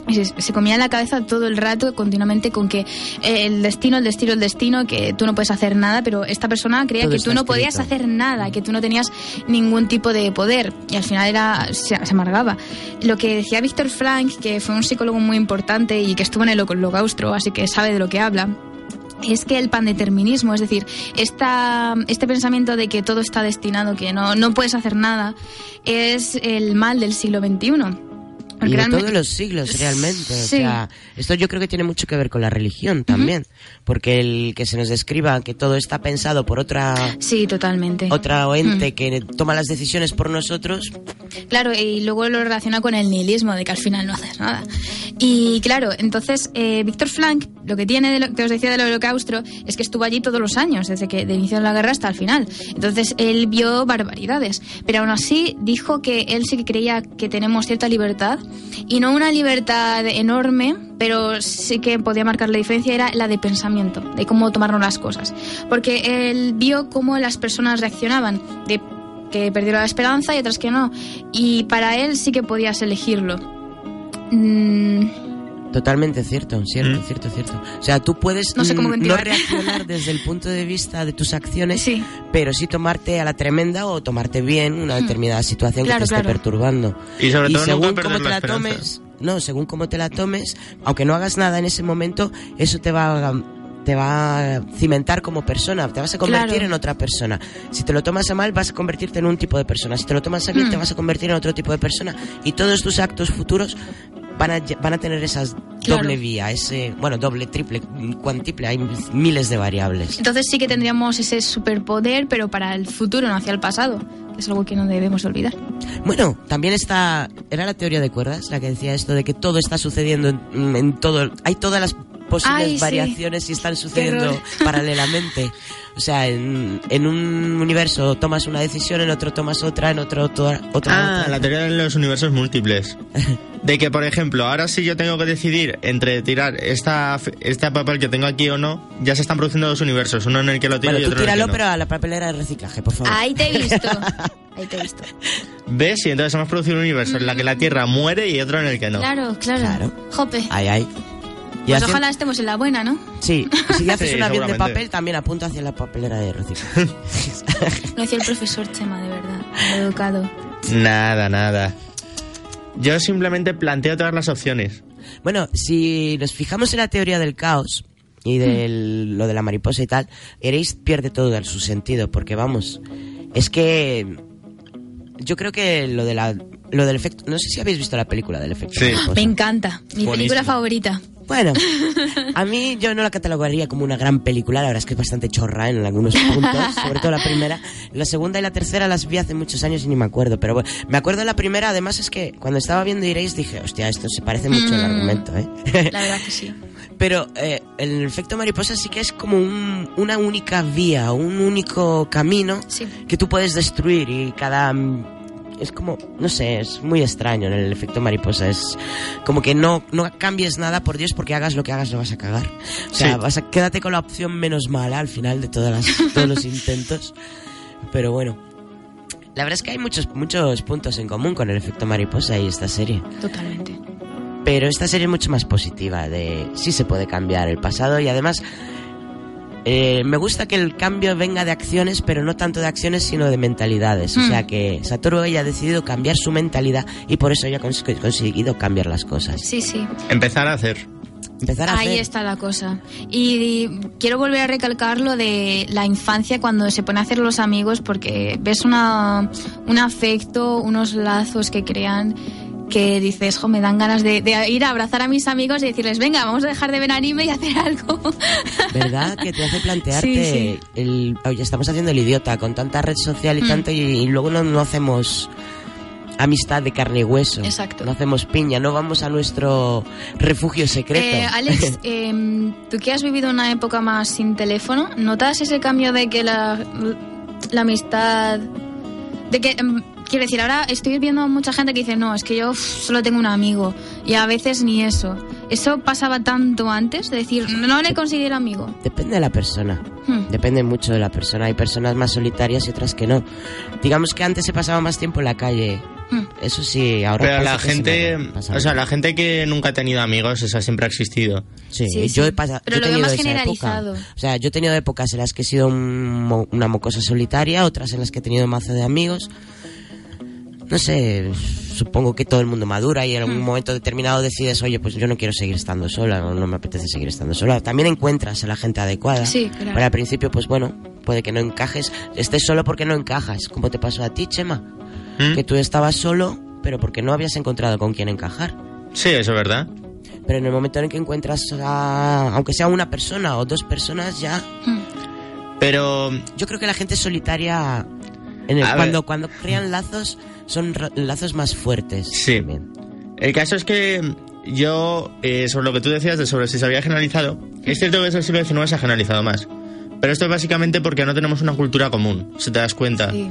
mm, se, se comía en la cabeza todo el rato continuamente con que eh, el destino, el destino, el destino, que tú no puedes hacer nada, pero esta persona creía Todo que tú no podías hacer nada, que tú no tenías ningún tipo de poder y al final era se, se amargaba. Lo que decía Víctor Frank, que fue un psicólogo muy importante y que estuvo en el Holocaustro, así que sabe de lo que habla, es que el pandeterminismo, es decir, esta, este pensamiento de que todo está destinado, que no, no puedes hacer nada, es el mal del siglo XXI. Y de realmente- todos los siglos, realmente. O Sí. sea, esto yo creo que tiene mucho que ver con la religión también. Porque el que se nos describa que todo está pensado por otra, Sí, totalmente. otra ente Mm. que toma las decisiones por nosotros, Claro, y luego lo relaciona con el nihilismo, de que al final no haces nada. Y claro, entonces eh, Víctor Frank, lo que tiene de lo que os decía del holocausto, es que estuvo allí todos los años, desde que de inicio de la guerra hasta el final. Entonces él vio barbaridades, pero aún así dijo que él sí que creía que tenemos cierta libertad, y no una libertad enorme, pero sí que podía marcar la diferencia, era la de pensamiento, de cómo tomarnos las cosas. Porque él vio cómo las personas reaccionaban, de que perdieron la esperanza y otras que no. Y para él sí que podías elegirlo. Mm, totalmente cierto, cierto, Mm. cierto, cierto. O sea, tú puedes No sé cómo mm, no reaccionar desde el punto de vista de tus acciones, sí. pero sí tomarte a la tremenda o tomarte bien una Mm. determinada situación Claro, que te esté perturbando. Y sobre y todo según nunca cómo te la tomes, no, según cómo te la tomes, aunque no hagas nada en ese momento, eso te va a, te va a cimentar como persona, te vas a convertir Claro. en otra persona. Si te lo tomas a mal, vas a convertirte en un tipo de persona. Si te lo tomas a bien, Hmm. te vas a convertir en otro tipo de persona. Y todos tus actos futuros van a, van a tener esas Claro. doble vía, ese, bueno, doble, triple, cuantiple, hay miles de variables. Entonces sí que tendríamos ese superpoder, pero para el futuro, no hacia el pasado. que Es algo que no debemos olvidar. Bueno, también está, era la teoría de cuerdas la que decía esto de que todo está sucediendo en, en todo, hay todas las posibles Ay, sí. variaciones y están sucediendo paralelamente. O sea, en, en un universo tomas una decisión, en otro tomas otra, en otro otra. otra Ah, otra. la teoría de los universos múltiples. De que, por ejemplo, ahora si yo tengo que decidir entre tirar esta, este papel que tengo aquí o no, ya se están produciendo dos universos, uno en el que lo tiro Bueno, y tú otro en el tíralo, que no. pero a la papelera de reciclaje, por favor. Ahí te he visto. Ahí te he visto. ¿Ves? Y entonces hemos producido un universo en el que la Tierra muere y otro en el que no. Claro, claro. Claro. Jope. Ay, ay. Y Pues así- ojalá estemos en la buena, ¿no? Sí, si haces Sí, un avión de papel, también apunta hacia la papelera de reciclaje. Lo decía el profesor Chema, de verdad. Educado. Nada, nada. Yo simplemente planteo todas las opciones. Bueno, si nos fijamos en la teoría del caos y de lo de la mariposa y tal, Erase pierde todo su sentido, porque vamos, es que yo creo que lo de la lo del efecto, no sé si habéis visto la película del efecto Sí. mariposa. Me encanta. Mi Buenísimo. película favorita. Bueno, a mí yo no la catalogaría como una gran película, la verdad es que es bastante chorra en algunos puntos, sobre todo la primera. La segunda y la tercera las vi hace muchos años y ni me acuerdo, pero bueno, me acuerdo de la primera, además es que cuando estaba viendo Iréis dije, hostia, esto se parece mucho al Mm. argumento, ¿eh? La verdad que sí. Pero eh, el efecto mariposa sí que es como un- una única vía, un único camino Sí. que tú puedes destruir y cada... Es como, no sé, es muy extraño en el efecto mariposa. Es como que no, no cambies nada, por Dios, porque hagas lo que hagas lo vas a cagar. O sea, Sí. vas a, quédate con la opción menos mala al final de todas las, todos los intentos. Pero bueno, la verdad es que hay muchos, muchos puntos en común con el efecto mariposa y esta serie. Totalmente. Pero esta serie es mucho más positiva, de sí se puede cambiar el pasado y además eh, me gusta que el cambio venga de acciones, pero no tanto de acciones, sino de mentalidades. O Hmm. sea que Satoru ella ha decidido cambiar su mentalidad y por eso ella ha cons- conseguido cambiar las cosas. Sí, sí. Empezar a hacer. Empezar a Ahí hacer... está la cosa. Y quiero volver a recalcar lo de la infancia cuando se pone a hacer los amigos porque ves una, un afecto, unos lazos que crean que dices, jo, me dan ganas de, de ir a abrazar a mis amigos y decirles, venga, vamos a dejar de ver anime y hacer algo. ¿Verdad? Que te hace plantearte Sí, sí. el... Oye, estamos haciendo el idiota con tanta red social y Mm. tanto y, y luego no, no hacemos amistad de carne y hueso. Exacto. No hacemos piña, no vamos a nuestro refugio secreto. Eh, Alex, em, tú que has vivido una época más sin teléfono, ¿notas ese cambio de que la, la amistad... De que, em, quiero decir, ahora estoy viendo a mucha gente que dice, no, es que yo uf, solo tengo un amigo. Y a veces ni eso. ¿Eso pasaba tanto antes? De decir, no le considero amigo. Depende de la persona. Hmm. Depende mucho de la persona. Hay personas más solitarias y otras que no. Digamos que antes se pasaba más tiempo en la calle. Hmm. Eso sí, ahora Pero pasa la se gente, o sea, la gente que nunca ha tenido amigos, esa siempre ha existido. Sí, Sí, yo sí. he pasado. Pero yo he lo veo más esa generalizado. época. O sea, yo he tenido épocas en las que he sido un una mocosa solitaria, otras en las que he tenido mazo de amigos. No sé, supongo que todo el mundo madura y en algún momento determinado decides, oye, pues yo no quiero seguir estando sola, o no me apetece seguir estando sola. También encuentras a la gente adecuada. Sí, claro. Pero al principio, pues bueno, puede que no encajes. Estés solo porque no encajas, como te pasó a ti, Chema. ¿Mm? Que tú estabas solo, pero porque no habías encontrado con quién encajar. Sí, eso es verdad. Pero en el momento en que encuentras a, aunque sea una persona o dos personas, ya. Pero Yo creo que la gente solitaria, en el- ver. cuando, cuando crean lazos, son lazos más fuertes. Sí. también. el caso es que yo, eh, sobre lo que tú decías de sobre si se había generalizado, es cierto que desde el siglo XIX se ha generalizado más. Pero esto es básicamente porque no tenemos una cultura común, si te das cuenta. Sí.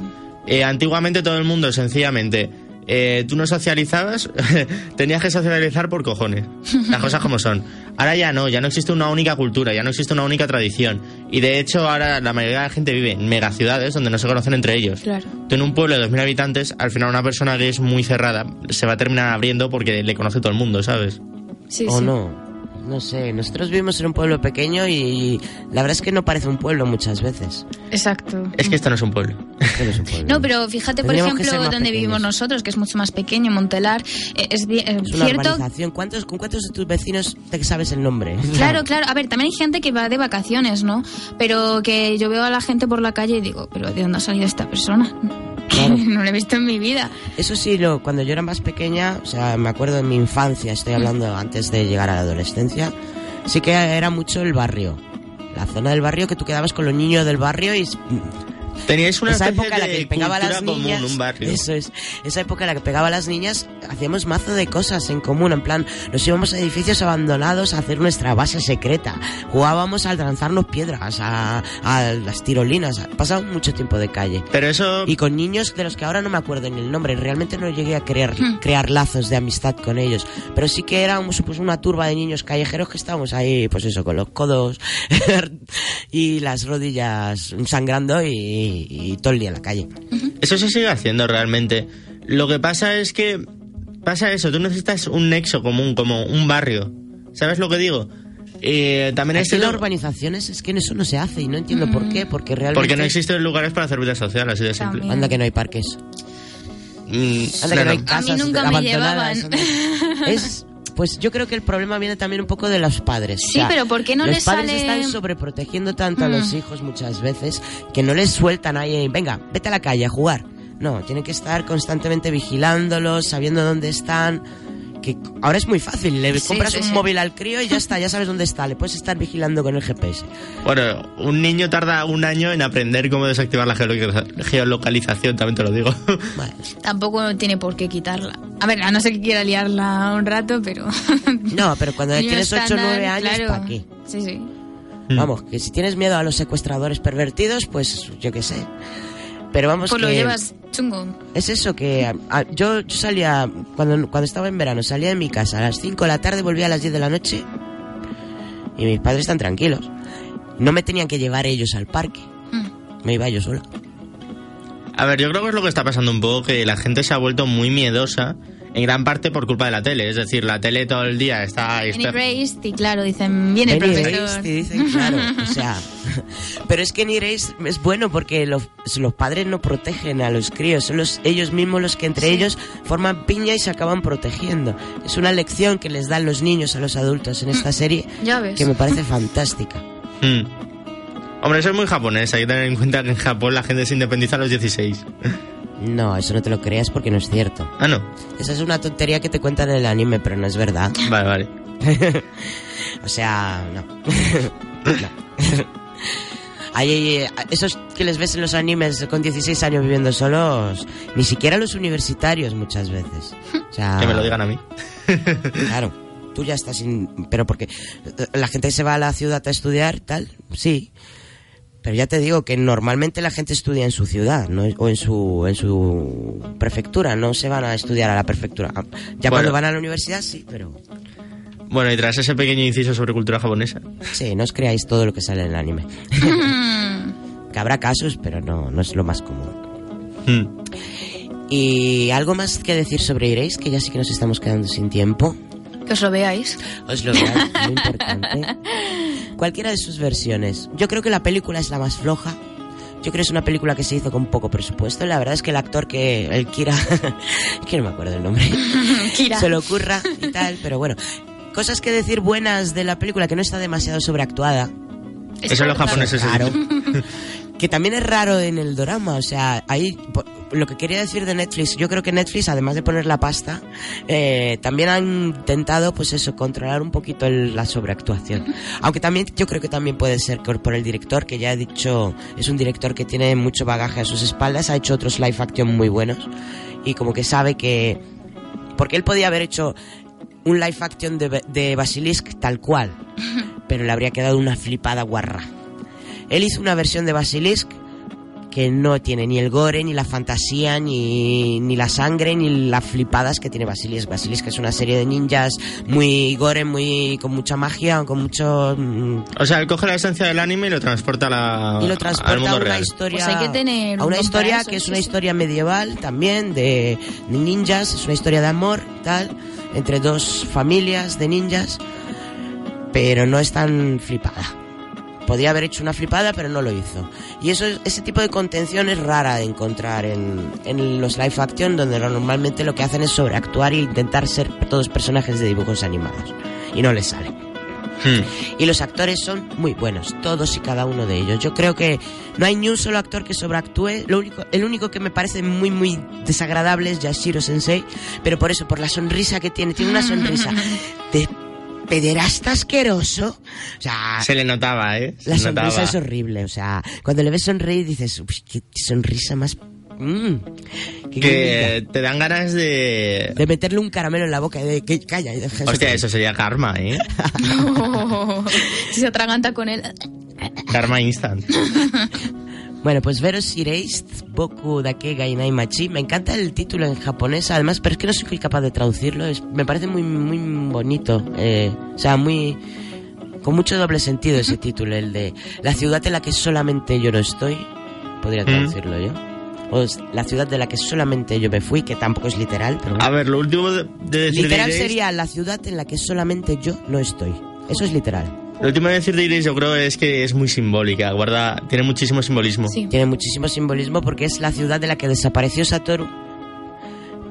Eh, antiguamente todo el mundo, sencillamente, eh, tú no socializabas, tenías que socializar por cojones. Las cosas como son. Ahora ya no, ya no existe una única cultura, ya no existe una única tradición. Y de hecho ahora la mayoría de la gente vive en megaciudades donde no se conocen entre ellos. Claro. Tú en un pueblo de 2.000 habitantes, al final una persona que es muy cerrada se va a terminar abriendo porque le conoce todo el mundo, ¿sabes? Sí, o sí. no. No sé, nosotros vivimos en un pueblo pequeño y la verdad es que no parece un pueblo muchas veces. Exacto. Es que esto no es un pueblo. No es un pueblo. No, pero fíjate, por Tendríamos ejemplo, donde vivimos nosotros, que es mucho más pequeño, Montelar, eh, es, eh, Es una cierto. urbanización. ¿Cuántos, ¿Con cuántos de tus vecinos te sabes el nombre? Claro, claro. A ver, también hay gente que va de vacaciones, ¿no? Pero que yo veo a la gente por la calle y digo, ¿pero de dónde ha salido esta persona? Claro. no la he visto en mi vida. Eso sí, lo, cuando yo era más pequeña, o sea, me acuerdo de mi infancia, estoy hablando antes de llegar a la adolescencia, sí que era mucho el barrio. La zona del barrio que tú quedabas con los niños del barrio y Teníais una esa época en la que pegaba a las niñas. común, un barrio. Eso es. Esa época en la que pegaba a las niñas, hacíamos mazo de cosas en común. En plan, nos íbamos a edificios abandonados a hacer nuestra base secreta. Jugábamos a lanzarnos piedras, a, a las tirolinas. Pasaba mucho tiempo de calle. Pero eso... Y con niños de los que ahora no me acuerdo ni el nombre, realmente no llegué a crear, Hmm. crear lazos de amistad con ellos. Pero sí que éramos pues, una turba de niños callejeros que estábamos ahí, pues eso, con los codos y las rodillas sangrando y, y todo el día en la calle. Eso se sigue haciendo realmente. Lo que pasa es que pasa eso, tú necesitas un nexo común, como un barrio. ¿Sabes lo que digo? Eh, también es en las urbanizaciones es que eso no se hace y no entiendo por qué, porque realmente... porque no existen lugares para hacer vida social, así de simple. También. Anda que no hay parques. Mm, Anda que no hay no. casas A mí nunca me llevaban. Es... Pues yo creo que el problema viene también un poco de los padres. O Sí, sea, pero ¿por qué no los les padres sale- están sobreprotegiendo tanto a Mm. los hijos muchas veces que no les sueltan ahí, venga, vete a la calle a jugar. No, tienen que estar constantemente vigilándolos, sabiendo dónde están, que ahora es muy fácil. Le Sí, compras sí, un sí. móvil al crío y ya está, ya sabes dónde está. Le puedes estar vigilando con el GPS. Bueno, un niño tarda un año en aprender cómo desactivar la geolo- geolocalización, también te lo digo. Bueno, Tampoco tiene por qué quitarla. A ver, a no ser que quiera liarla un rato, pero... no, pero cuando Niño tienes 8 o estándar, 9 años, claro. ¿para qué? Sí, sí. Mm. Vamos, que si tienes miedo a los secuestradores pervertidos, pues yo qué sé. Pero vamos Pues que lo llevas chungo. es eso que a- a- yo, yo salía cuando cuando estaba en verano, salía de mi casa a las 5 de la tarde, volvía a las 10 de la noche y mis padres están tranquilos. No me tenían que llevar ellos al parque. Mm. Me iba yo sola. A ver, yo creo que es lo que está pasando un poco, que la gente se ha vuelto muy miedosa, en gran parte por culpa de la tele. Es decir, la tele todo el día está... En y claro, dicen, viene el profesor. Dicen, claro, o sea, pero es que en Erased es bueno porque los, los padres no protegen a los críos, son los, ellos mismos los que entre ellos forman piña y se acaban protegiendo. Es una lección que les dan los niños a los adultos en esta serie Ya ves. que me parece fantástica. Mm. Hombre, eso es muy japonés. Hay que tener en cuenta que en Japón la gente se independiza a los 16. No, eso no te lo creas porque no es cierto. Ah, no. Esa es una tontería que te cuentan en el anime, pero no es verdad. Vale, vale. o sea, no. No. Hay eh, esos que les ves en los animes con 16 años viviendo solos, ni siquiera los universitarios muchas veces. O sea, Que me lo digan a mí. Claro, tú ya estás sin... Pero porque la gente se va a la ciudad a estudiar, tal, sí. Pero ya te digo que normalmente la gente estudia en su ciudad ¿no? o en su, en su prefectura, no se van a estudiar a la prefectura. Ah, Ya Bueno. cuando van a la universidad sí, pero... Bueno, y tras ese pequeño inciso sobre cultura japonesa. Sí, no os creáis todo lo que sale en el anime. que habrá casos, pero no, no es lo más común. Mm. Y algo más que decir sobre Iréis, que ya sí que nos estamos quedando sin tiempo. Que os lo veáis. Os lo veáis, muy importante. Cualquiera de sus versiones. Yo creo que la película es la más floja. Yo creo que es una película que se hizo con poco presupuesto. La verdad es que el actor que, el Kira, que no me acuerdo el nombre, Kira. se lo ocurra y tal, pero bueno. Cosas que decir buenas de la película, que no está demasiado sobreactuada. Eso los japoneses se Claro. Que también es raro en el drama, o sea, ahí lo que quería decir de Netflix, yo creo que Netflix, además de poner la pasta, eh, también han intentado, pues eso, controlar un poquito el- la sobreactuación. Aunque también, yo creo que también puede ser por el director, que ya he dicho, es un director que tiene mucho bagaje a sus espaldas, ha hecho otros live action muy buenos, y como que sabe que, porque él podía haber hecho un live action de, de Basilisk tal cual, pero le habría quedado una flipada guarra. Él hizo una versión de Basilisk que no tiene ni el gore, ni la fantasía, ni, ni la sangre, ni las flipadas que tiene Basilisk. Basilisk es una serie de ninjas muy gore, muy con mucha magia, con mucho... mm, O sea, él coge la esencia del anime y lo transporta a la, y lo al transporta mundo a una real. historia Pues hay que tener a un una historia eso, que es una sí. historia medieval también de ninjas es una historia de amor tal entre dos familias de ninjas pero no es tan flipada podía haber hecho una flipada pero no lo hizo y eso es- ese tipo de contención es rara de encontrar en, en los live action donde normalmente lo que hacen es sobreactuar e intentar ser todos personajes de dibujos animados y no les sale Hmm. y los actores son muy buenos, todos y cada uno de ellos. Yo creo que no hay ni un solo actor que sobreactúe. Lo único, el único que me parece muy, muy desagradable es Yashiro Sensei, pero por eso, por la sonrisa que tiene, tiene una sonrisa de pederasta asqueroso. O sea, Se le notaba, ¿eh? Se la sonrisa notaba. es horrible. O sea, cuando le ves sonreír dices, uy, qué sonrisa más. mm, qué Que bonita". te dan ganas de... De meterle un caramelo en la boca de que calla y deja Hostia, sonreír. eso sería karma, ¿eh? si se atraganta con él. Karma instant. Bueno, pues veros iréis Boku Dake Gainai Machi. Me encanta el título en japonés, además, pero es que no soy capaz de traducirlo. Es- me parece muy, muy bonito. eh, o sea, muy. con mucho doble sentido ese título, el de la ciudad en la que solamente yo no estoy. Podría traducirlo yo. O la ciudad de la que solamente yo me fui, que tampoco es literal, pero. A ver, lo último de, de decir literal de sería la ciudad en la que solamente yo no estoy. Eso es literal. Lo último de decir de Iris yo creo es que es muy simbólica, guarda, tiene muchísimo simbolismo. Sí. Tiene muchísimo simbolismo porque es la ciudad de la que desapareció Satoru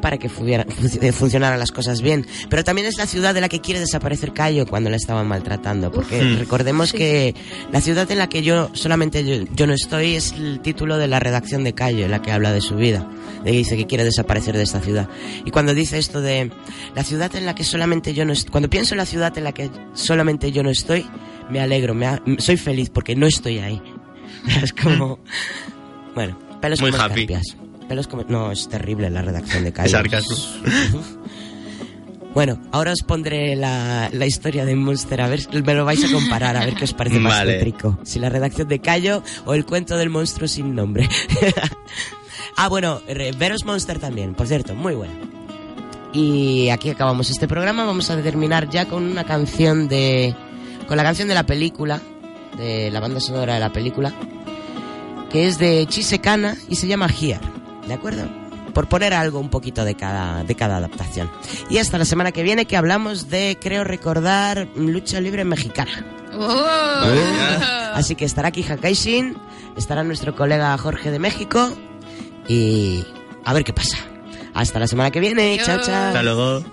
para que eh, funcionaran las cosas bien. Pero también es la ciudad de la que quiere desaparecer Cayo cuando la estaban maltratando. Porque recordemos Sí. que la ciudad en la que yo solamente yo, yo no estoy es el título de la redacción de Cayo, en la que habla de su vida. Y dice que quiere desaparecer de esta ciudad. Y cuando dice esto de la ciudad en la que solamente yo no estoy, cuando pienso en la ciudad en la que solamente yo no estoy, me alegro, me soy feliz porque no estoy ahí. Es como, bueno, pelos Muy como happy. escarpias. Pelos como, no, es terrible la redacción de Cayo. Sarcasmo. Bueno, ahora os pondré la, la historia de Monster, a ver, me lo vais a comparar, a ver qué os parece más Vale. tétrico. Si la redacción de Cayo o el cuento del monstruo sin nombre. ah, bueno, re- veros Monster también, por cierto, muy bueno. Y aquí acabamos este programa, vamos a terminar ya con una canción de... con la canción de la película, de la banda sonora de la película, que es de Chisekana y se llama Here, ¿de acuerdo? Por poner algo un poquito de cada, de cada adaptación. Y hasta la semana que viene que hablamos de, creo recordar, lucha libre mexicana. Oh. Así que estará aquí Hakaishin, estará nuestro colega Jorge de México y a ver qué pasa. Hasta la semana que viene, chao chao. Hasta luego.